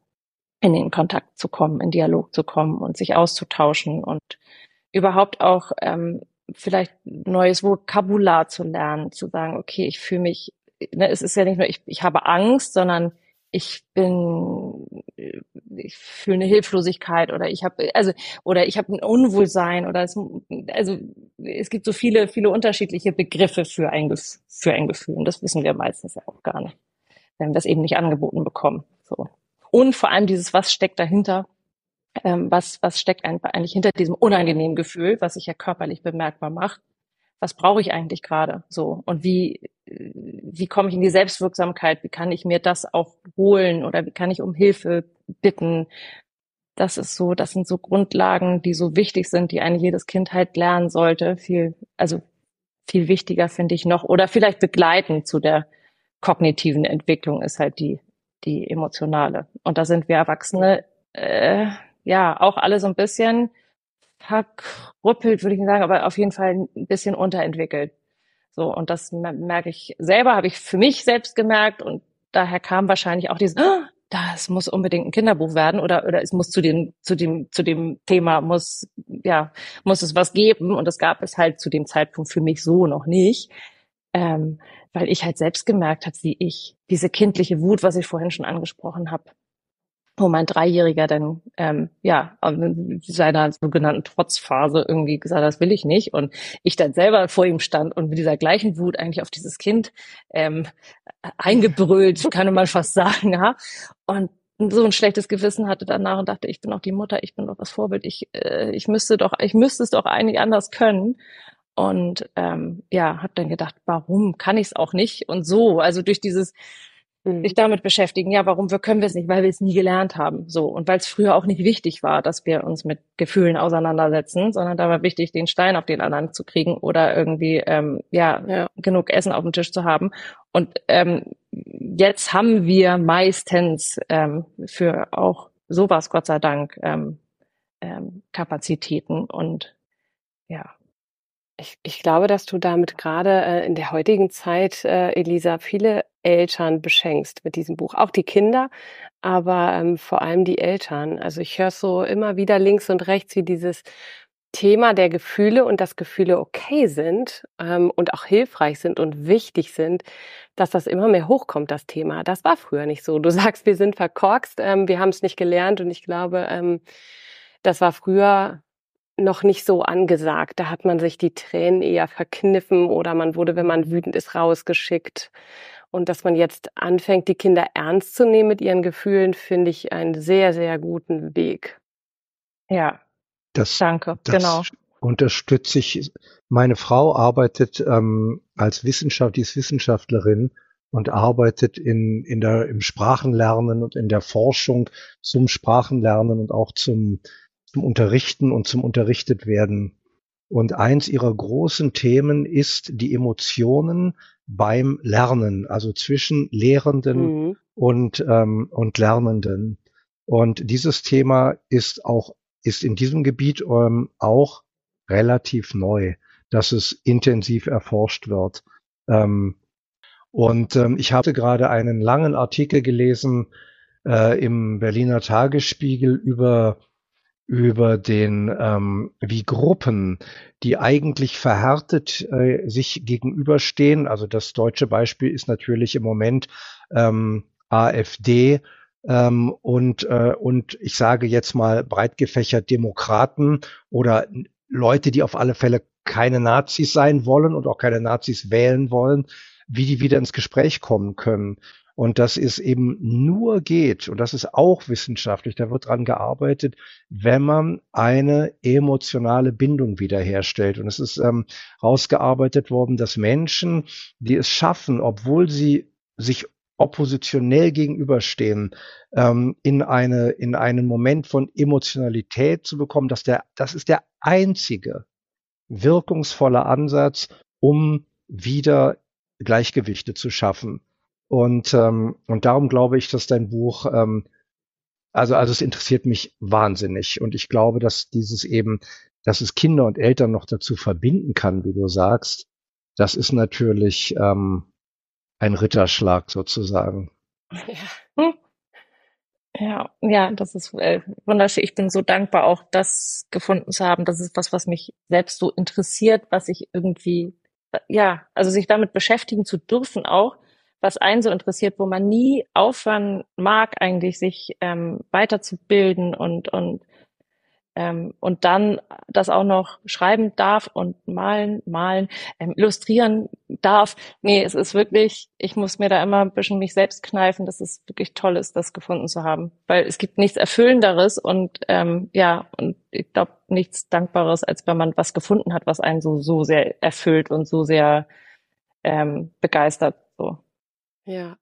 in den Kontakt zu kommen, in Dialog zu kommen und sich auszutauschen und überhaupt auch ähm, vielleicht neues Vokabular zu lernen, zu sagen, okay, ich fühle mich, ne, es ist ja nicht nur, ich, ich habe Angst, sondern ich bin, ich fühle eine Hilflosigkeit oder ich habe, also oder ich habe ein Unwohlsein oder es, also es gibt so viele, viele unterschiedliche Begriffe für ein, für ein Gefühl und das wissen wir meistens ja auch gar nicht wenn wir es eben nicht angeboten bekommen. So. Und vor allem dieses, was steckt dahinter? Ähm, was, was steckt eigentlich hinter diesem unangenehmen Gefühl, was sich ja körperlich bemerkbar macht? Was brauche ich eigentlich gerade? So. Und wie, wie komme ich in die Selbstwirksamkeit? Wie kann ich mir das auch holen? Oder wie kann ich um Hilfe bitten? Das ist so, das sind so Grundlagen, die so wichtig sind, die eigentlich jedes Kind halt lernen sollte. Viel, also viel wichtiger finde ich noch. Oder vielleicht begleiten zu der, kognitiven Entwicklung ist halt die, die emotionale. Und da sind wir Erwachsene, äh, ja, auch alle so ein bisschen verkrüppelt, würde ich sagen, aber auf jeden Fall ein bisschen unterentwickelt. So, und das merke ich selber, habe ich für mich selbst gemerkt und daher kam wahrscheinlich auch dieses, oh, das muss unbedingt ein Kinderbuch werden oder oder es muss zu dem zu dem zu dem Thema muss ja muss es was geben und das gab es halt zu dem Zeitpunkt für mich so noch nicht ähm, weil ich halt selbst gemerkt habe, wie ich diese kindliche Wut, was ich vorhin schon angesprochen habe, wo mein Dreijähriger dann ähm, ja in seiner sogenannten Trotzphase irgendwie gesagt, das will ich nicht, und ich dann selber vor ihm stand und mit dieser gleichen Wut eigentlich auf dieses Kind ähm, eingebrüllt, kann man fast sagen, ja, und so ein schlechtes Gewissen hatte danach und dachte, ich bin auch die Mutter, ich bin doch das Vorbild, ich äh, ich müsste doch, ich müsste es doch eigentlich anders können und ähm, ja, habe dann gedacht, warum kann ich es auch nicht? Und so, also durch dieses mhm. sich damit beschäftigen, ja, warum wir können wir es nicht, weil wir es nie gelernt haben, so und weil es früher auch nicht wichtig war, dass wir uns mit Gefühlen auseinandersetzen, sondern da war wichtig, den Stein auf den anderen zu kriegen oder irgendwie ähm, ja, ja. genug Essen auf dem Tisch zu haben. Und ähm, jetzt haben wir meistens ähm, für auch sowas, Gott sei Dank, ähm, ähm, Kapazitäten und ja, ich, ich glaube, dass du damit gerade äh, in der heutigen Zeit, äh, Elisa, viele Eltern beschenkst mit diesem Buch. Auch die Kinder, aber ähm, vor allem die Eltern. Also ich höre so immer wieder links und rechts, wie dieses Thema der Gefühle und dass Gefühle okay sind ähm, und auch hilfreich sind und wichtig sind, dass das immer mehr hochkommt, das Thema. Das war früher nicht so. Du sagst, wir sind verkorkst, ähm, wir haben es nicht gelernt und ich glaube, ähm, das war früher noch nicht so angesagt. Da hat man sich die Tränen eher verkniffen oder man wurde, wenn man wütend ist, rausgeschickt. Und dass man jetzt anfängt, die Kinder ernst zu nehmen mit ihren Gefühlen, finde ich einen sehr, sehr guten Weg. Ja. Das, Danke, das genau. unterstütze ich. Meine Frau arbeitet ähm, als Wissenschaft, die ist Wissenschaftlerin und arbeitet in, in der, im Sprachenlernen und in der Forschung zum Sprachenlernen und auch zum, zum Unterrichten und zum Unterrichtetwerden. Und eins ihrer großen Themen ist die Emotionen beim Lernen, also zwischen Lehrenden Mhm. und, ähm, und Lernenden. Und dieses Thema ist auch, ist in diesem Gebiet ähm, auch relativ neu, dass es intensiv erforscht wird. Ähm, und ähm, ich hatte gerade einen langen Artikel gelesen äh, im Berliner Tagesspiegel über über den ähm, wie Gruppen, die eigentlich verhärtet äh, sich gegenüberstehen. Also das deutsche Beispiel ist natürlich im Moment ähm, AfD ähm, und äh, und ich sage jetzt mal breit gefächert Demokraten oder Leute, die auf alle Fälle keine Nazis sein wollen und auch keine Nazis wählen wollen, wie die wieder ins Gespräch kommen können. Und dass es eben nur geht, und das ist auch wissenschaftlich, da wird dran gearbeitet, wenn man eine emotionale Bindung wiederherstellt. Und es ist ähm, rausgearbeitet worden, dass Menschen, die es schaffen, obwohl sie sich oppositionell gegenüberstehen, ähm, in eine, in einen Moment von Emotionalität zu bekommen, dass der, das ist der einzige wirkungsvolle Ansatz, um wieder Gleichgewichte zu schaffen. Und, ähm, und darum glaube ich, dass dein Buch, ähm, also, also es interessiert mich wahnsinnig. Und ich glaube, dass dieses eben, dass es Kinder und Eltern noch dazu verbinden kann, wie du sagst, das ist natürlich ähm, ein Ritterschlag sozusagen. Ja. Ja, ja, das ist äh, wunderschön. Ich bin so dankbar, auch das gefunden zu haben. Das ist was, was mich selbst so interessiert, was ich irgendwie, ja, also sich damit beschäftigen zu dürfen auch, was einen so interessiert, wo man nie aufhören mag, eigentlich sich ähm, weiterzubilden und und ähm, und dann das auch noch schreiben darf und malen, malen, ähm, illustrieren darf. Nee, es ist wirklich, ich muss mir da immer ein bisschen mich selbst kneifen, dass es wirklich toll ist, das gefunden zu haben. Weil es gibt nichts Erfüllenderes und ähm, ja, und ich glaube nichts Dankbares, als wenn man was gefunden hat, was einen so, so sehr erfüllt und so sehr ähm, begeistert. Ja.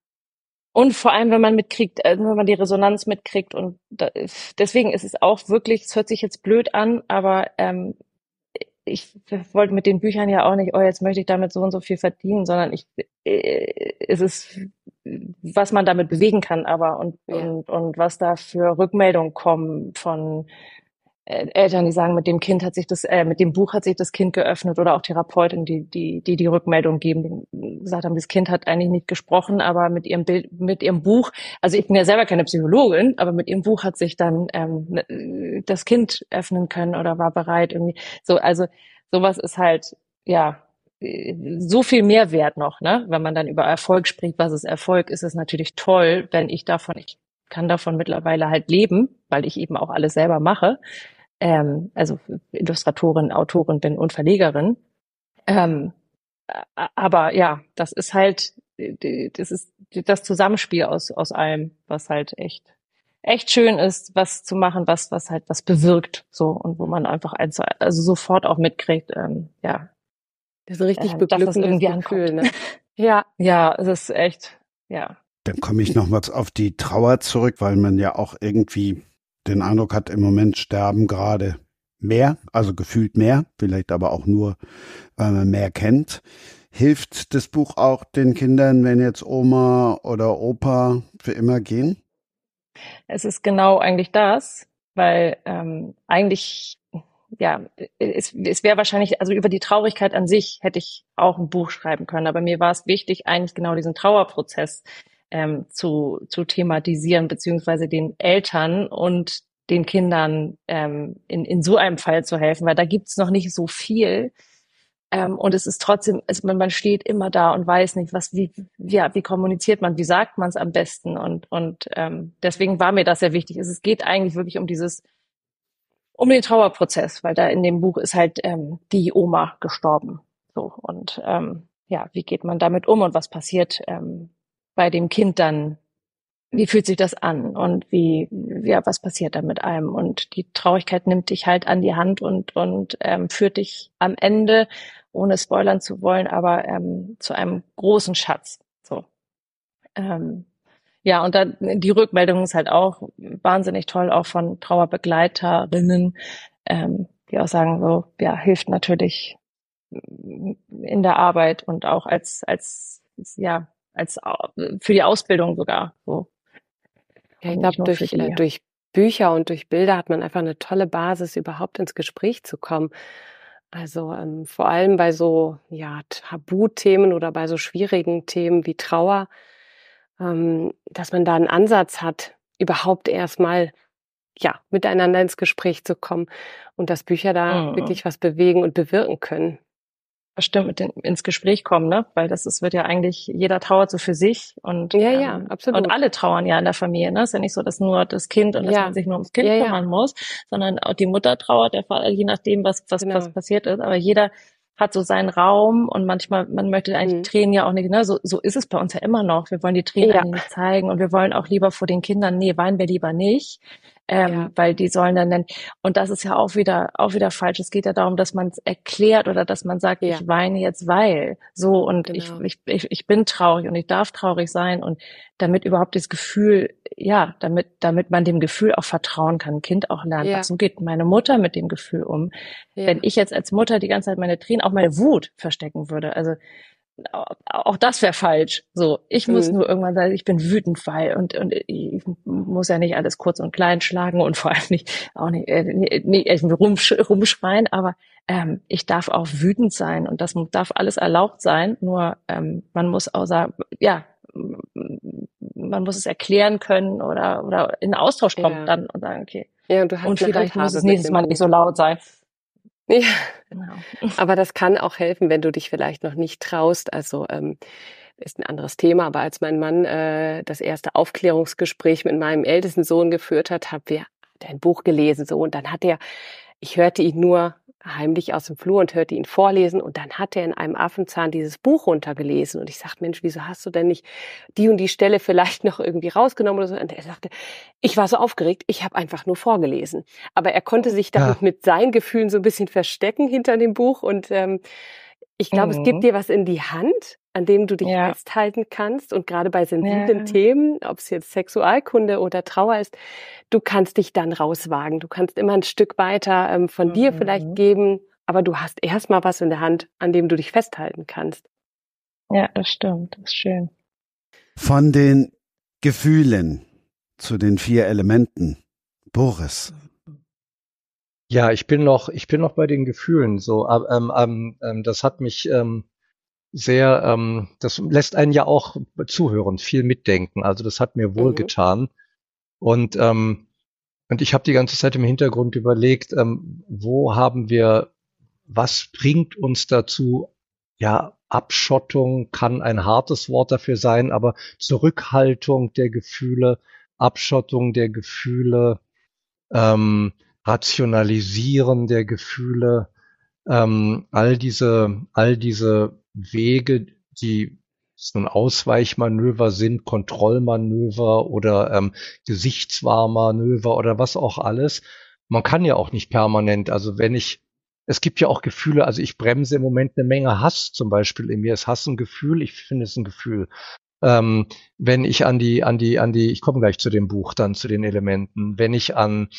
Und vor allem, wenn man mitkriegt, äh, wenn man die Resonanz mitkriegt. Und da, deswegen ist es auch wirklich, es hört sich jetzt blöd an, aber ähm, ich wollte mit den Büchern ja auch nicht, oh, jetzt möchte ich damit so und so viel verdienen, sondern ich, äh, es ist, was man damit bewegen kann, aber und, Ja. und, und was da für Rückmeldungen kommen von Eltern, die sagen, mit dem Kind hat sich das, äh, mit dem Buch hat sich das Kind geöffnet oder auch Therapeutinnen, die, die, die die Rückmeldung geben, die gesagt haben, das Kind hat eigentlich nicht gesprochen, aber mit ihrem Bild, mit ihrem Buch, also ich bin ja selber keine Psychologin, aber mit ihrem Buch hat sich dann ähm, ne- das Kind öffnen können oder war bereit irgendwie. So, also sowas ist halt, ja, äh, so viel Mehrwert noch, ne? Wenn man dann über Erfolg spricht, was ist Erfolg, ist es natürlich toll, wenn ich davon, ich kann davon mittlerweile halt leben, weil ich eben auch alles selber mache ähm, also Illustratorin, Autorin bin und Verlegerin. Ähm, aber ja, das ist halt, das ist das Zusammenspiel aus, aus allem, was halt echt, echt schön ist, was zu machen, was, was halt was bewirkt, so, und wo man einfach eins, also sofort auch mitkriegt, ähm, ja, Das ist ein richtig äh, dass das beglückendes irgendwie Gefühl, ne? Ja. Ja, es ist echt, ja. Dann komme ich nochmals auf die Trauer zurück, weil man ja auch irgendwie den Eindruck hat, im Moment sterben gerade mehr, also gefühlt mehr, vielleicht aber auch nur, weil man mehr kennt. Hilft das Buch auch den Kindern, wenn jetzt Oma oder Opa für immer gehen? Es ist genau eigentlich das, weil ähm, eigentlich, ja, es, es wäre wahrscheinlich, also über die Traurigkeit an sich hätte ich auch ein Buch schreiben können, aber mir war es wichtig, eigentlich genau diesen Trauerprozess ähm, zu, zu thematisieren, beziehungsweise den Eltern und den Kindern ähm, in, in so einem Fall zu helfen, weil da gibt's noch nicht so viel. Ähm, und es ist trotzdem, es, man, man steht immer da und weiß nicht, was, wie, ja, wie kommuniziert man, wie sagt man es am besten. Und, und ähm, deswegen war mir das sehr wichtig. Es, es geht eigentlich wirklich um dieses, um den Trauerprozess, weil da in dem Buch ist halt ähm, die Oma gestorben. So und ähm, ja, wie geht man damit um und was passiert ähm, bei dem Kind dann wie fühlt sich das an und wie, ja, was passiert da mit einem? Und die Traurigkeit nimmt dich halt an die Hand und, und ähm, führt dich am Ende, ohne spoilern zu wollen, aber ähm, zu einem großen Schatz. So. Ähm, ja, und dann die Rückmeldung ist halt auch wahnsinnig toll, auch von Trauerbegleiterinnen, ähm, die auch sagen, so, ja, hilft natürlich in der Arbeit und auch als, als, ja, als für die Ausbildung sogar. So. Ja, ich glaube, durch, äh, durch Bücher und durch Bilder hat man einfach eine tolle Basis, überhaupt ins Gespräch zu kommen. Also ähm, vor allem bei so ja, Tabuthemen oder bei so schwierigen Themen wie Trauer, ähm, dass man da einen Ansatz hat, überhaupt erstmal ja miteinander ins Gespräch zu kommen und dass Bücher da mhm. wirklich was bewegen und bewirken können bestimmt mit den, ins Gespräch kommen, ne? Weil das ist, wird ja eigentlich, jeder trauert so für sich und, ja, ja, ähm, absolut. und alle trauern ja in der Familie, ne? Es ist ja nicht so, dass nur das Kind und dass ja. man sich nur ums Kind ja, kümmern ja. muss, sondern auch die Mutter trauert, der Vater, je nachdem, was, was, genau. was passiert ist. Aber jeder hat so seinen Raum und manchmal, man möchte eigentlich mhm. Tränen ja auch nicht, ne? So, so ist es bei uns ja immer noch. Wir wollen die Tränen ja. nicht zeigen und wir wollen auch lieber vor den Kindern, nee, weinen wir lieber nicht ähm, ja. weil die sollen dann nennen. Und das ist ja auch wieder auch wieder falsch. Es geht ja darum, dass man es erklärt oder dass man sagt, ja. ich weine jetzt weil so und genau. ich, ich ich bin traurig und ich darf traurig sein und damit überhaupt das Gefühl, ja, damit damit man dem Gefühl auch vertrauen kann, ein Kind auch lernt. Ja. Ach, so geht meine Mutter mit dem Gefühl um. Wenn ich jetzt als Mutter die ganze Zeit meine Tränen, auch meine Wut verstecken würde, also auch das wäre falsch. So, ich muss mhm. nur irgendwann sagen, ich bin wütend, weil und und ich muss ja nicht alles kurz und klein schlagen und vor allem nicht auch nicht, äh, nicht irgendwie rumsch rumschreien, aber ähm, ich darf auch wütend sein und das darf alles erlaubt sein. Nur ähm, man muss auch sagen, ja, man muss es erklären können oder oder in Austausch kommen ja. dann und sagen, okay. Ja, und, du hast und vielleicht muss es nächstes Mal nicht so laut sein. Ja, genau. Aber das kann auch helfen, wenn du dich vielleicht noch nicht traust. Also ähm, ist ein anderes Thema, aber als mein Mann äh, das erste Aufklärungsgespräch mit meinem ältesten Sohn geführt hat, haben wir ein Buch gelesen so und dann hat er, ich hörte ihn nur heimlich aus dem Flur und hörte ihn vorlesen und dann hat er in einem Affenzahn dieses Buch runtergelesen und ich sagte, Mensch, wieso hast du denn nicht die und die Stelle vielleicht noch irgendwie rausgenommen oder so? Und er sagte, ich war so aufgeregt, ich habe einfach nur vorgelesen. Aber er konnte sich dann ja. mit seinen Gefühlen so ein bisschen verstecken hinter dem Buch und ähm, ich glaube, mhm. es gibt mhm. dir was in die Hand, an dem du dich ja. festhalten kannst. Und gerade bei sensiblen ja. Themen, ob es jetzt Sexualkunde oder Trauer ist, du kannst dich dann rauswagen. Du kannst immer ein Stück weiter ähm, von mhm. dir vielleicht geben, aber du hast erstmal was in der Hand, an dem du dich festhalten kannst. Ja, das stimmt. Das ist schön. Von den Gefühlen zu den vier Elementen. Boris. Ja, ich bin noch, ich bin noch bei den Gefühlen. So, ähm, ähm, das hat mich ähm, sehr, ähm, das lässt einen ja auch zuhören, viel mitdenken. Also das hat mir wohl mhm. getan. Und ähm, und ich habe die ganze Zeit im Hintergrund überlegt, ähm, wo haben wir, was bringt uns dazu? Ja, Abschottung kann ein hartes Wort dafür sein, aber Zurückhaltung der Gefühle, Abschottung der Gefühle, ähm, Rationalisieren der Gefühle, ähm, all diese, all diese Wege, die so ein Ausweichmanöver sind, Kontrollmanöver oder ähm, Gesichtswahrmanöver oder was auch alles. Man kann ja auch nicht permanent, also wenn ich, es gibt ja auch Gefühle, also ich bremse im Moment eine Menge Hass zum Beispiel in mir. Ist Hass ein Gefühl? Ich finde es ein Gefühl. Ähm, wenn ich an die, an die, an die, ich komme gleich zu dem Buch dann, zu den Elementen, wenn ich an,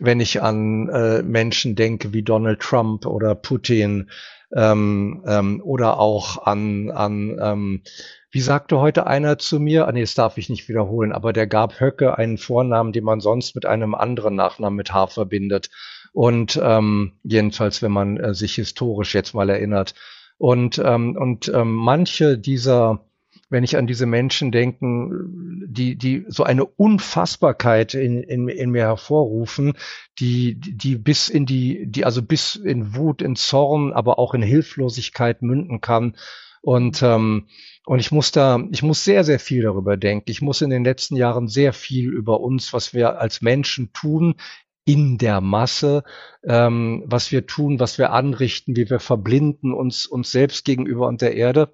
wenn ich an äh, Menschen denke wie Donald Trump oder Putin ähm, ähm, oder auch an, an ähm, wie sagte heute einer zu mir, ah, nee, das darf ich nicht wiederholen, aber der gab Höcke einen Vornamen, den man sonst mit einem anderen Nachnamen mit H verbindet. Und ähm, jedenfalls, wenn man äh, sich historisch jetzt mal erinnert. Und, ähm, und ähm, manche dieser wenn ich an diese Menschen denken, die, die so eine Unfassbarkeit in, in, in mir hervorrufen, die, die bis in die, die also bis in Wut, in Zorn, aber auch in Hilflosigkeit münden kann. Und, ähm, und ich muss da, ich muss sehr, sehr viel darüber denken. Ich muss in den letzten Jahren sehr viel über uns, was wir als Menschen tun, in der Masse, ähm, was wir tun, was wir anrichten, wie wir verblinden uns uns selbst gegenüber und der Erde.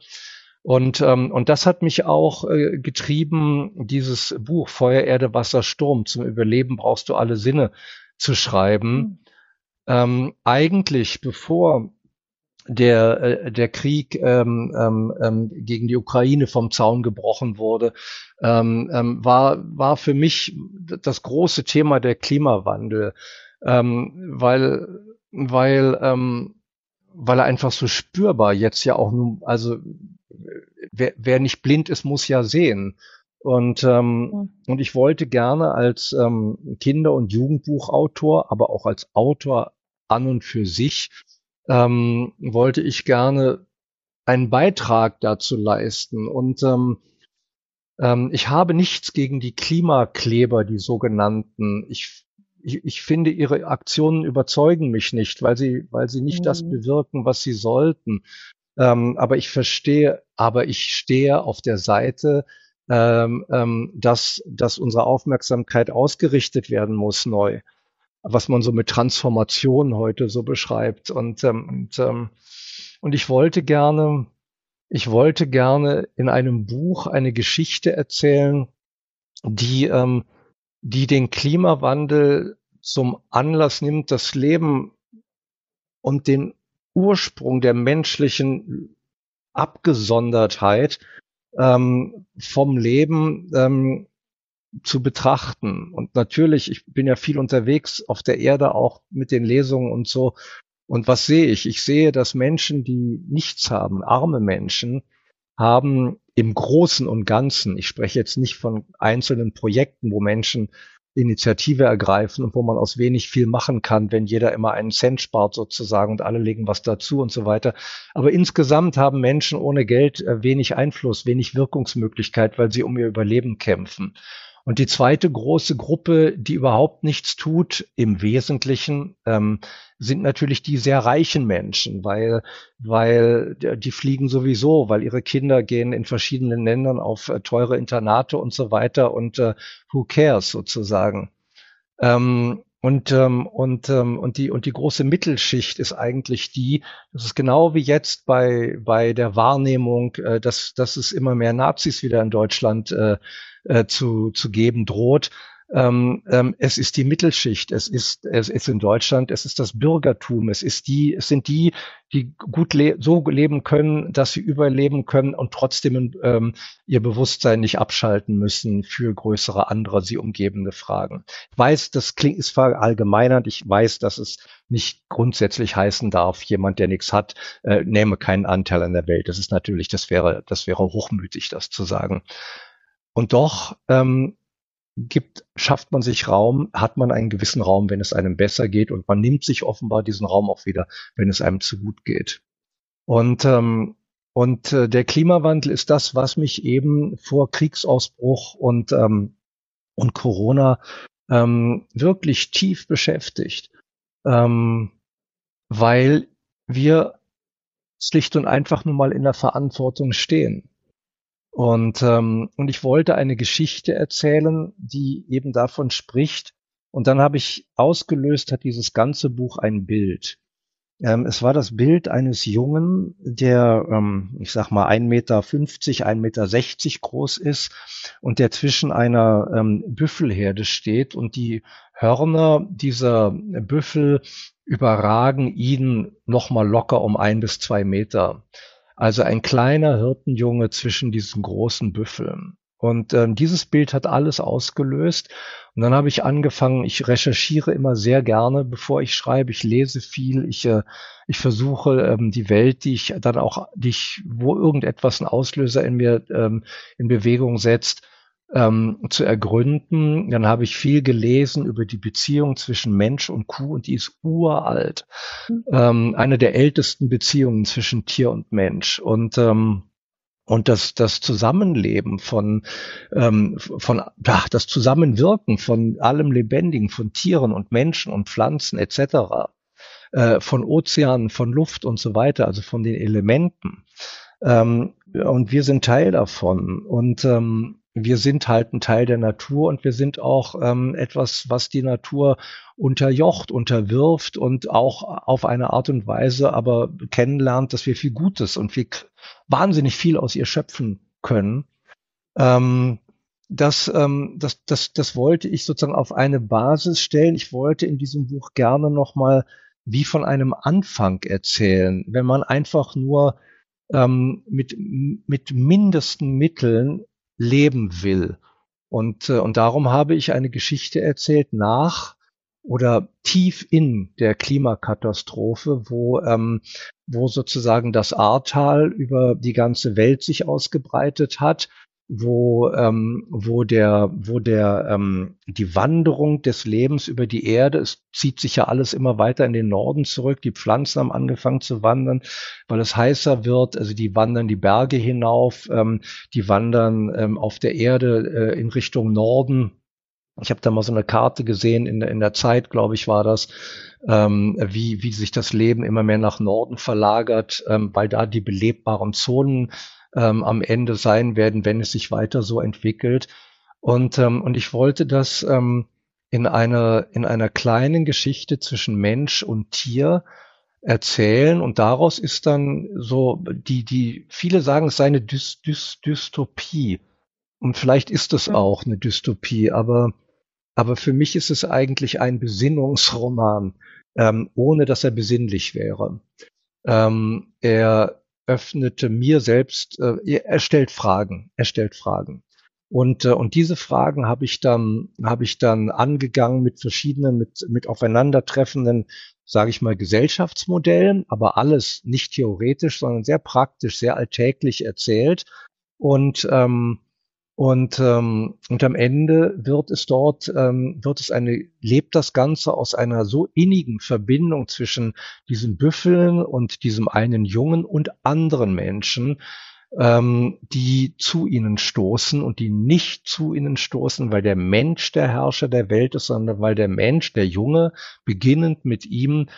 Und, ähm, und das hat mich auch äh, getrieben, dieses Buch Feuer, Erde, Wasser, Sturm, zum Überleben brauchst du alle Sinne zu schreiben. Mhm. Ähm, eigentlich, bevor der, äh, der Krieg ähm, ähm, ähm, gegen die Ukraine vom Zaun gebrochen wurde, ähm, ähm, war, war für mich das große Thema der Klimawandel, ähm, weil, weil, ähm, weil er einfach so spürbar jetzt ja auch nun, also wer, wer nicht blind ist, muss ja sehen. Und, ähm, und ich wollte gerne als ähm, Kinder- und Jugendbuchautor, aber auch als Autor an und für sich, ähm, wollte ich gerne einen Beitrag dazu leisten. Und ähm, ähm, ich habe nichts gegen die Klimakleber, die sogenannten. Ich, ich, ich finde, ihre Aktionen überzeugen mich nicht, weil sie, weil sie nicht mhm. das bewirken, was sie sollten. Ähm, aber ich verstehe, aber ich stehe auf der Seite, ähm, ähm, dass, dass unsere Aufmerksamkeit ausgerichtet werden muss neu was man so mit Transformation heute so beschreibt. Und, ähm, und, ähm, und ich wollte gerne, ich wollte gerne in einem Buch eine Geschichte erzählen, die, ähm, die den Klimawandel zum Anlass nimmt, das Leben und den Ursprung der menschlichen Abgesondertheit ähm, vom Leben ähm, zu betrachten. Und natürlich, ich bin ja viel unterwegs auf der Erde, auch mit den Lesungen und so. Und was sehe ich? Ich sehe, dass Menschen, die nichts haben, arme Menschen, haben im Großen und Ganzen, ich spreche jetzt nicht von einzelnen Projekten, wo Menschen Initiative ergreifen und wo man aus wenig viel machen kann, wenn jeder immer einen Cent spart sozusagen und alle legen was dazu und so weiter. Aber insgesamt haben Menschen ohne Geld äh, wenig Einfluss, wenig Wirkungsmöglichkeit, weil sie um ihr Überleben kämpfen. Und die zweite große Gruppe, die überhaupt nichts tut, im Wesentlichen, ähm, sind natürlich die sehr reichen Menschen, weil, weil die fliegen sowieso, weil ihre Kinder gehen in verschiedenen Ländern auf äh, teure Internate und so weiter und äh, who cares sozusagen. Ähm, und, ähm, und, ähm, und, die, und die große Mittelschicht ist eigentlich die, das ist genau wie jetzt bei, bei der Wahrnehmung, äh, dass, dass es immer mehr Nazis wieder in Deutschland äh, äh, zu, zu geben droht. Ähm, ähm, es ist die Mittelschicht, es ist, es ist in Deutschland, es ist das Bürgertum, es ist die, es sind die, die gut le so leben können, dass sie überleben können und trotzdem ähm, ihr Bewusstsein nicht abschalten müssen für größere andere sie umgebende Fragen. Ich weiß, das klingt ist verallgemeinernd. Ich weiß, dass es nicht grundsätzlich heißen darf, jemand, der nichts hat, äh, nehme keinen Anteil an der Welt. Das ist natürlich, das wäre, das wäre hochmütig, das zu sagen. Und doch ähm, gibt, schafft man sich Raum, hat man einen gewissen Raum, wenn es einem besser geht und man nimmt sich offenbar diesen Raum auch wieder, wenn es einem zu gut geht. Und, ähm, und äh, der Klimawandel ist das, was mich eben vor Kriegsausbruch und, ähm, und Corona ähm, wirklich tief beschäftigt, ähm, weil wir schlicht und einfach nur mal in der Verantwortung stehen. Und, ähm, und ich wollte eine Geschichte erzählen, die eben davon spricht. Und dann habe ich ausgelöst, hat dieses ganze Buch ein Bild. Ähm, es war das Bild eines Jungen, der, ähm, ich sag mal, 1,50 Meter, 1,60 Meter groß ist und der zwischen einer ähm, Büffelherde steht und die Hörner dieser Büffel überragen ihn nochmal locker um ein bis zwei Meter. Also ein kleiner Hirtenjunge zwischen diesen großen Büffeln. Und ähm, dieses Bild hat alles ausgelöst. Und dann habe ich angefangen, ich recherchiere immer sehr gerne, bevor ich schreibe. Ich lese viel, ich, äh, ich versuche ähm, die Welt, die ich dann auch, die ich, wo irgendetwas einen Auslöser in mir ähm, in Bewegung setzt, ähm, zu ergründen. Dann habe ich viel gelesen über die Beziehung zwischen Mensch und Kuh und die ist uralt. Mhm. Ähm, eine der ältesten Beziehungen zwischen Tier und Mensch. Und ähm, und das, das Zusammenleben von, ähm, von ach, das Zusammenwirken von allem Lebendigen, von Tieren und Menschen und Pflanzen etc., äh, von Ozeanen, von Luft und so weiter, also von den Elementen. Ähm, und wir sind Teil davon. Und, ähm, wir sind halt ein Teil der Natur und wir sind auch ähm, etwas, was die Natur unterjocht, unterwirft und auch auf eine Art und Weise aber kennenlernt, dass wir viel Gutes und wir wahnsinnig viel aus ihr schöpfen können. Ähm, das, ähm, das, das, das wollte ich sozusagen auf eine Basis stellen. Ich wollte in diesem Buch gerne nochmal wie von einem Anfang erzählen, wenn man einfach nur ähm, mit, mit mindesten Mitteln leben will. Und, äh, und darum habe ich eine Geschichte erzählt nach oder tief in der Klimakatastrophe, wo, ähm, wo sozusagen das Ahrtal über die ganze Welt sich ausgebreitet hat wo, ähm, wo der, wo der, ähm, die Wanderung des Lebens über die Erde, es zieht sich ja alles immer weiter in den Norden zurück. Die Pflanzen haben angefangen zu wandern, weil es heißer wird. Also die wandern die Berge hinauf, ähm, die wandern ähm, auf der Erde äh, in Richtung Norden. Ich habe da mal so eine Karte gesehen in in der Zeit, glaube ich, war das, ähm, wie, wie sich das Leben immer mehr nach Norden verlagert, ähm, weil da die belebbaren Zonen ähm, am Ende sein werden, wenn es sich weiter so entwickelt. Und, ähm, und ich wollte das ähm, in einer, in einer kleinen Geschichte zwischen Mensch und Tier erzählen. Und daraus ist dann so, die, die, viele sagen, es sei eine Dys, Dys, Dystopie. Und vielleicht ist es auch eine Dystopie, aber, aber für mich ist es eigentlich ein Besinnungsroman, ähm, ohne dass er besinnlich wäre. Ähm, er, öffnete mir selbst, äh, er stellt Fragen, er stellt Fragen. Und, äh, und diese Fragen habe ich dann, habe ich dann angegangen mit verschiedenen, mit, mit aufeinandertreffenden, sage ich mal, Gesellschaftsmodellen, aber alles nicht theoretisch, sondern sehr praktisch, sehr alltäglich erzählt. Und ähm, und, ähm, und am Ende wird es dort, ähm, wird es eine, lebt das Ganze aus einer so innigen Verbindung zwischen diesen Büffeln und diesem einen Jungen und anderen Menschen, ähm, die zu ihnen stoßen und die nicht zu ihnen stoßen, weil der Mensch der Herrscher der Welt ist, sondern weil der Mensch, der Junge, beginnend mit ihm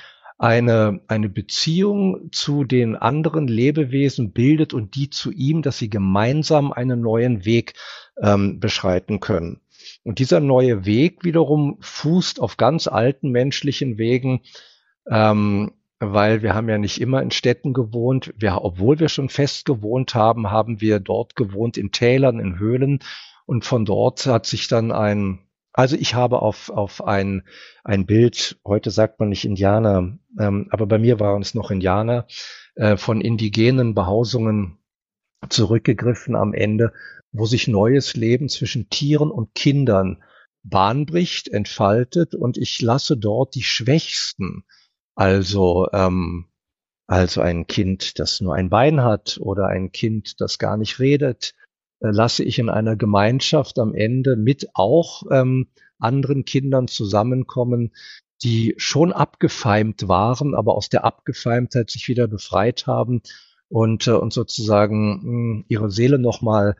eine, eine Beziehung zu den anderen Lebewesen bildet und die zu ihm, dass sie gemeinsam einen neuen Weg ähm, beschreiten können. Und dieser neue Weg wiederum fußt auf ganz alten menschlichen Wegen, ähm, weil wir haben ja nicht immer in Städten gewohnt. Wir, obwohl wir schon fest gewohnt haben, haben wir dort gewohnt in Tälern, in Höhlen. Und von dort hat sich dann ein, also ich habe auf, auf ein, ein Bild, heute sagt man nicht Indianer, ähm, aber bei mir waren es noch Indianer, äh, von indigenen Behausungen zurückgegriffen am Ende, wo sich neues Leben zwischen Tieren und Kindern Bahn bricht, entfaltet und ich lasse dort die Schwächsten, also ähm, also ein Kind, das nur ein Bein hat oder ein Kind, das gar nicht redet, lasse ich in einer Gemeinschaft am Ende mit auch ähm, anderen Kindern zusammenkommen, die schon abgefeimt waren, aber aus der Abgefeimtheit sich wieder befreit haben und, äh, und sozusagen mh, hm, ihre Seele nochmal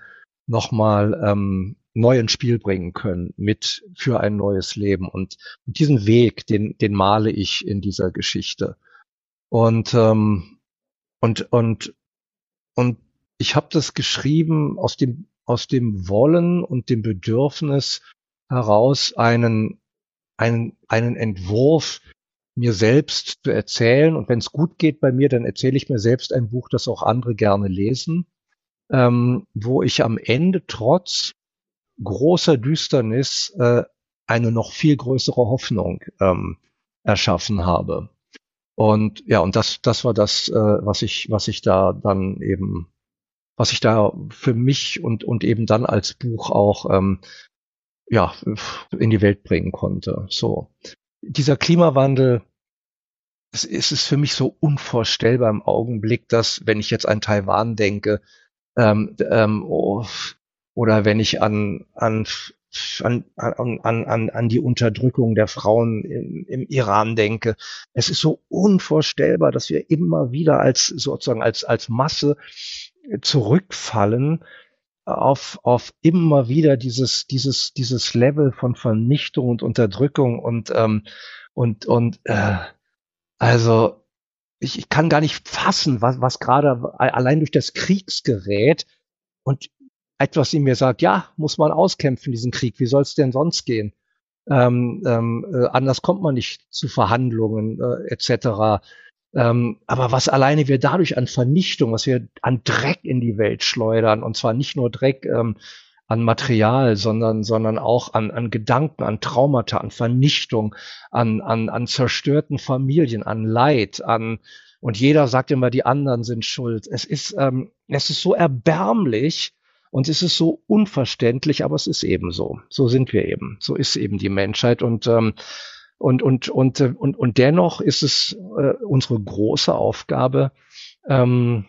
noch mal, ähm, neu ins Spiel bringen können mit für ein neues Leben. Und, und diesen Weg, den, den male ich in dieser Geschichte. Und, ähm, und, und, und ich habe das geschrieben aus dem, aus dem Wollen und dem Bedürfnis heraus, einen, einen, einen Entwurf mir selbst zu erzählen. Und wenn es gut geht bei mir, dann erzähle ich mir selbst ein Buch, das auch andere gerne lesen, ähm, wo ich am Ende trotz großer Düsternis äh, eine noch viel größere Hoffnung ähm, erschaffen habe. Und ja, und das, das war das, äh, was ich, was ich da dann eben was ich da für mich und, und eben dann als Buch auch ähm, ja, in die Welt bringen konnte. So. Dieser Klimawandel, es ist für mich so unvorstellbar im Augenblick, dass, wenn ich jetzt an Taiwan denke, ähm, ähm, oh, oder wenn ich an, an an, an, an, an die Unterdrückung der Frauen im, im Iran denke. Es ist so unvorstellbar, dass wir immer wieder als sozusagen als, als Masse zurückfallen auf, auf immer wieder dieses, dieses, dieses Level von Vernichtung und Unterdrückung und, ähm, und, und äh, also ich, ich kann gar nicht fassen, was, was gerade allein durch das Kriegsgerät und etwas in mir sagt, ja, muss man auskämpfen, diesen Krieg, wie soll es denn sonst gehen? Ähm, ähm, äh, anders kommt man nicht zu Verhandlungen äh, etc. Ähm, aber was alleine wir dadurch an Vernichtung, was wir an Dreck in die Welt schleudern, und zwar nicht nur Dreck ähm, an Material, sondern, sondern auch an, an Gedanken, an Traumata, an Vernichtung, an, an, an zerstörten Familien, an Leid, an, und jeder sagt immer, die anderen sind schuld. Es ist, ähm, es ist so erbärmlich, und es ist so unverständlich, aber es ist eben so. So sind wir eben. So ist eben die Menschheit. Und, ähm, und, und, und, äh, und, und dennoch ist es äh, unsere große Aufgabe, ähm,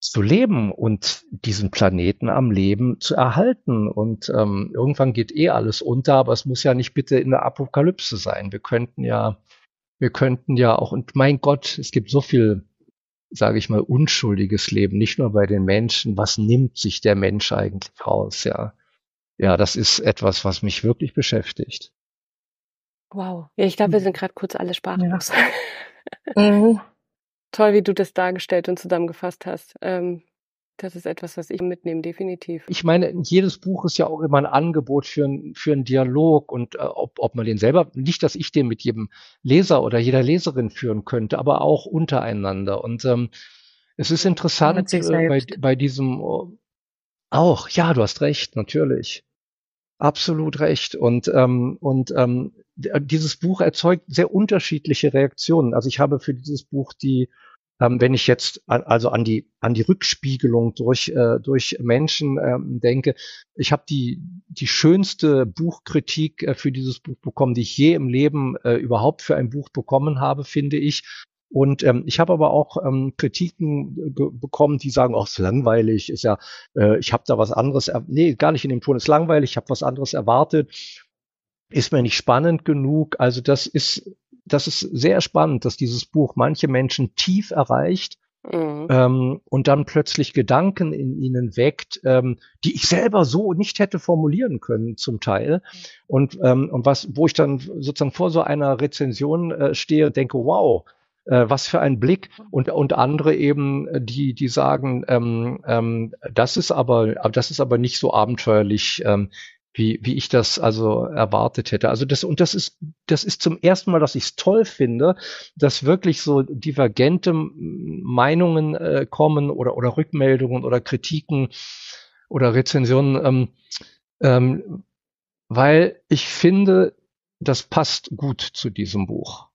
zu leben und diesen Planeten am Leben zu erhalten. Und ähm, irgendwann geht eh alles unter, aber es muss ja nicht bitte in der Apokalypse sein. Wir könnten ja, wir könnten ja auch, und mein Gott, es gibt so viel sage ich mal, unschuldiges Leben, nicht nur bei den Menschen. Was nimmt sich der Mensch eigentlich raus? Ja, ja, das ist etwas, was mich wirklich beschäftigt. Wow. Ja, ich glaube, wir sind gerade kurz alle sprachlos. Ja. mhm. Toll, wie du das dargestellt und zusammengefasst hast. Ähm, das ist etwas, was ich mitnehme, definitiv. Ich meine, jedes Buch ist ja auch immer ein Angebot für, ein, für einen Dialog und äh, ob, ob man den selber, nicht, dass ich den mit jedem Leser oder jeder Leserin führen könnte, aber auch untereinander. Und ähm, es ist interessant äh, bei, bei diesem oh, auch, ja, du hast recht, natürlich. Absolut recht. Und, ähm, und ähm, dieses Buch erzeugt sehr unterschiedliche Reaktionen. Also ich habe für dieses Buch die ähm, wenn ich jetzt also an die an die Rückspiegelung durch äh, durch Menschen ähm, denke, ich habe die die schönste Buchkritik äh, für dieses Buch bekommen, die ich je im Leben äh, überhaupt für ein Buch bekommen habe, finde ich. Und ähm, ich habe aber auch ähm, Kritiken bekommen, die sagen, ach, ist langweilig, ist ja, äh, ich habe da was anderes, nee, gar nicht in dem Ton, ist langweilig, ich habe was anderes erwartet, ist mir nicht spannend genug. Also das ist das ist sehr spannend, dass dieses Buch manche Menschen tief erreicht mhm. ähm, und dann plötzlich Gedanken in ihnen weckt, ähm, die ich selber so nicht hätte formulieren können zum Teil. Und, ähm, und was, wo ich dann sozusagen vor so einer Rezension äh, stehe und denke, wow, äh, was für ein Blick und und andere eben die die sagen ähm, ähm, das ist aber das ist aber nicht so abenteuerlich ähm, wie, wie ich das also erwartet hätte. Also das, und das ist, das ist zum ersten Mal, dass ich es toll finde, dass wirklich so divergente Meinungen äh, kommen oder, oder Rückmeldungen oder Kritiken oder Rezensionen, ähm, ähm, weil ich finde, das passt gut zu diesem Buch.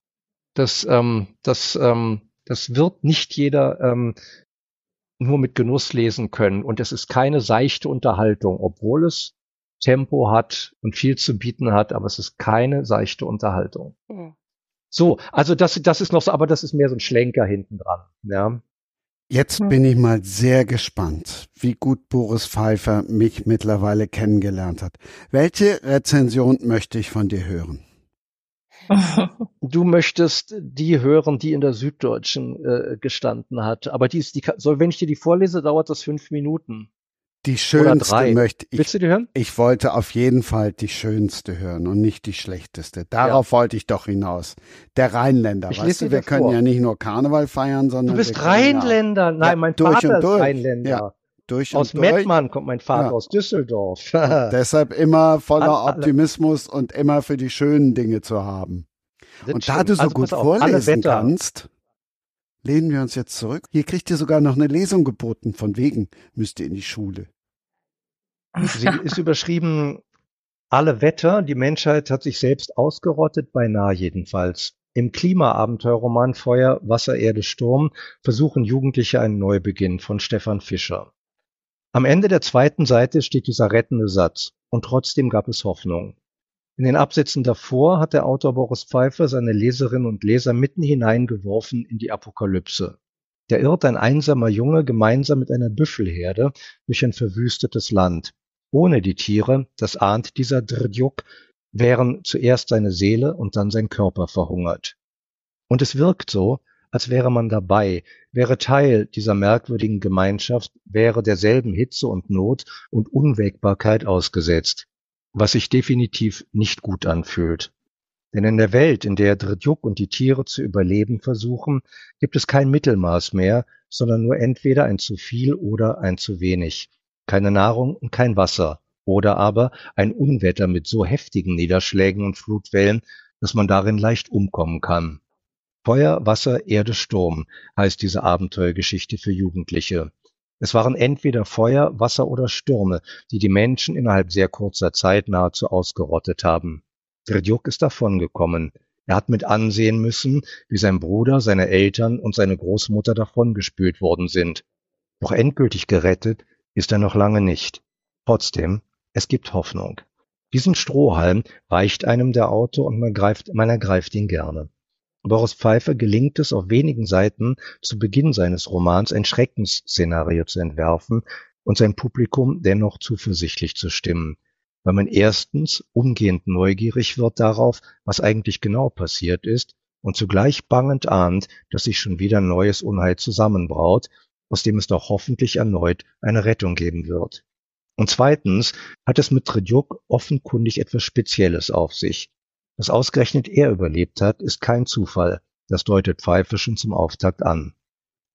Das, ähm, das, ähm, das wird nicht jeder ähm, nur mit Genuss lesen können. Und es ist keine seichte Unterhaltung, obwohl es Tempo hat und viel zu bieten hat, aber es ist keine seichte Unterhaltung. Mhm. So, also das, das ist noch so, aber das ist mehr so ein Schlenker hinten dran. Ja. Jetzt hm. bin ich mal sehr gespannt, wie gut Boris Pfeiffer mich mittlerweile kennengelernt hat. Welche Rezension möchte ich von dir hören? Du möchtest die hören, die in der Süddeutschen äh, gestanden hat. Aber die ist, die, soll, wenn ich dir die vorlese, dauert das fünf Minuten. Die schönste möchte ich. Willst du die hören? Ich wollte auf jeden Fall die schönste hören und nicht die schlechteste. Darauf ja. wollte ich doch hinaus. Der Rheinländer, ich weißt du, wir können vor. ja nicht nur Karneval feiern, sondern. Du bist Rheinländer. Ja, Nein, mein durch Vater ist Rheinländer. Ja, durch aus Mettmann kommt mein Vater, ja. aus Düsseldorf. deshalb immer voller Optimismus und immer für die schönen Dinge zu haben. und da du so also, gut auf, vorlesen kannst, lehnen wir uns jetzt zurück. Hier kriegt ihr sogar noch eine Lesung geboten, von wegen müsst ihr in die Schule. Sie ist überschrieben, alle Wetter, die Menschheit hat sich selbst ausgerottet, beinahe jedenfalls. Im Klimaabenteuerroman Feuer, Wasser, Erde, Sturm versuchen Jugendliche einen Neubeginn von Stefan Fischer. Am Ende der zweiten Seite steht dieser rettende Satz. Und trotzdem gab es Hoffnung. In den Absätzen davor hat der Autor Boris Pfeiffer seine Leserinnen und Leser mitten hineingeworfen in die Apokalypse. Da irrt ein einsamer Junge gemeinsam mit einer Büffelherde durch ein verwüstetes Land. Ohne die Tiere, das ahnt dieser Drdjuk, wären zuerst seine Seele und dann sein Körper verhungert. Und es wirkt so, als wäre man dabei, wäre Teil dieser merkwürdigen Gemeinschaft, wäre derselben Hitze und Not und Unwägbarkeit ausgesetzt was sich definitiv nicht gut anfühlt. Denn in der Welt, in der Dritjuk und die Tiere zu überleben versuchen, gibt es kein Mittelmaß mehr, sondern nur entweder ein zu viel oder ein zu wenig. keine Nahrung und kein Wasser. Oder aber ein Unwetter mit so heftigen Niederschlägen und Flutwellen, dass man darin leicht umkommen kann. Feuer, Wasser, Erde, Sturm heißt diese Abenteuergeschichte für Jugendliche. Es waren entweder Feuer, Wasser oder Stürme, die die Menschen innerhalb sehr kurzer Zeit nahezu ausgerottet haben. Dredjuk ist davongekommen. Er hat mit ansehen müssen, wie sein Bruder, seine Eltern und seine Großmutter davongespült worden sind. Doch endgültig gerettet ist er noch lange nicht. Trotzdem, es gibt Hoffnung. Diesen Strohhalm reicht einem der Autor und man, greift, man ergreift ihn gerne. Boris Pfeiffer gelingt es auf wenigen Seiten zu Beginn seines Romans ein Schreckensszenario zu entwerfen und sein Publikum dennoch zuversichtlich zu stimmen, weil man erstens umgehend neugierig wird darauf, was eigentlich genau passiert ist und zugleich bangend ahnt, dass sich schon wieder neues Unheil zusammenbraut, aus dem es doch hoffentlich erneut eine Rettung geben wird. Und zweitens hat es mit Tredjuk offenkundig etwas Spezielles auf sich. Dass ausgerechnet er überlebt hat, ist kein Zufall. Das deutet Pfeiffer schon zum Auftakt an.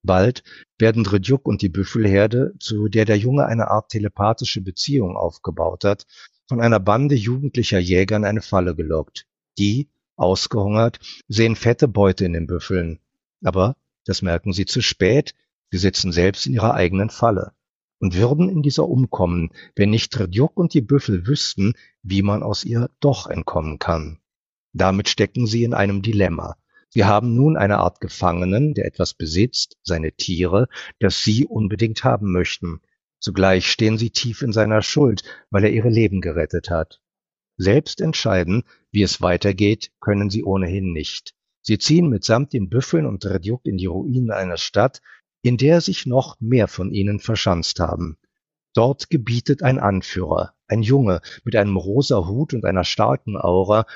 Bald werden Dredjuk und die Büffelherde, zu der der Junge eine Art telepathische Beziehung aufgebaut hat, von einer Bande jugendlicher Jäger in eine Falle gelockt. Die, ausgehungert, sehen fette Beute in den Büffeln. Aber das merken sie zu spät, sie sitzen selbst in ihrer eigenen Falle und würden in dieser umkommen, wenn nicht Tredjuk und die Büffel wüssten, wie man aus ihr doch entkommen kann. Damit stecken sie in einem Dilemma. Sie haben nun eine Art Gefangenen, der etwas besitzt, seine Tiere, das sie unbedingt haben möchten. Zugleich stehen sie tief in seiner Schuld, weil er ihre Leben gerettet hat. Selbst entscheiden, wie es weitergeht, können sie ohnehin nicht. Sie ziehen mitsamt den Büffeln und Redjuk in die Ruinen einer Stadt, in der sich noch mehr von ihnen verschanzt haben. Dort gebietet ein Anführer, ein Junge mit einem rosa Hut und einer starken Aura,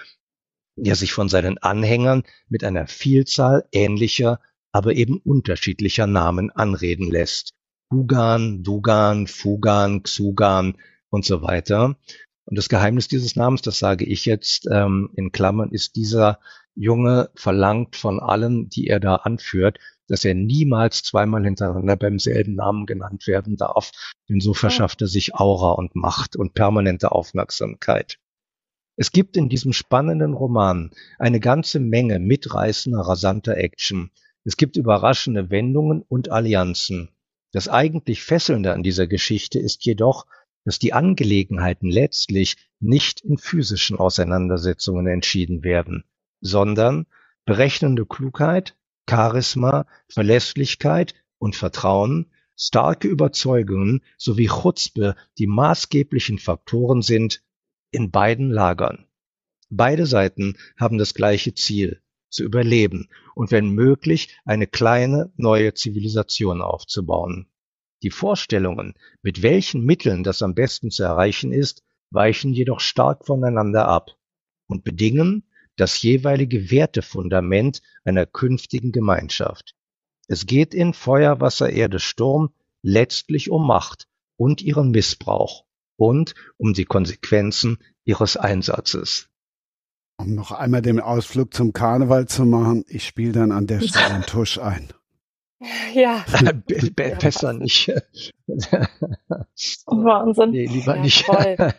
der sich von seinen Anhängern mit einer Vielzahl ähnlicher, aber eben unterschiedlicher Namen anreden lässt. Hugan, Dugan, Fugan, Xugan und so weiter. Und das Geheimnis dieses Namens, das sage ich jetzt ähm, in Klammern, ist dieser Junge verlangt von allen, die er da anführt, dass er niemals zweimal hintereinander beim selben Namen genannt werden darf, denn so verschafft er sich Aura und Macht und permanente Aufmerksamkeit. Es gibt in diesem spannenden Roman eine ganze Menge mitreißender, rasanter Action. Es gibt überraschende Wendungen und Allianzen. Das eigentlich Fesselnde an dieser Geschichte ist jedoch, dass die Angelegenheiten letztlich nicht in physischen Auseinandersetzungen entschieden werden, sondern berechnende Klugheit, Charisma, Verlässlichkeit und Vertrauen, starke Überzeugungen sowie Chutzpe die maßgeblichen Faktoren sind, in beiden Lagern. Beide Seiten haben das gleiche Ziel, zu überleben und wenn möglich eine kleine neue Zivilisation aufzubauen. Die Vorstellungen, mit welchen Mitteln das am besten zu erreichen ist, weichen jedoch stark voneinander ab und bedingen das jeweilige Wertefundament einer künftigen Gemeinschaft. Es geht in Feuer, Wasser, Erde, Sturm letztlich um Macht und ihren Missbrauch und um die Konsequenzen ihres Einsatzes. Um noch einmal den Ausflug zum Karneval zu machen, ich spiele dann an der Stelle einen Tusch ein. Ja. Besser nicht. Wahnsinn. Nee, lieber Ja, nicht. voll.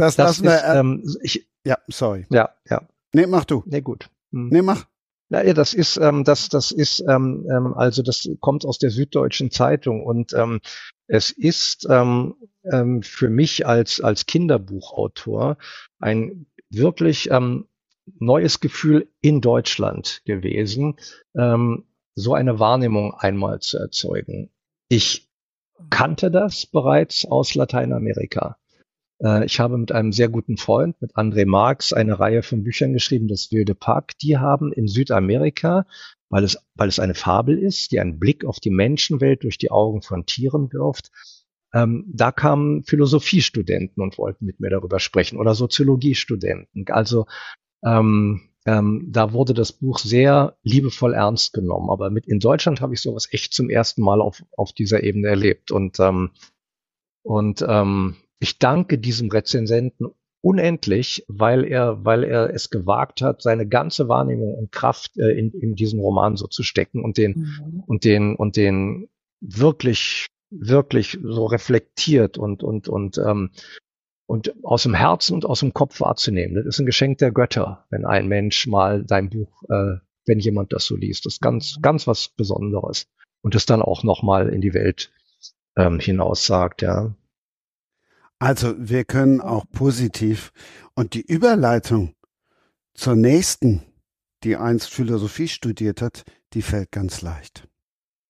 Das, Das lassen wir. ist, Äh, ähm, ich, ja, sorry. ja, ja. Nee, mach du. Nee, gut. Hm. Nee, mach. Na ja, das ist, ähm, das, das ist, ähm, ähm, also das kommt aus der Süddeutschen Zeitung und ähm, es ist ähm, ähm, für mich als als Kinderbuchautor ein wirklich ähm, neues Gefühl in Deutschland gewesen, ähm, so eine Wahrnehmung einmal zu erzeugen. Ich kannte das bereits aus Lateinamerika. Äh, Ich habe mit einem sehr guten Freund, mit André Marx, eine Reihe von Büchern geschrieben, das Wilde Park. Die haben in Südamerika, weil es, weil es eine Fabel ist, die einen Blick auf die Menschenwelt durch die Augen von Tieren wirft, ähm, da kamen Philosophiestudenten und wollten mit mir darüber sprechen oder Soziologiestudenten. Also ähm, ähm, da wurde das Buch sehr liebevoll ernst genommen. Aber mit in Deutschland habe ich sowas echt zum ersten Mal auf, auf dieser Ebene erlebt. Und, ähm, und ähm, ich danke diesem Rezensenten unendlich, weil er, weil er es gewagt hat, seine ganze Wahrnehmung und Kraft äh, in, in diesen Roman so zu stecken und den, Mhm. und den, und den wirklich wirklich so reflektiert und und und ähm, und aus dem Herzen und aus dem Kopf wahrzunehmen. Das ist ein Geschenk der Götter, wenn ein Mensch mal dein Buch, äh, wenn jemand das so liest. Das ist ganz, ganz was Besonderes. Und das dann auch nochmal in die Welt ähm, hinaus sagt, ja. Also wir können auch positiv und die Überleitung zur nächsten, die einst Philosophie studiert hat, die fällt ganz leicht.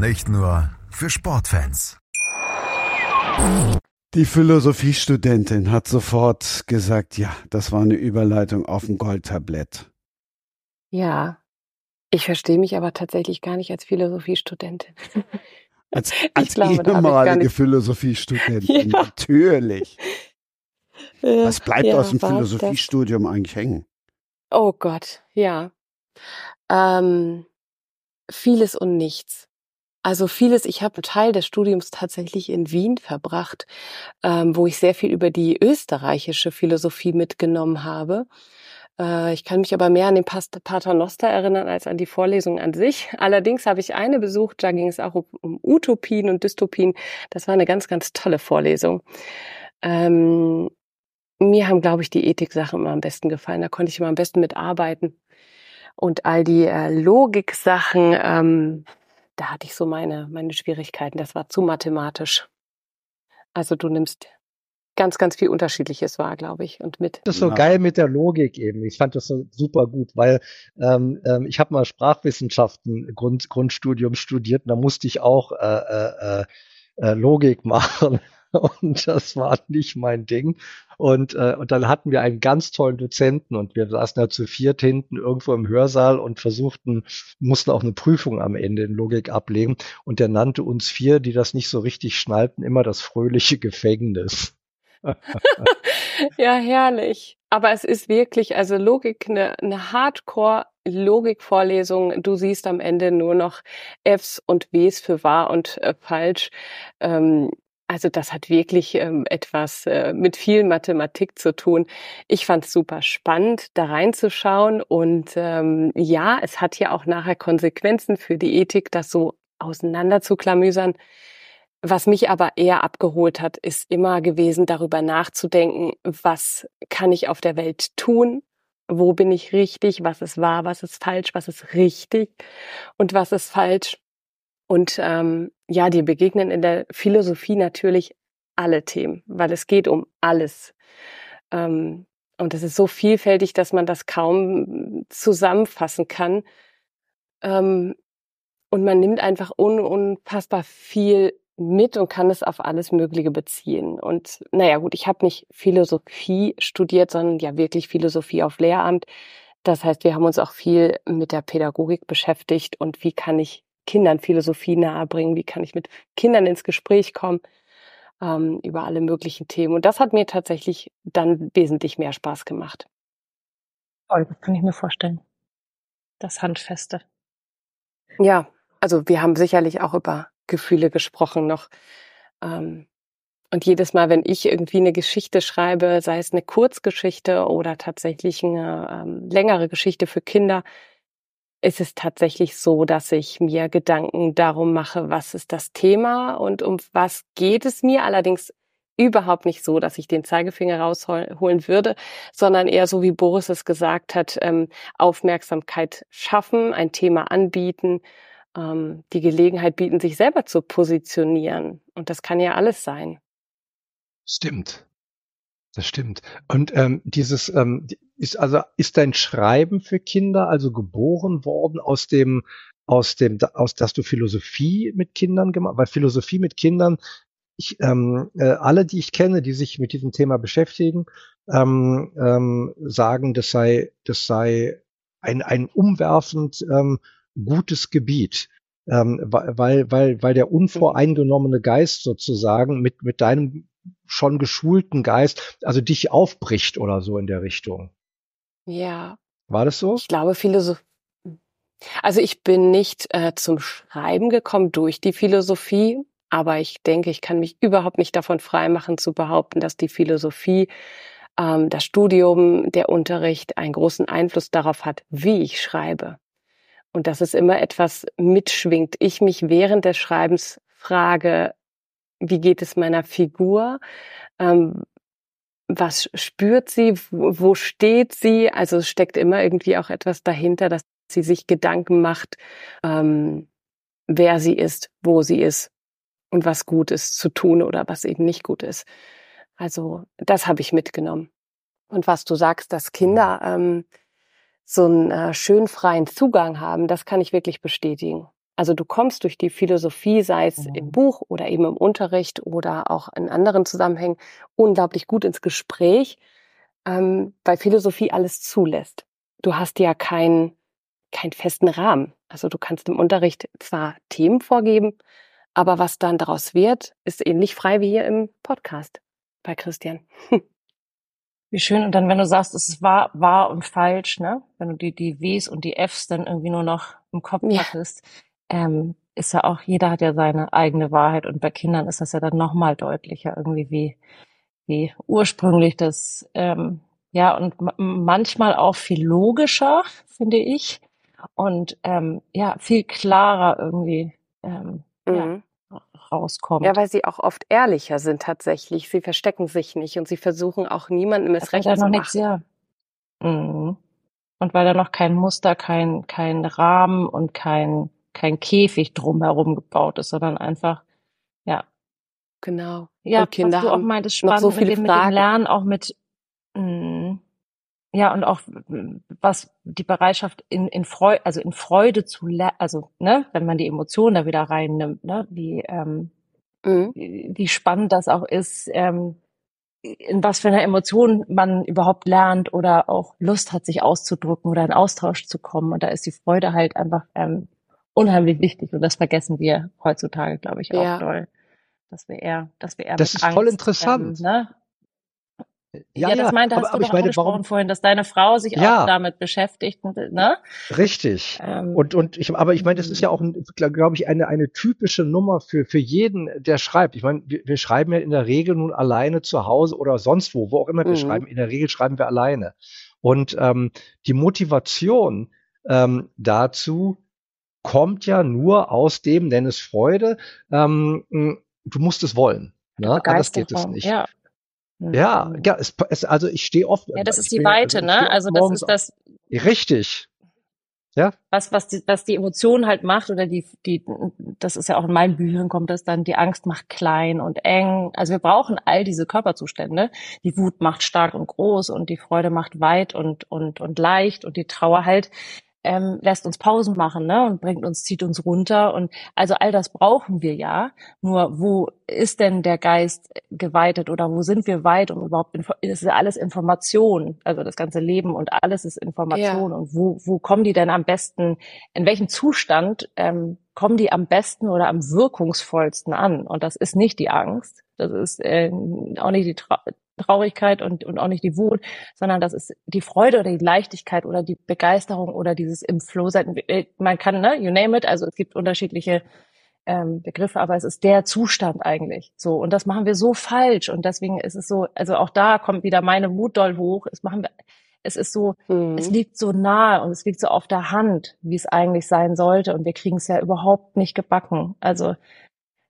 Nicht nur für Sportfans. Die Philosophiestudentin hat sofort gesagt, ja, das war eine Überleitung auf dem Goldtablett. Ja, ich verstehe mich aber tatsächlich gar nicht als Philosophiestudentin. Als, als glaube, ehemalige Philosophiestudentin, ja. natürlich. Was bleibt ja, aus dem Philosophiestudium das? eigentlich hängen? Oh Gott, ja. Ähm, vieles und nichts. Also vieles, ich habe einen Teil des Studiums tatsächlich in Wien verbracht, ähm, wo ich sehr viel über die österreichische Philosophie mitgenommen habe. Äh, ich kann mich aber mehr an den Pater Noster erinnern als an die Vorlesung an sich. Allerdings habe ich eine besucht, da ging es auch um, um Utopien und Dystopien. Das war eine ganz, ganz tolle Vorlesung. Ähm, mir haben, glaube ich, die Ethik-Sachen immer am besten gefallen. Da konnte ich immer am besten mitarbeiten. Und all die äh, Logik-Sachen, ähm, da hatte ich so meine, meine Schwierigkeiten. Das war zu mathematisch. Also du nimmst ganz, ganz viel Unterschiedliches wahr, glaube ich, und mit. Das ist so ja. geil mit der Logik eben. Ich fand das so super gut, weil ähm, ähm, ich habe mal Sprachwissenschaften Grund, Grundstudium studiert und da musste ich auch äh, äh, äh, Logik machen. Und das war nicht mein Ding. Und, äh, und dann hatten wir einen ganz tollen Dozenten und wir saßen da zu viert hinten irgendwo im Hörsaal und versuchten, mussten auch eine Prüfung am Ende in Logik ablegen. Und der nannte uns vier, die das nicht so richtig schnallten, immer das fröhliche Gefängnis. ja, herrlich. Aber es ist wirklich, also Logik, eine, eine Hardcore-Logik-Vorlesung. Du siehst am Ende nur noch Fs und Ws für wahr und äh, falsch. Ähm, also das hat wirklich ähm, etwas äh, mit viel Mathematik zu tun. Ich fand es super spannend, da reinzuschauen. Und ähm, ja, es hat ja auch nachher Konsequenzen für die Ethik, das so auseinander zu klamüsern. Was mich aber eher abgeholt hat, ist immer gewesen, darüber nachzudenken, was kann ich auf der Welt tun? Wo bin ich richtig? Was ist wahr? Was ist falsch? Was ist richtig? Und was ist falsch? Und ähm, ja, die begegnen in der Philosophie natürlich alle Themen, weil es geht um alles. Ähm, und es ist so vielfältig, dass man das kaum zusammenfassen kann. Ähm, und man nimmt einfach un unfassbar viel mit und kann es auf alles Mögliche beziehen. Und naja gut, ich habe nicht Philosophie studiert, sondern ja wirklich Philosophie auf Lehramt. Das heißt, wir haben uns auch viel mit der Pädagogik beschäftigt und wie kann ich Kindern Philosophie nahebringen, wie kann ich mit Kindern ins Gespräch kommen ähm, über alle möglichen Themen. Und das hat mir tatsächlich dann wesentlich mehr Spaß gemacht. Oh, das kann ich mir vorstellen. Das Handfeste. Ja, also wir haben sicherlich auch über Gefühle gesprochen noch. Ähm, und jedes Mal, wenn ich irgendwie eine Geschichte schreibe, sei es eine Kurzgeschichte oder tatsächlich eine ähm, längere Geschichte für Kinder, ist es tatsächlich so, dass ich mir Gedanken darum mache, was ist das Thema und um was geht es mir. Allerdings überhaupt nicht so, dass ich den Zeigefinger rausholen würde, sondern eher so, wie Boris es gesagt hat, ähm, Aufmerksamkeit schaffen, ein Thema anbieten, ähm, die Gelegenheit bieten, sich selber zu positionieren. Und das kann ja alles sein. Stimmt. Das stimmt. Und ähm, dieses ähm, ist also ist dein Schreiben für Kinder also geboren worden aus dem aus dem aus dass du Philosophie mit Kindern gemacht, weil Philosophie mit Kindern ich, ähm, äh, alle, die ich kenne, die sich mit diesem Thema beschäftigen, ähm, ähm, sagen, das sei das sei ein ein umwerfend ähm, gutes Gebiet. ähm, weil, weil, weil der unvoreingenommene Geist sozusagen mit, mit deinem schon geschulten Geist, also dich aufbricht oder so in der Richtung. Ja. War das so? Ich glaube, Philosophie. Also ich bin nicht äh, zum Schreiben gekommen durch die Philosophie, aber ich denke, ich kann mich überhaupt nicht davon freimachen zu behaupten, dass die Philosophie, ähm, das Studium, der Unterricht einen großen Einfluss darauf hat, wie ich schreibe. Und dass es immer etwas mitschwingt. Ich mich während des Schreibens frage, wie geht es meiner Figur? Ähm, was spürt sie? Wo steht sie? Also es steckt immer irgendwie auch etwas dahinter, dass sie sich Gedanken macht, ähm, wer sie ist, wo sie ist und was gut ist zu tun oder was eben nicht gut ist. Also das habe ich mitgenommen. Und was du sagst, dass Kinder ähm, so einen äh, schön freien Zugang haben, das kann ich wirklich bestätigen. Also du kommst durch die Philosophie, sei es mhm. im Buch oder eben im Unterricht oder auch in anderen Zusammenhängen, unglaublich gut ins Gespräch, ähm, weil Philosophie alles zulässt. Du hast ja keinen keinen festen Rahmen. Also du kannst im Unterricht zwar Themen vorgeben, aber was dann daraus wird, ist ähnlich frei wie hier im Podcast bei Christian. Wie schön. Und dann, wenn du sagst, es ist wahr, wahr und falsch, ne? Wenn du die, die Ws und die Fs dann irgendwie nur noch im Kopf ja. hattest, ähm, ist ja auch, jeder hat ja seine eigene Wahrheit. Und bei Kindern ist das ja dann nochmal deutlicher irgendwie, wie, wie ursprünglich das, ähm, ja, und manchmal auch viel logischer, finde ich. Und ähm, ja, viel klarer irgendwie ähm, mhm. ja, rauskommt. Ja, weil sie auch oft ehrlicher sind tatsächlich. Sie verstecken sich nicht und sie versuchen auch niemandem es recht zu machen. Nichts, ja. Mhm. Und weil da noch kein Muster, kein, kein Rahmen und kein, kein Käfig drumherum gebaut ist, sondern einfach, ja. Genau. Ja, und Kinder was du auch meintest, spannend noch so viele mit, dem, mit dem Lernen, auch mit, mh, ja, und auch was die Bereitschaft in, in Freude, also in Freude zu lernen, also, ne, wenn man die Emotionen da wieder reinnimmt, ne, wie, ähm, mhm. wie, wie spannend das auch ist, ähm, in was für einer Emotion man überhaupt lernt oder auch Lust hat, sich auszudrücken oder in Austausch zu kommen. Und da ist die Freude halt einfach ähm, unheimlich wichtig. Und das vergessen wir heutzutage, glaube ich, auch ja. doll. Dass wir eher, dass wir eher Das ist Angst, voll interessant. Ähm, ne? Ja, ja, das meinte, hast aber, du aber ich meine, warum vorhin, dass deine Frau sich ja, auch damit beschäftigt, ne? Richtig. Ähm, und und ich, aber ich meine, das ist ja auch, glaube ich, eine eine typische Nummer für für jeden, der schreibt. Ich meine, wir, wir schreiben ja in der Regel nun alleine zu Hause oder sonst wo, wo auch immer wir mhm. schreiben. In der Regel schreiben wir alleine. Und ähm, die Motivation ähm, dazu kommt ja nur aus dem, nenn es Freude. Ähm, du musst es wollen. Ne? Anders geht es nicht. Ja. Ja, mhm. ja, es, es, also ich stehe oft. Ja, das ist die Weite, also ne? Also das ist das. Richtig. Ja. Was, was die, was die Emotion halt macht oder die, die, das ist ja auch in meinen Büchern kommt das dann, die Angst macht klein und eng. Also wir brauchen all diese Körperzustände. Die Wut macht stark und groß und die Freude macht weit und, und, und leicht und die Trauer halt ähm, lässt uns Pausen machen ne, und bringt uns, zieht uns runter. Und also all das brauchen wir ja. Nur wo ist denn der Geist geweitet oder wo sind wir weit und überhaupt, das ist ja alles Information, also das ganze Leben und alles ist Information. Ja. Und wo, wo kommen die denn am besten, in welchem Zustand ähm, kommen die am besten oder am wirkungsvollsten an? Und das ist nicht die Angst, das ist äh, auch nicht die Tra Traurigkeit und, und auch nicht die Wut, sondern das ist die Freude oder die Leichtigkeit oder die Begeisterung oder dieses im Flow sein. Äh, man kann, ne, you name it, also es gibt unterschiedliche ähm, Begriffe, aber es ist der Zustand eigentlich. So und das machen wir so falsch und deswegen ist es so. Also auch da kommt wieder meine Wut doll hoch. Es machen wir. Es ist so, mhm. es liegt so nahe und es liegt so auf der Hand, wie es eigentlich sein sollte und wir kriegen es ja überhaupt nicht gebacken. Also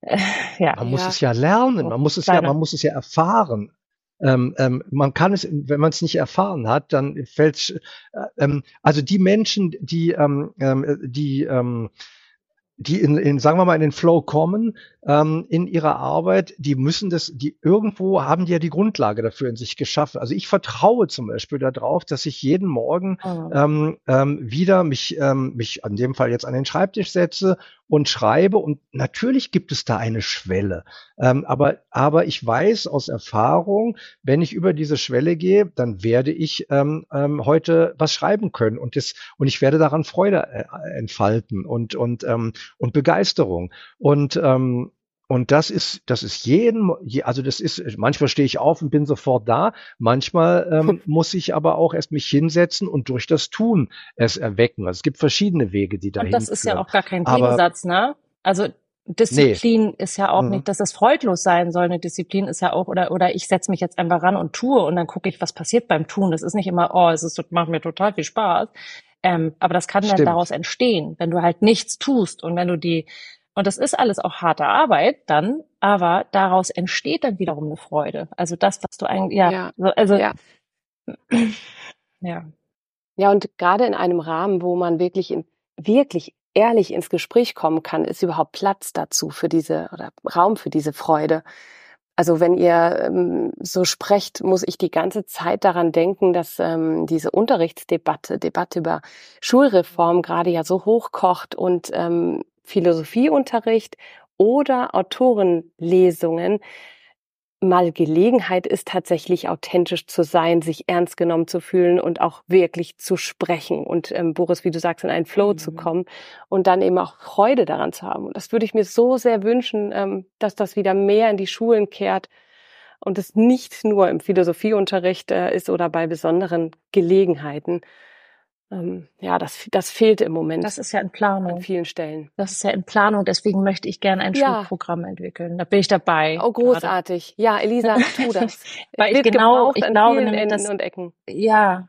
äh, ja. Man muss ja. es ja lernen, man muss es ja, man muss es ja erfahren. Ähm, ähm, man kann es, wenn man es nicht erfahren hat, dann fällt äh, ähm, also die Menschen, die ähm, ähm, die ähm, die in, in, sagen wir mal, in den Flow kommen in ihrer Arbeit, die müssen das, die irgendwo haben die ja die Grundlage dafür in sich geschaffen. Also ich vertraue zum Beispiel darauf, dass ich jeden Morgen oh. wieder mich, mich an dem Fall jetzt an den Schreibtisch setze und schreibe und natürlich gibt es da eine Schwelle. Ähm, aber, aber ich weiß aus Erfahrung, wenn ich über diese Schwelle gehe, dann werde ich ähm, ähm, heute was schreiben können und das, und ich werde daran Freude äh, entfalten und, und, ähm, und Begeisterung. Und, ähm, und das ist, das ist jeden, also das ist, manchmal stehe ich auf und bin sofort da. Manchmal ähm, muss ich aber auch erst mich hinsetzen und durch das Tun es erwecken. Also es gibt verschiedene Wege, die dahin Und das ist ja auch gar kein Aber- Gegensatz, ne? Also Disziplin ist ja auch Mhm. nicht, dass es freudlos sein soll. Eine Disziplin ist ja auch, oder, oder ich setze mich jetzt einfach ran und tue und dann gucke ich, was passiert beim Tun. Das ist nicht immer, oh, es ist, macht mir total viel Spaß. Ähm, aber das kann dann Stimmt. daraus entstehen, wenn du halt nichts tust und wenn du die, und das ist alles auch harte Arbeit dann, aber daraus entsteht dann wiederum eine Freude. Also das, was du eigentlich, ja, Ja. so, also, Ja. ja. Ja, und gerade in einem Rahmen, wo man wirklich in, wirklich ehrlich ins Gespräch kommen kann, ist überhaupt Platz dazu für diese oder Raum für diese Freude. Also wenn ihr ähm, so sprecht, muss ich die ganze Zeit daran denken, dass ähm, diese Unterrichtsdebatte, Debatte über Schulreform gerade ja so hochkocht und ähm, Philosophieunterricht oder Autorenlesungen mal Gelegenheit ist, tatsächlich authentisch zu sein, sich ernst genommen zu fühlen und auch wirklich zu sprechen und ähm, Boris, wie du sagst, in einen Flow zu Mhm. kommen und dann eben auch Freude daran zu haben. Und das würde ich mir so sehr wünschen, ähm, dass das wieder mehr in die Schulen kehrt und es nicht nur im Philosophieunterricht äh, ist oder bei besonderen Gelegenheiten. Ähm, ja, das, das fehlt im Moment Das ist ja in an Planung. vielen Stellen. Das ist ja in Planung, deswegen möchte ich gerne ein Ja. Schulprogramm entwickeln. Da bin ich dabei. Oh, gerade. großartig. Ja, Elisa, tu das. Weil ich genau- ich an glaube nämlich, Enden und Ecken. Ja.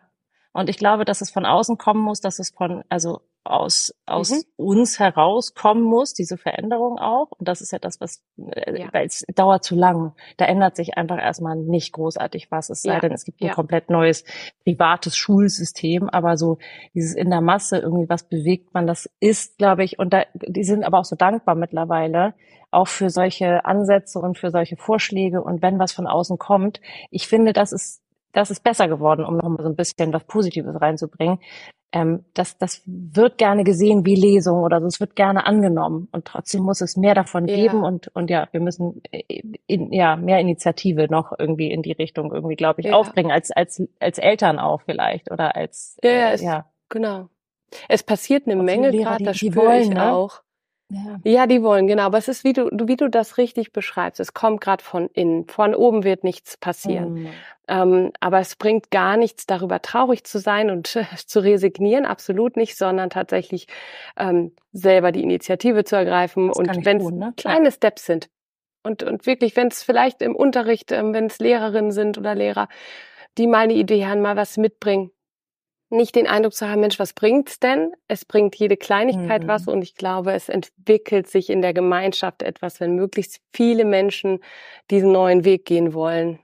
Und ich glaube, dass es von außen kommen muss, dass es von, also aus, aus Mhm. uns herauskommen muss, diese Veränderung auch. Und das ist ja das, was, äh, Ja. weil es dauert zu lang. Da ändert sich einfach erstmal nicht großartig was. Es sei Ja. denn, es gibt ein Ja. komplett neues privates Schulsystem. Aber so dieses in der Masse irgendwie was bewegt man, das ist, glaube ich, und da, die sind aber auch so dankbar mittlerweile, auch für solche Ansätze und für solche Vorschläge. Und wenn was von außen kommt, ich finde, das ist, das ist besser geworden, um noch mal so ein bisschen was Positives reinzubringen. Ähm, das, das wird gerne gesehen wie Lesung oder so, es wird gerne angenommen und trotzdem muss es mehr davon Ja. geben und, und ja, wir müssen äh, in, ja, mehr Initiative noch irgendwie in die Richtung irgendwie, glaube ich, Ja. aufbringen, als, als, als Eltern auch vielleicht oder als, Ja, äh, es- ja. Genau. Es passiert eine Menge gerade, das spüre wollen, ich ne? auch. Ja. Ja, die wollen, genau. Aber es ist, wie du, wie du das richtig beschreibst. Es kommt gerade von innen. Von oben wird nichts passieren. Mhm. Ähm, aber es bringt gar nichts, darüber traurig zu sein und zu resignieren, absolut nicht, sondern tatsächlich ähm, selber die Initiative zu ergreifen. Das und wenn es ne? kleine Steps sind und, und wirklich, wenn es vielleicht im Unterricht, ähm, wenn es Lehrerinnen sind oder Lehrer, die mal eine Idee haben, mal was mitbringen, nicht den Eindruck zu haben, Mensch, was bringt's denn? Es bringt jede Kleinigkeit Mhm. was und ich glaube, es entwickelt sich in der Gemeinschaft etwas, wenn möglichst viele Menschen diesen neuen Weg gehen wollen.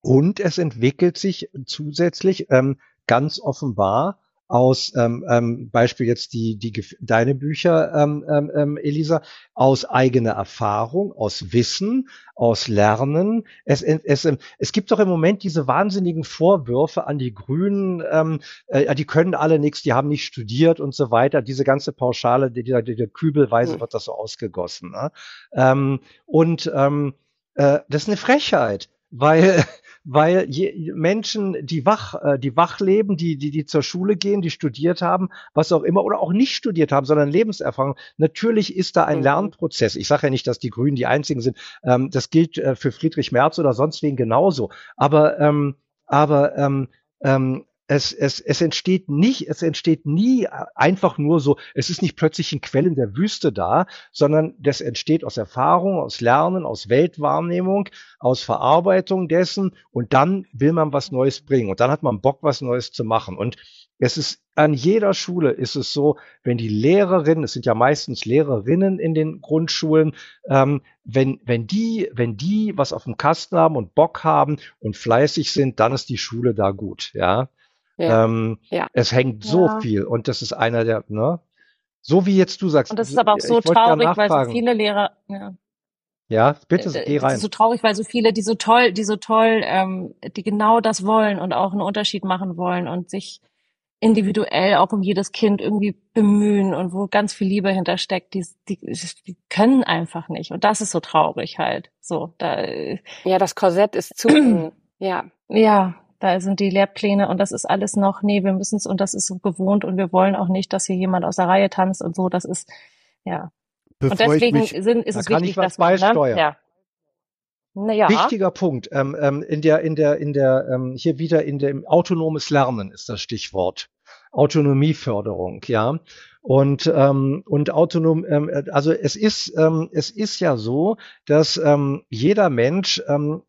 Und es entwickelt sich zusätzlich ähm, ganz offenbar aus ähm, ähm, Beispiel jetzt die die deine Bücher ähm, ähm, ähm, Elisa aus eigener Erfahrung aus Wissen aus Lernen es es ähm, es gibt doch im Moment diese wahnsinnigen Vorwürfe an die Grünen ähm, äh, die können alle nichts die haben nicht studiert und so weiter diese ganze Pauschale die, die, die Kübelweise Hm. wird das so ausgegossen ne? ähm, und ähm, äh, das ist eine Frechheit weil weil je, Menschen, die wach, äh, die wach leben, die, die, die zur Schule gehen, die studiert haben, was auch immer, oder auch nicht studiert haben, sondern Lebenserfahrung. Natürlich ist da ein Mhm. Lernprozess. Ich sage ja nicht, dass die Grünen die einzigen sind. Ähm, das gilt äh, für Friedrich Merz oder sonst wen genauso. Aber, ähm, aber ähm, ähm, es, es, es entsteht nicht, es entsteht nie einfach nur so, es ist nicht plötzlich ein Quell in der Wüste da, sondern das entsteht aus Erfahrung, aus Lernen, aus Weltwahrnehmung, aus Verarbeitung dessen und dann will man was Neues bringen und dann hat man Bock, was Neues zu machen. Und es ist an jeder Schule ist es so, wenn die Lehrerinnen, es sind ja meistens Lehrerinnen in den Grundschulen, ähm, wenn, wenn die, wenn die was auf dem Kasten haben und Bock haben und fleißig sind, dann ist die Schule da gut, ja. Ja. Ähm, Ja. Es hängt so Ja. viel und das ist einer der, ne? So wie jetzt du sagst. Und das ist aber auch so traurig, weil so viele Lehrer, ja, Ja, bitte, Äh, geh Das rein. ist so traurig, weil so viele, die so toll, die so toll, ähm, die genau das wollen und auch einen Unterschied machen wollen und sich individuell auch um jedes Kind irgendwie bemühen und wo ganz viel Liebe hintersteckt, die, die, die können einfach nicht. Und das ist so traurig halt. So, da, ja, das Korsett ist zu. Ja. Ja, da sind die Lehrpläne und das ist alles noch, nee, wir müssen es und das ist so gewohnt und wir wollen auch nicht, dass hier jemand aus der Reihe tanzt und so. Das ist, ja. Bevor und deswegen mich, sind, ist da es kann wichtig, ich was dass man, ne, ja. Naja. Wichtiger Punkt. Ähm, ähm, in der, in der, in der, ähm, hier wieder in dem autonomes Lernen ist das Stichwort. Autonomieförderung, ja. Und, ähm, und autonom, ähm, also es ist, ähm, es ist ja so, dass ähm, jeder Mensch ähm,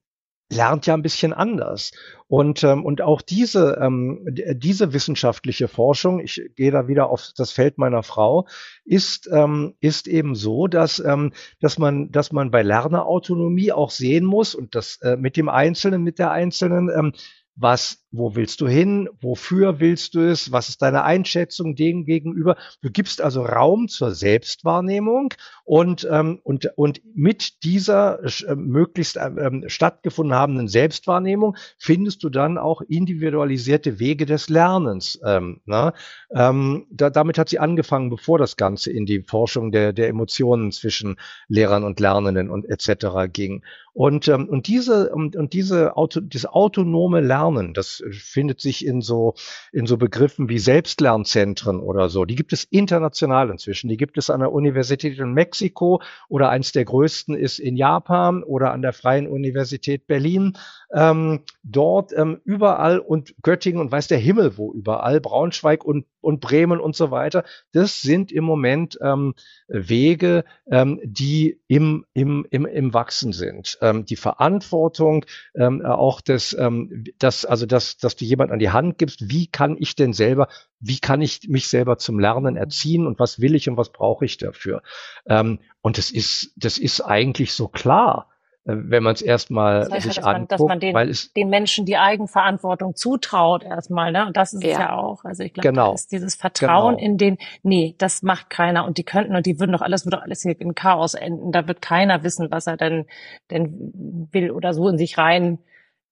lernt ja ein bisschen anders. Und, ähm, und auch diese, ähm, diese wissenschaftliche Forschung, ich gehe da wieder auf das Feld meiner Frau, ist, ähm, ist eben so, dass, ähm, dass, man, dass man bei Lernerautonomie auch sehen muss und das äh, mit dem Einzelnen, mit der Einzelnen, ähm, was, wo willst du hin, wofür willst du es, was ist deine Einschätzung dem gegenüber. Du gibst also Raum zur Selbstwahrnehmung und, ähm, und, und mit dieser äh, möglichst ähm, stattgefunden habenden Selbstwahrnehmung findest du dann auch individualisierte Wege des Lernens. Ähm, ne? ähm, da, damit hat sie angefangen, bevor das Ganze in die Forschung der, der Emotionen zwischen Lehrern und Lernenden und etc. ging. Und, ähm, und diese, und, und diese Auto, dieses autonome Lernen, das findet sich in so, in so Begriffen wie Selbstlernzentren oder so. Die gibt es international inzwischen. Die gibt es an der Universität in Mexiko oder eins der größten ist in Japan oder an der Freien Universität Berlin. Ähm, dort ähm, überall und Göttingen und weiß der Himmel wo überall, Braunschweig und, und Bremen und so weiter. Das sind im Moment ähm, Wege, ähm, die im, im, im, im Wachsen sind. Ähm, die Verantwortung ähm, auch des, ähm, das, also dass, dass du jemand an die Hand gibst, wie kann ich denn selber, wie kann ich mich selber zum Lernen erziehen und was will ich und was brauche ich dafür? Ähm, und das ist, das ist eigentlich so klar wenn man es erstmal Das heißt ja, sich dass man, anguckt, dass man den, weil es den Menschen die Eigenverantwortung zutraut erstmal, ne? Und das ist es Ja. ja auch. Also ich glaube, Genau. da ist dieses Vertrauen Genau. in den, nee, das macht keiner und die könnten und die würden doch alles, würde doch alles hier in Chaos enden. Da wird keiner wissen, was er denn, denn will oder so in sich rein,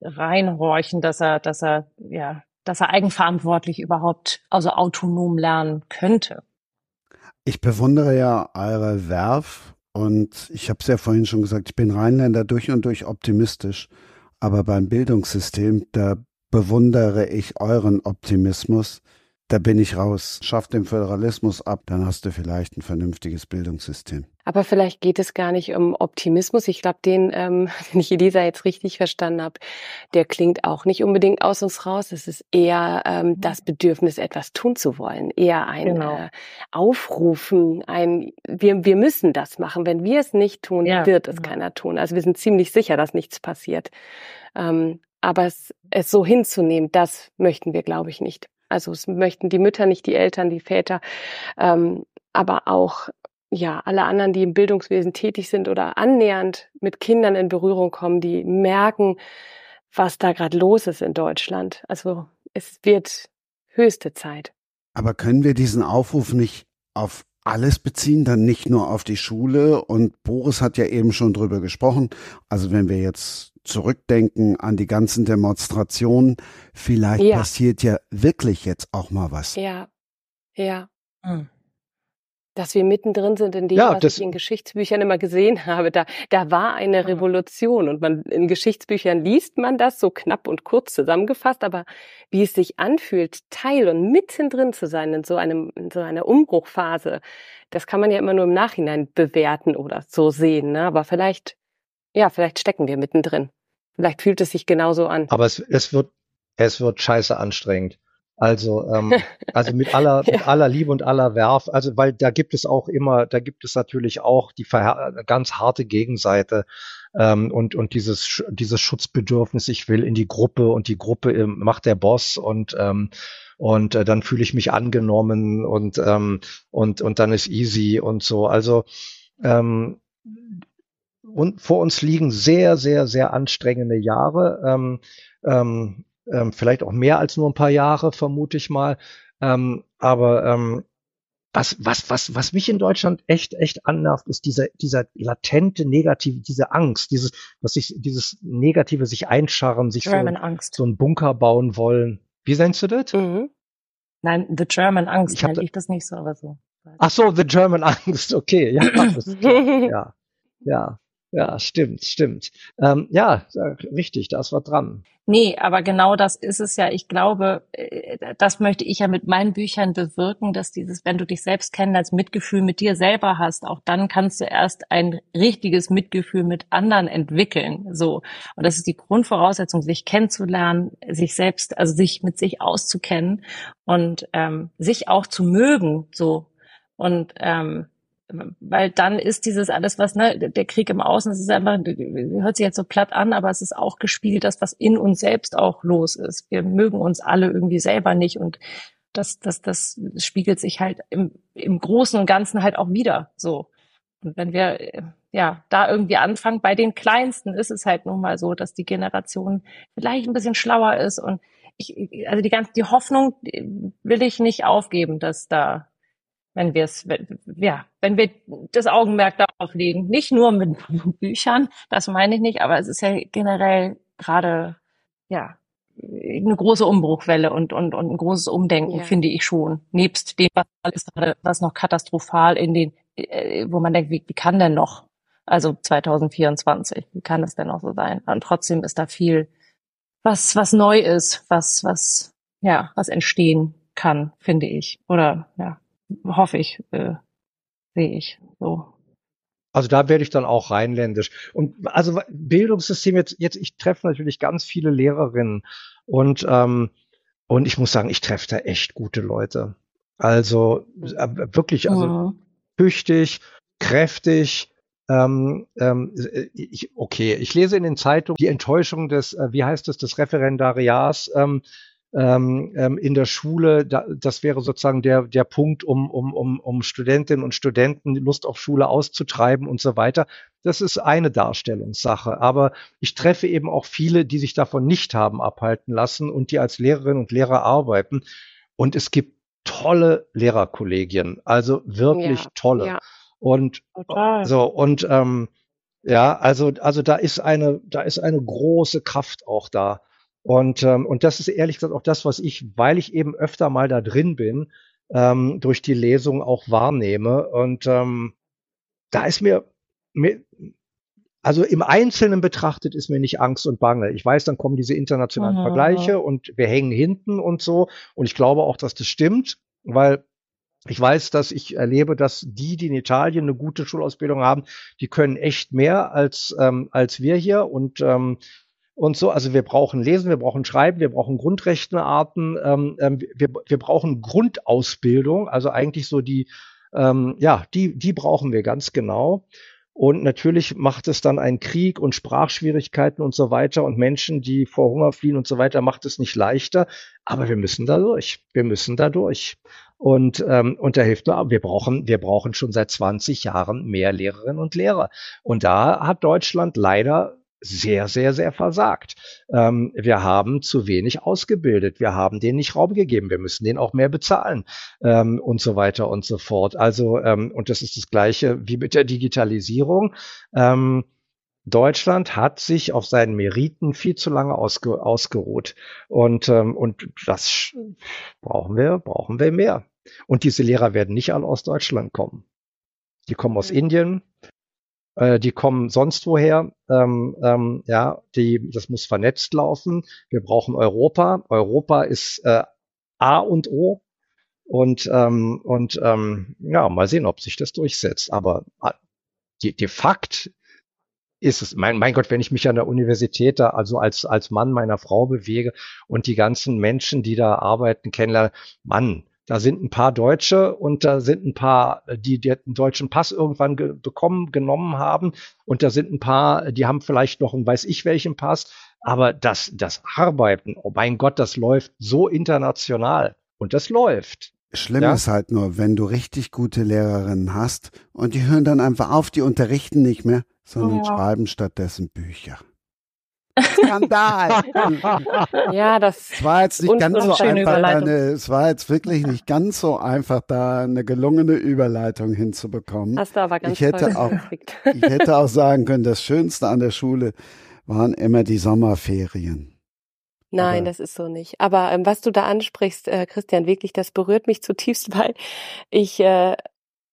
reinhorchen, dass er, dass er, ja, dass er eigenverantwortlich überhaupt, also autonom lernen könnte. Ich bewundere ja eure Werf und ich habe es ja vorhin schon gesagt, ich bin Rheinländer durch und durch optimistisch, aber beim Bildungssystem, da bewundere ich euren Optimismus. Da bin ich raus. Schaff den Föderalismus ab, dann hast du vielleicht ein vernünftiges Bildungssystem. Aber vielleicht geht es gar nicht um Optimismus. Ich glaube, den, ähm, den ich Elisa jetzt richtig verstanden habe, der klingt auch nicht unbedingt aus uns raus. Es ist eher ähm, das Bedürfnis, etwas tun zu wollen, eher ein Genau. äh, Aufrufen, ein wir, wir müssen das machen. Wenn wir es nicht tun, Ja, wird es genau. keiner tun. Also wir sind ziemlich sicher, dass nichts passiert. Ähm, aber es, es so hinzunehmen, das möchten wir, glaube ich, nicht. Also es möchten die Mütter nicht, die Eltern, die Väter, ähm, aber auch ja, alle anderen, die im Bildungswesen tätig sind oder annähernd mit Kindern in Berührung kommen, die merken, was da gerade los ist in Deutschland. Also es wird höchste Zeit. Aber können wir diesen Aufruf nicht auf alles beziehen, dann nicht nur auf die Schule? Und Boris hat ja eben schon drüber gesprochen. Also wenn wir jetzt zurückdenken an die ganzen Demonstrationen, vielleicht Ja. passiert ja wirklich jetzt auch mal was. Ja, ja. Hm. Dass wir mittendrin sind in dem, Ja, was das- ich in Geschichtsbüchern immer gesehen habe. Da, da war eine. Revolution und man, in Geschichtsbüchern liest man das so knapp und kurz zusammengefasst, aber wie es sich anfühlt, Teil und mittendrin zu sein in so einem, in so einer Umbruchphase, das kann man ja immer nur im Nachhinein bewerten oder so sehen, ne? Aber vielleicht, ja, vielleicht stecken wir mittendrin. Vielleicht fühlt es sich genauso an. Aber es, es wird, es wird scheiße anstrengend. Also, ähm, also mit aller, Ja. mit aller Liebe und aller Werf, also weil da gibt es auch immer, da gibt es natürlich auch die ganz harte Gegenseite ähm, und und dieses dieses Schutzbedürfnis, ich will in die Gruppe und die Gruppe ähm, macht der Boss und ähm, und äh, dann fühle ich mich angenommen und ähm, und und dann ist easy und so. Also ähm, und vor uns liegen sehr, sehr, sehr anstrengende Jahre. Ähm, ähm, ähm, vielleicht auch mehr als nur ein paar Jahre, vermute ich mal. Ähm, aber ähm, was, was, was, was mich in Deutschland echt, echt annervt, ist dieser, dieser latente Negative, diese Angst, dieses, was sich, dieses Negative sich einscharren, sich so, German Angst. so einen Bunker bauen wollen. Wie nennst du das? Mhm. Nein, The German Angst, Ich hab da- ich das nicht so, aber so. Ach so, The German Angst, okay, ja, das ist klar. ja, ja, ja, stimmt, stimmt. Ähm, ja, richtig, da ist was dran. Nee, aber genau das ist es ja. Ich glaube, äh, das möchte ich ja mit meinen Büchern bewirken, dass dieses, wenn du dich selbst kennenlernst, Mitgefühl mit dir selber hast, auch dann kannst du erst ein richtiges Mitgefühl mit anderen entwickeln. So. Und das ist die Grundvoraussetzung, sich kennenzulernen, sich selbst, also sich mit sich auszukennen und ähm, sich auch zu mögen. So. Und ähm, weil dann ist dieses alles, was, ne, der Krieg im Außen, es ist einfach, hört sich jetzt so platt an, aber es ist auch gespiegelt, das, was in uns selbst auch los ist. Wir mögen uns alle irgendwie selber nicht und das, das, das spiegelt sich halt im, im Großen und Ganzen halt auch wieder, so. Und wenn wir, ja, da irgendwie anfangen, bei den Kleinsten ist es halt nun mal so, dass die Generation vielleicht ein bisschen schlauer ist und ich, also die ganze, die Hoffnung will ich nicht aufgeben, dass da wenn wir es, ja, wenn wir das Augenmerk darauf legen, nicht nur mit Büchern, das meine ich nicht, aber es ist ja generell gerade, ja, eine große Umbruchwelle und, und, und ein großes Umdenken, Ja. finde ich schon. Nebst dem, was alles gerade, was noch katastrophal in den, äh, wo man denkt, wie, wie kann denn noch? Also 2024, wie kann es denn noch so sein? Und trotzdem ist da viel, was, was neu ist, was, was, ja, was entstehen kann, finde ich. Oder, ja, hoffe ich, äh, sehe ich so. Also da werde ich dann auch rheinländisch. Und also Bildungssystem jetzt, jetzt ich treffe natürlich ganz viele Lehrerinnen und ähm, und ich muss sagen, ich treffe da echt gute Leute. Also äh, wirklich, also Mhm. tüchtig, kräftig. Ähm, ähm, ich, okay, ich lese in den Zeitungen die Enttäuschung des, äh, wie heißt es, des Referendariats ähm, ähm, ähm, in der Schule. Da, das wäre sozusagen der, der Punkt, um, um, um, um Studentinnen und Studenten Lust auf Schule auszutreiben und so weiter. Das ist eine Darstellungssache. Aber ich treffe eben auch viele, die sich davon nicht haben abhalten lassen und die als Lehrerinnen und Lehrer arbeiten. Und es gibt tolle Lehrerkollegien, also wirklich Ja, tolle. ja. Und Total. so, und ähm, ja, also, also da ist eine, da ist eine große Kraft auch da. Und, ähm, und das ist ehrlich gesagt auch das, was ich, weil ich eben öfter mal da drin bin, ähm, durch die Lesung auch wahrnehme. Und ähm, da ist mir, mir, also im Einzelnen betrachtet ist mir nicht Angst und Bange. Ich weiß, dann kommen diese internationalen Mhm. Vergleiche und wir hängen hinten und so. Und ich glaube auch, dass das stimmt, weil ich weiß, dass ich erlebe, dass die, die in Italien eine gute Schulausbildung haben, die können echt mehr als, ähm, als wir hier und, ähm, und so. Also wir brauchen Lesen, wir brauchen Schreiben, wir brauchen Grundrechenarten, ähm, ähm, wir, wir brauchen Grundausbildung, also eigentlich so die, ähm, ja, die, die brauchen wir ganz genau. Und natürlich macht es dann einen Krieg und Sprachschwierigkeiten und so weiter und Menschen, die vor Hunger fliehen und so weiter, macht es nicht leichter. Aber wir müssen da durch. Wir müssen da durch. Und, ähm, und da hilft nur, wir brauchen, wir brauchen schon seit 20 Jahren mehr Lehrerinnen und Lehrer. Und da hat Deutschland leider sehr, sehr, sehr versagt. Ähm, wir haben zu wenig ausgebildet. Wir haben denen nicht Raum gegeben. Wir müssen denen auch mehr bezahlen ähm, und so weiter und so fort. Also, ähm, und das ist das Gleiche wie mit der Digitalisierung. Ähm, Deutschland hat sich auf seinen Meriten viel zu lange ausge, ausgeruht. Und, ähm, und das brauchen wir, brauchen wir mehr. Und diese Lehrer werden nicht alle aus Deutschland kommen. Die kommen aus Mhm. Indien, äh, die kommen sonst woher. Ähm, ähm, ja, die, das muss vernetzt laufen. Wir brauchen Europa. Europa ist äh, A und O. Und, ähm, und ähm, ja, mal sehen, ob sich das durchsetzt. Aber äh, de, de Fakt ist es, mein, mein Gott, wenn ich mich an der Universität da also als, als Mann meiner Frau bewege und die ganzen Menschen, die da arbeiten, kennenlerne, Mann, da sind ein paar Deutsche und da sind ein paar, die den deutschen Pass irgendwann ge bekommen, genommen haben und da sind ein paar, die haben vielleicht noch einen weiß ich welchen Pass, aber das, das Arbeiten, oh mein Gott, das läuft so international und das läuft. Schlimm Ja. ist halt nur, wenn du richtig gute Lehrerinnen hast und die hören dann einfach auf, die unterrichten nicht mehr, sondern Ja. schreiben stattdessen Bücher. Skandal! Ja, das Es war jetzt nicht Und- ganz und so einfach, eine, es war jetzt wirklich nicht ganz so einfach, da eine gelungene Überleitung hinzubekommen. hast du aber ganz Ich hätte toll auch-. Ich hätte auch sagen können, das Schönste an der Schule waren immer die Sommerferien. Nein, Aber- das ist so nicht. Aber ähm, was du da ansprichst, äh, Christian, wirklich, das berührt mich zutiefst, weil ich äh,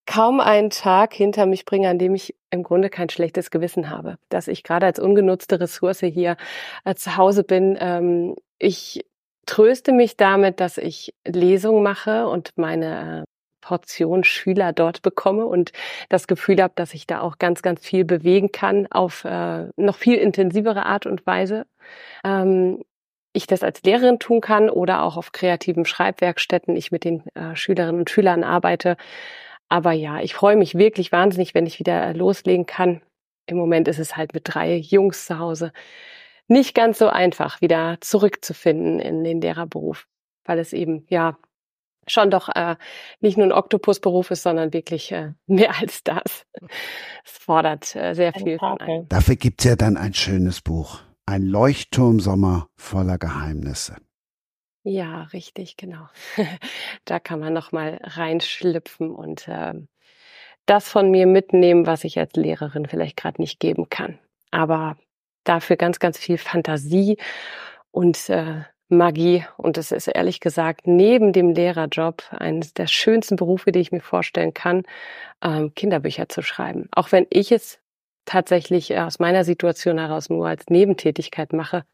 kaum einen Tag hinter mich bringe, an dem ich im Grunde kein schlechtes Gewissen habe. Dass ich gerade als ungenutzte Ressource hier äh, zu Hause bin. Ähm, ich tröste mich damit, dass ich Lesungen mache und meine äh, Portion Schüler dort bekomme und das Gefühl habe, dass ich da auch ganz, ganz viel bewegen kann auf äh, noch viel intensivere Art und Weise. Ähm, ich das als Lehrerin tun kann oder auch auf kreativen Schreibwerkstätten ich mit den äh, Schülerinnen und Schülern arbeite. Aber ja, ich freue mich wirklich wahnsinnig, wenn ich wieder loslegen kann. Im Moment ist es halt mit drei Jungs zu Hause nicht ganz so einfach, wieder zurückzufinden in den Lehrerberuf, weil es eben ja schon doch äh, nicht nur ein Oktopusberuf ist, sondern wirklich äh, mehr als das. Es fordert äh, sehr viel von einem. Dafür gibt's ja dann ein schönes Buch. Ein Leuchtturmsommer voller Geheimnisse. Ja, richtig, genau. da kann man noch mal reinschlüpfen und ähm, das von mir mitnehmen, was ich als Lehrerin vielleicht gerade nicht geben kann. Aber dafür ganz, ganz viel Fantasie und äh, Magie. Und es ist ehrlich gesagt neben dem Lehrerjob eines der schönsten Berufe, die ich mir vorstellen kann, ähm, Kinderbücher zu schreiben. Auch wenn ich es tatsächlich äh, aus meiner Situation heraus nur als Nebentätigkeit mache,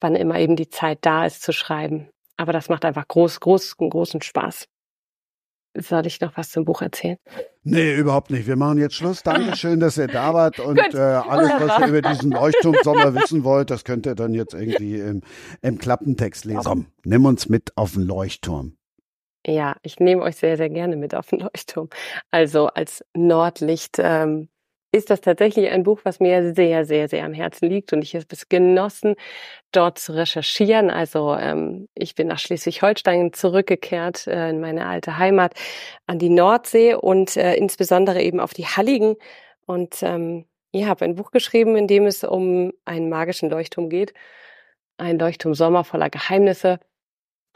wann immer eben die Zeit da ist zu schreiben. Aber das macht einfach groß, groß, großen Spaß. Soll ich noch was zum Buch erzählen? Nee, überhaupt nicht. Wir machen jetzt Schluss. Dankeschön, dass ihr da wart. Und äh, alles, was ihr über diesen Leuchtturmsommer wissen wollt, das könnt ihr dann jetzt irgendwie im, im Klappentext lesen. Komm, nimm uns mit auf den Leuchtturm. Ja, ich nehme euch sehr, sehr gerne mit auf den Leuchtturm. Also als Nordlicht ähm, ist das tatsächlich ein Buch, was mir sehr, sehr, sehr am Herzen liegt und ich habe es genossen, dort zu recherchieren. Also ähm, ich bin nach Schleswig-Holstein zurückgekehrt äh, in meine alte Heimat an die Nordsee und äh, insbesondere eben auf die Halligen und ähm, ja, habe ein Buch geschrieben, in dem es um einen magischen Leuchtturm geht, ein Leuchtturm Sommer voller Geheimnisse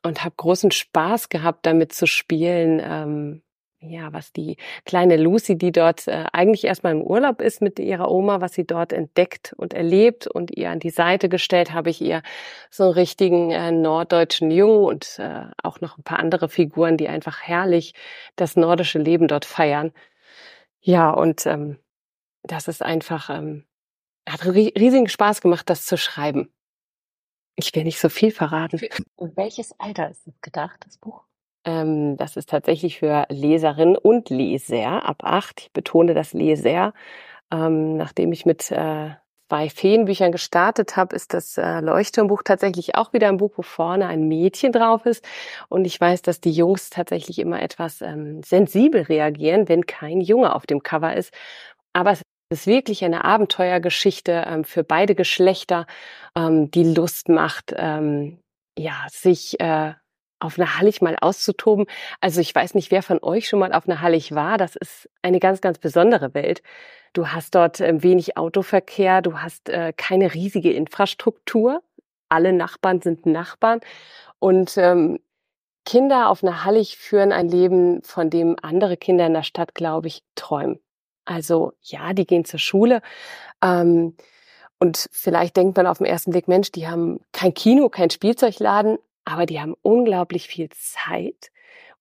und habe großen Spaß gehabt, damit zu spielen. Ähm, ja, was die kleine Lucy, die dort äh, eigentlich erstmal im Urlaub ist mit ihrer Oma, was sie dort entdeckt und erlebt und ihr an die Seite gestellt, habe ich ihr so einen richtigen äh, norddeutschen Jungen und äh, auch noch ein paar andere Figuren, die einfach herrlich das nordische Leben dort feiern. Ja, und ähm, das ist einfach, ähm, hat ri- riesigen Spaß gemacht, das zu schreiben. Ich will nicht so viel verraten. Und welches Alter ist das gedacht, das Buch? Ähm, das ist tatsächlich für Leserinnen und Leser ab acht. Ich betone das Leser. Ähm, nachdem ich mit äh, zwei Feenbüchern gestartet habe, ist das äh, Leuchtturmbuch tatsächlich auch wieder ein Buch, wo vorne ein Mädchen drauf ist. Und ich weiß, dass die Jungs tatsächlich immer etwas ähm, sensibel reagieren, wenn kein Junge auf dem Cover ist. Aber es ist wirklich eine Abenteuergeschichte ähm, für beide Geschlechter, ähm, die Lust macht, ähm, ja, sich äh, auf einer Hallig mal auszutoben. Also ich weiß nicht, wer von euch schon mal auf einer Hallig war. Das ist eine ganz, ganz besondere Welt. Du hast dort ähm, wenig Autoverkehr, du hast äh, keine riesige Infrastruktur. Alle Nachbarn sind Nachbarn. Und ähm, Kinder auf einer Hallig führen ein Leben, von dem andere Kinder in der Stadt, glaube ich, träumen. Also ja, die gehen zur Schule. Ähm, und vielleicht denkt man auf den ersten Blick, Mensch, die haben kein Kino, kein Spielzeugladen, aber die haben unglaublich viel Zeit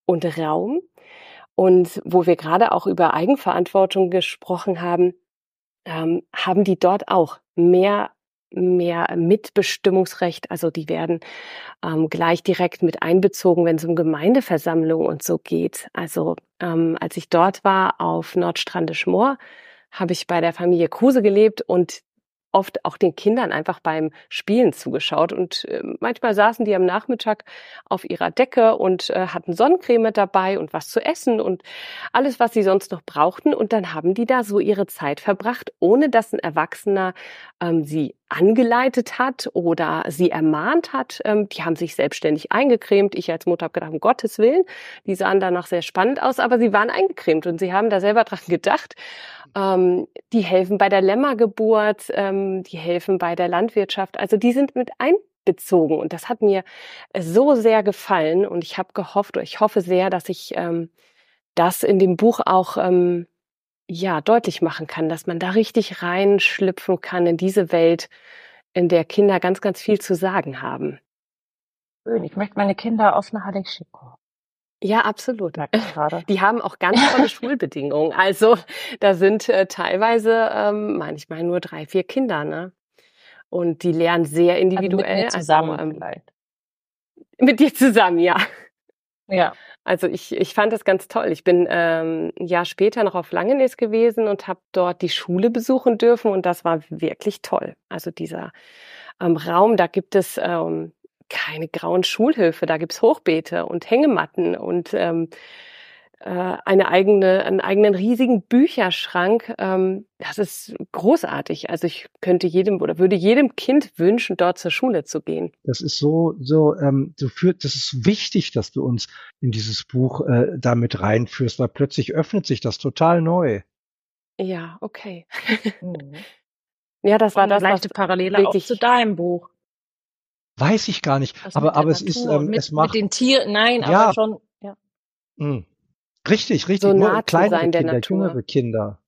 und Raum. Und wo wir gerade auch über Eigenverantwortung gesprochen haben, ähm, haben die dort auch mehr mehr Mitbestimmungsrecht. Also die werden ähm, gleich direkt mit einbezogen, wenn es um Gemeindeversammlungen und so geht. Also ähm, als ich dort war auf Nordstrandisch Moor, habe ich bei der Familie Kruse gelebt und oft auch den Kindern einfach beim Spielen zugeschaut. Und äh, manchmal saßen die am Nachmittag auf ihrer Decke und äh, hatten Sonnencreme dabei und was zu essen und alles, was sie sonst noch brauchten. Und dann haben die da so ihre Zeit verbracht, ohne dass ein Erwachsener ähm, sie angeleitet hat oder sie ermahnt hat. Ähm, die haben sich selbstständig eingecremt. Ich als Mutter habe gedacht, um Gottes Willen, die sahen danach sehr spannend aus, aber sie waren eingecremt und sie haben da selber dran gedacht. Ähm, die helfen bei der Lämmergeburt, ähm, die helfen bei der Landwirtschaft. Also die sind mit einbezogen und das hat mir so sehr gefallen und ich habe gehofft, ich hoffe sehr, dass ich ähm, das in dem Buch auch ähm, ja deutlich machen kann, dass man da richtig reinschlüpfen kann in diese Welt, in der Kinder ganz, ganz viel zu sagen haben. schön. Ich möchte meine Kinder auf eine Halle schicken. Ja, absolut. Ich. Die haben auch ganz tolle Schulbedingungen. Also da sind äh, teilweise ähm, manchmal nur drei, vier Kinder, ne? Und die lernen sehr individuell. Also mit mir zusammen also, ähm, vielleicht. mit dir zusammen, ja. Ja. Also ich, ich fand das ganz toll. Ich bin ähm, ein Jahr später noch auf Langenes gewesen und habe dort die Schule besuchen dürfen und das war wirklich toll. Also dieser ähm, Raum, da gibt es ähm, keine grauen Schulhöfe, da gibt's Hochbeete und Hängematten und ähm, äh, eine eigene, einen eigenen riesigen Bücherschrank. Ähm, das ist großartig. Also ich könnte jedem oder würde jedem Kind wünschen, dort zur Schule zu gehen. Das ist so, so, ähm, so führt, das ist wichtig, dass du uns in dieses Buch äh, damit reinführst, weil plötzlich öffnet sich das total neu. Ja, okay. Mhm. ja, das war das, was leichte Parallele auch wirklich zu deinem Buch. Weiß ich gar nicht, Also aber, aber es ist, Natur, ähm, mit, es macht, mit den Tieren, nein, Ja. aber schon, ja. mh, richtig, richtig, So nah zu kleinere sein der Kinder, Natur. jüngere Kinder.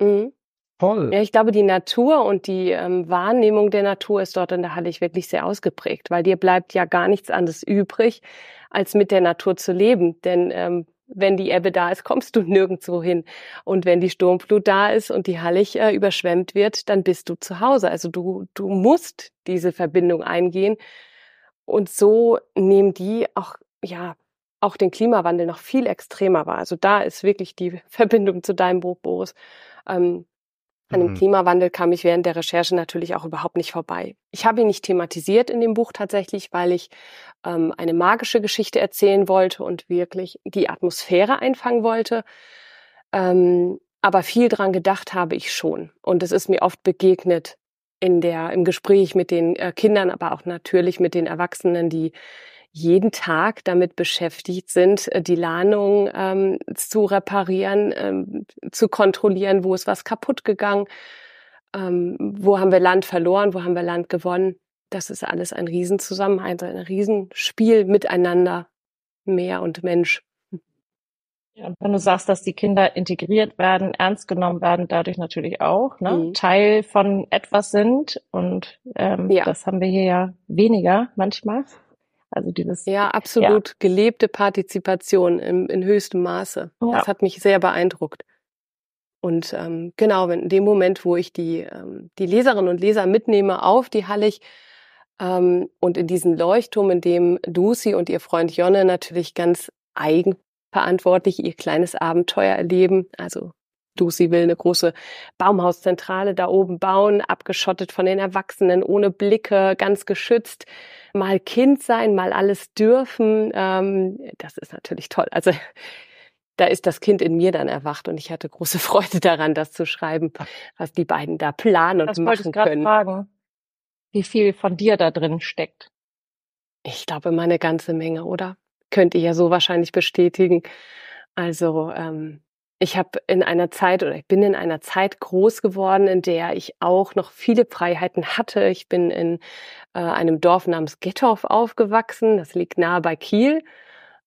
Mhm. Toll. Ja, ich glaube, die Natur und die ähm, Wahrnehmung der Natur ist dort in der Hallig wirklich sehr ausgeprägt, weil dir bleibt ja gar nichts anderes übrig, als mit der Natur zu leben. Denn ähm, wenn die Ebbe da ist, kommst du nirgendwo hin. Und wenn die Sturmflut da ist und die Hallig äh, überschwemmt wird, dann bist du zu Hause. Also du, du musst diese Verbindung eingehen. Und so nehmen die auch, ja, auch den Klimawandel noch viel extremer wahr. Also da ist wirklich die Verbindung zu deinem Buch, Boris. Ähm, an dem Mhm. Klimawandel kam ich während der Recherche natürlich auch überhaupt nicht vorbei. Ich habe ihn nicht thematisiert in dem Buch tatsächlich, weil ich ähm, eine magische Geschichte erzählen wollte und wirklich die Atmosphäre einfangen wollte. Ähm, aber viel dran gedacht habe ich schon. Und es ist mir oft begegnet in der, im Gespräch mit den äh, Kindern, aber auch natürlich mit den Erwachsenen, die jeden Tag damit beschäftigt sind, äh, die Lahnung ähm, zu reparieren, ähm, zu kontrollieren, wo ist was kaputt gegangen, ähm, wo haben wir Land verloren, wo haben wir Land gewonnen. Das ist alles ein Riesenzusammenhang, ein Riesenspiel miteinander, Meer und Mensch. Ja, und wenn du sagst, dass die Kinder integriert werden, ernst genommen werden, dadurch natürlich auch, ne, Mhm. Teil von etwas sind und ähm, Ja. das haben wir hier ja weniger manchmal. Also dieses Ja, absolut gelebte Partizipation im, in höchstem Maße. Ja. Das hat mich sehr beeindruckt. Und ähm, genau, in dem Moment, wo ich die, ähm, die Leserinnen und Leser mitnehme auf die Hallig ähm, und in diesen Leuchtturm, in dem Lucy und ihr Freund Jonne natürlich ganz eigenverantwortlich ihr kleines Abenteuer erleben. Also Lucy will eine große Baumhauszentrale da oben bauen, abgeschottet von den Erwachsenen, ohne Blicke, ganz geschützt. Mal Kind sein, mal alles dürfen. Ähm, das ist natürlich toll. Also da ist das Kind in mir dann erwacht und ich hatte große Freude daran, das zu schreiben, was die beiden da planen und das machen können. fragen, wie viel von dir da drin steckt. Ich glaube, immer eine ganze Menge, oder? Könnt ihr ja so wahrscheinlich bestätigen. Also ähm, ich habe in einer Zeit oder ich bin in einer Zeit groß geworden, in der ich auch noch viele Freiheiten hatte. Ich bin in äh, einem Dorf namens Gettorf aufgewachsen. Das liegt nahe bei Kiel,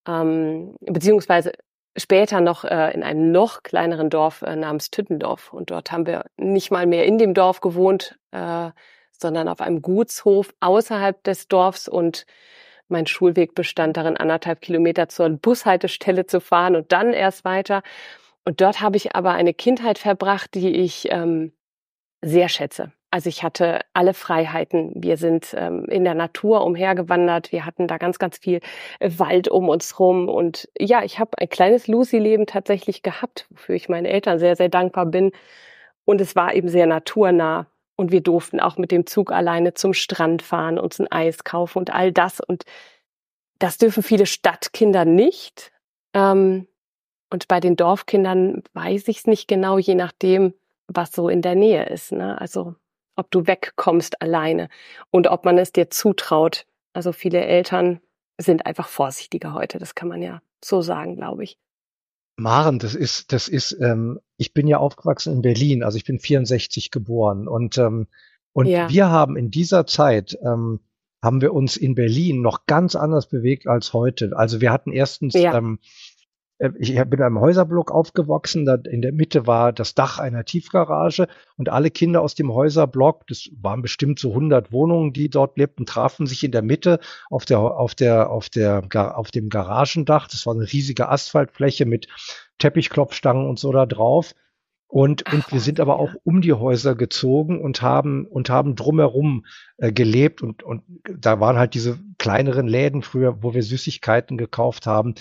ähm, beziehungsweise später noch äh, in einem noch kleineren Dorf äh, namens Tüttendorf. Und dort haben wir nicht mal mehr in dem Dorf gewohnt, äh, sondern auf einem Gutshof außerhalb des Dorfs und mein Schulweg bestand darin, anderthalb Kilometer zur Bushaltestelle zu fahren und dann erst weiter. Und dort habe ich aber eine Kindheit verbracht, die ich ähm, sehr schätze. Also ich hatte alle Freiheiten. Wir sind ähm, in der Natur umhergewandert. Wir hatten da ganz, ganz viel äh, Wald um uns rum. Und ja, ich habe ein kleines Lucy-Leben tatsächlich gehabt, wofür ich meinen Eltern sehr, sehr dankbar bin. Und es war eben sehr naturnah. Und wir durften auch mit dem Zug alleine zum Strand fahren, uns ein Eis kaufen und all das. Und das dürfen viele Stadtkinder nicht. Ähm, und bei den Dorfkindern weiß ich es nicht genau, je nachdem, was so in der Nähe ist. Ne? Also ob du wegkommst alleine und ob man es dir zutraut. Also viele Eltern sind einfach vorsichtiger heute. Das kann man ja so sagen, glaube ich. Maren, das ist, das ist, ähm, ich bin ja aufgewachsen in Berlin, also ich bin 64 geboren und ähm, und Ja. wir haben in dieser Zeit ähm, haben wir uns in Berlin noch ganz anders bewegt als heute. Also wir hatten erstens Ja. ähm, äh, ich bin in einem Häuserblock aufgewachsen, da in der Mitte war das Dach einer Tiefgarage und alle Kinder aus dem Häuserblock, das waren bestimmt so 100 Wohnungen, die dort lebten, trafen sich in der Mitte auf der, auf der, auf der, auf dem Garagendach. Das war eine riesige Asphaltfläche mit Teppichklopfstangen und so da drauf. Und, Ach, und wir sind aber auch um die Häuser gezogen und haben, und haben drumherum äh, gelebt. Und, und da waren halt diese kleineren Läden früher, wo wir Süßigkeiten gekauft haben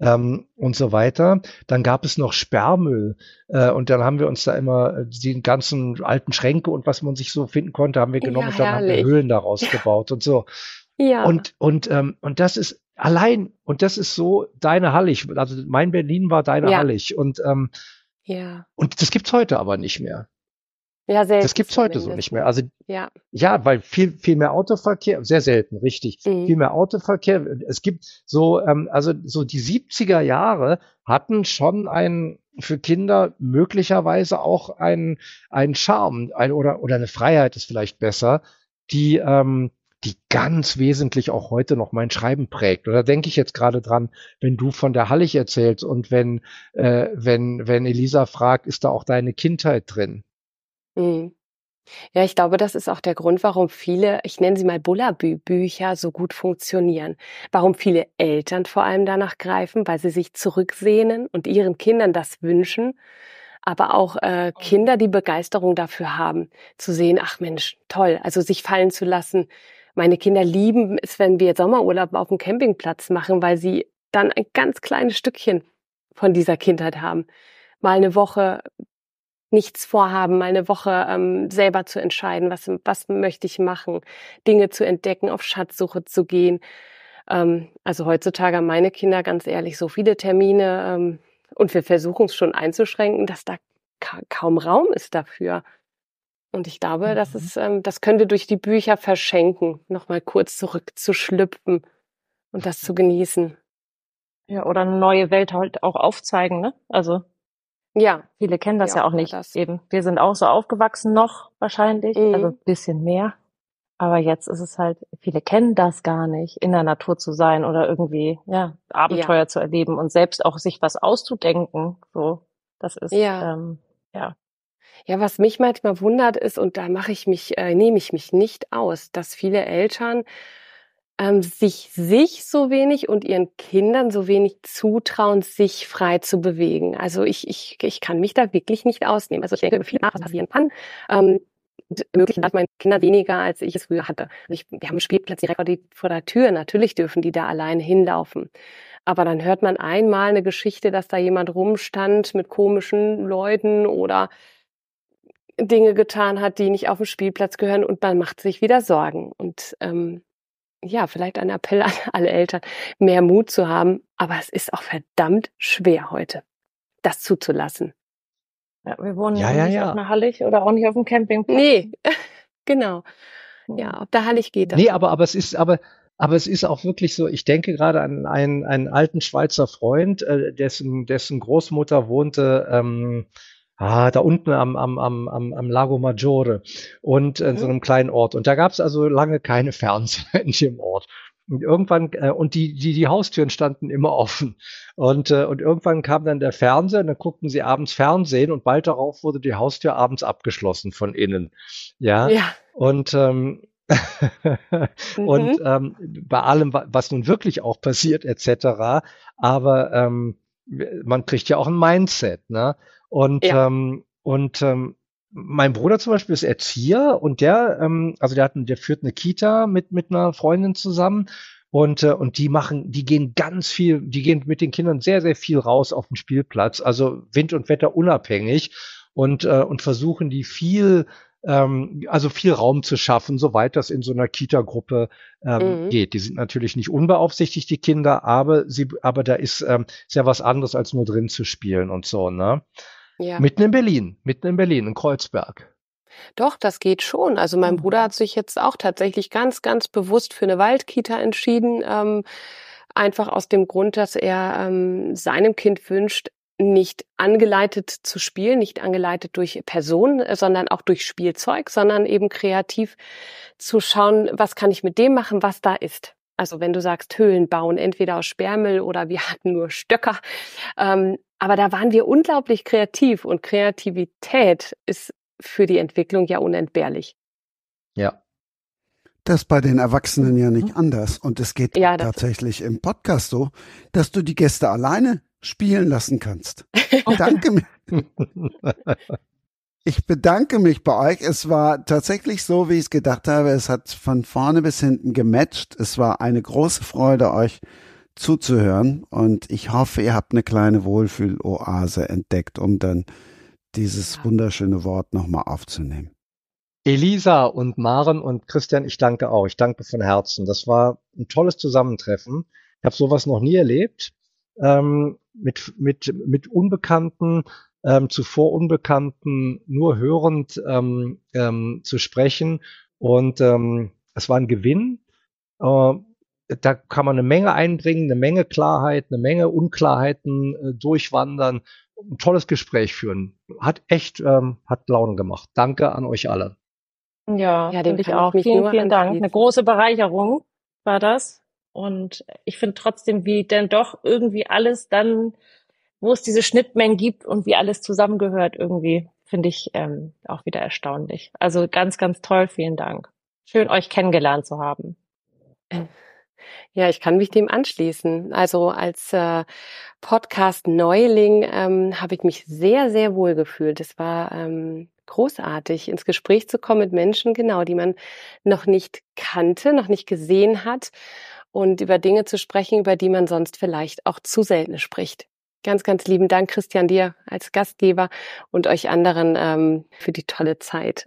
ähm, und so weiter. Dann gab es noch Sperrmüll. Äh, und dann haben wir uns da immer äh, die ganzen alten Schränke und was man sich so finden konnte, haben wir genommen ja, und dann haben wir Höhlen daraus gebaut und so. Ja. Und, und, ähm, und das ist allein, und das ist so deine Hallig. Also mein Berlin war deine ja. Hallig. Und ähm, ja. Und das gibt's heute aber nicht mehr. Ja, selten. Das gibt's heute so nicht mehr. Also ja, ja, weil viel viel mehr Autoverkehr, sehr selten, richtig, mhm. viel mehr Autoverkehr. Es gibt so, ähm, also so die 70er Jahre hatten schon einen für Kinder möglicherweise auch einen einen Charme, ein, oder oder eine Freiheit ist vielleicht besser, die ähm, die ganz wesentlich auch heute noch mein Schreiben prägt. Oder denke ich jetzt gerade dran, wenn du von der Hallig erzählst und wenn, äh, wenn, wenn Elisa fragt, ist da auch deine Kindheit drin? Mhm. Ja, ich glaube, das ist auch der Grund, warum viele, ich nenne sie mal Bullabü-Bücher, so gut funktionieren. Warum viele Eltern vor allem danach greifen, weil sie sich zurücksehnen und ihren Kindern das wünschen. Aber auch äh, Kinder, die Begeisterung dafür haben, zu sehen, ach Mensch, toll, also sich fallen zu lassen, meine Kinder lieben es, wenn wir Sommerurlaub auf dem Campingplatz machen, weil sie dann ein ganz kleines Stückchen von dieser Kindheit haben. Mal eine Woche nichts vorhaben, mal eine Woche ähm, selber zu entscheiden, was, was möchte ich machen, Dinge zu entdecken, auf Schatzsuche zu gehen. Ähm, also heutzutage haben meine Kinder ganz ehrlich so viele Termine ähm, und wir versuchen es schon einzuschränken, dass da ka kaum Raum ist dafür. Und ich glaube, mhm. das ist, ähm, das könnte durch die Bücher verschenken, nochmal kurz zurückzuschlüpfen und das zu genießen. Ja, oder eine neue Welt halt auch aufzeigen, ne? Also ja, viele kennen das ja, ja auch nicht. Das. Eben, wir sind auch so aufgewachsen noch wahrscheinlich, mhm. also bisschen mehr. Aber jetzt ist es halt, viele kennen das gar nicht, in der Natur zu sein oder irgendwie, ja, Abenteuer ja. zu erleben und selbst auch sich was auszudenken. So, das ist, ja, ähm, ja ja, was mich manchmal wundert ist, und da mache ich mich, äh, nehme ich mich nicht aus, dass viele Eltern ähm, sich sich so wenig und ihren Kindern so wenig zutrauen, sich frei zu bewegen. Also ich, ich, ich kann mich da wirklich nicht ausnehmen. Also ich denke viel nach, was passieren kann. Ähm, möglich hat meine Kinder weniger, als ich es früher hatte. Also ich, wir haben einen Spielplatz direkt vor, die, vor der Tür. Natürlich dürfen die da alleine hinlaufen. Aber dann hört man einmal eine Geschichte, dass da jemand rumstand mit komischen Leuten oder Dinge getan hat, die nicht auf den Spielplatz gehören und man macht sich wieder Sorgen. Und ähm, ja, vielleicht ein Appell an alle Eltern, mehr Mut zu haben, aber es ist auch verdammt schwer heute, das zuzulassen. Ja, wir wohnen ja, ja nicht ja. auf einer Hallig oder auch nicht auf dem Campingplatz. Nee, genau. Ja, auf der Hallig geht das. Nee, aber, aber es ist, aber, aber es ist auch wirklich so, ich denke gerade an einen, einen alten Schweizer Freund, äh, dessen, dessen Großmutter wohnte ähm, ah, da unten am, am, am, am, am Lago Maggiore und in so mhm. einem kleinen Ort. Und da gab es also lange keine Fernseher in dem Ort. Und irgendwann, äh, und die, die, die Haustüren standen immer offen. Und, äh, und irgendwann kam dann der Fernseher, und dann guckten sie abends Fernsehen und bald darauf wurde die Haustür abends abgeschlossen von innen. Ja. ja. Und, ähm, und mhm. ähm, bei allem, was nun wirklich auch passiert, etc. Aber ähm, man kriegt ja auch ein Mindset, ne? Und, ja. ähm, und ähm, mein Bruder zum Beispiel ist Erzieher und der, ähm, also der hat, der führt eine Kita mit mit einer Freundin zusammen und äh, und die machen, die gehen ganz viel, die gehen mit den Kindern sehr sehr viel raus auf den Spielplatz, also Wind und Wetter unabhängig und äh, und versuchen die viel ähm, also viel Raum zu schaffen, soweit das in so einer Kita-Gruppe ähm, mhm. geht. Die sind natürlich nicht unbeaufsichtigt, die Kinder, aber sie, aber da ist, ähm, ja was anderes, als nur drin zu spielen und so, ne? Ja. Mitten in Berlin, mitten in Berlin, in Kreuzberg. Doch, das geht schon. Also mein Bruder mhm. hat sich jetzt auch tatsächlich ganz, ganz bewusst für eine Waldkita entschieden. Ähm, einfach aus dem Grund, dass er ähm, seinem Kind wünscht, nicht angeleitet zu spielen, nicht angeleitet durch Personen, sondern auch durch Spielzeug, sondern eben kreativ zu schauen, was kann ich mit dem machen, was da ist. Also wenn du sagst, Höhlen bauen, entweder aus Sperrmüll oder wir hatten nur Stöcker. Ähm, aber da waren wir unglaublich kreativ und Kreativität ist für die Entwicklung ja unentbehrlich. Ja. Das ist bei den Erwachsenen ja nicht anders. Und es geht Ja, tatsächlich im Podcast so, dass du die Gäste alleine spielen lassen kannst. Danke mir. Ich bedanke mich bei euch. Es war tatsächlich so, wie ich es gedacht habe. Es hat von vorne bis hinten gematcht. Es war eine große Freude, euch zuzuhören. Und ich hoffe, ihr habt eine kleine Wohlfühloase entdeckt, um dann dieses wunderschöne Wort nochmal aufzunehmen. Elisa und Maren und Christian, ich danke auch. Ich danke von Herzen. Das war ein tolles Zusammentreffen. Ich habe sowas noch nie erlebt. Ähm, mit, mit, mit Unbekannten, ähm, zuvor Unbekannten, nur hörend ähm, ähm, zu sprechen. Und ähm, es war ein Gewinn. Äh, da kann man eine Menge einbringen, eine Menge Klarheit, eine Menge Unklarheiten äh, durchwandern, ein tolles Gespräch führen. Hat echt, ähm, hat Laune gemacht. Danke an euch alle. Ja, Ja, dem finde ich ich auch. mich Vielen, vielen Dank. Eine große Bereicherung war das. Und ich finde trotzdem, wie denn doch irgendwie alles dann, wo es diese Schnittmengen gibt und wie alles zusammengehört, irgendwie, finde ich ähm, auch wieder erstaunlich. Also ganz, ganz toll. Vielen Dank. Schön, euch kennengelernt zu haben. Ja, ich kann mich dem anschließen. Also als äh, Podcast-Neuling ähm, habe ich mich sehr, sehr wohl gefühlt. Es war ähm, großartig, ins Gespräch zu kommen mit Menschen, genau, die man noch nicht kannte, noch nicht gesehen hat und über Dinge zu sprechen, über die man sonst vielleicht auch zu selten spricht. Ganz, ganz lieben Dank, Christian, dir als Gastgeber und euch anderen ähm, für die tolle Zeit.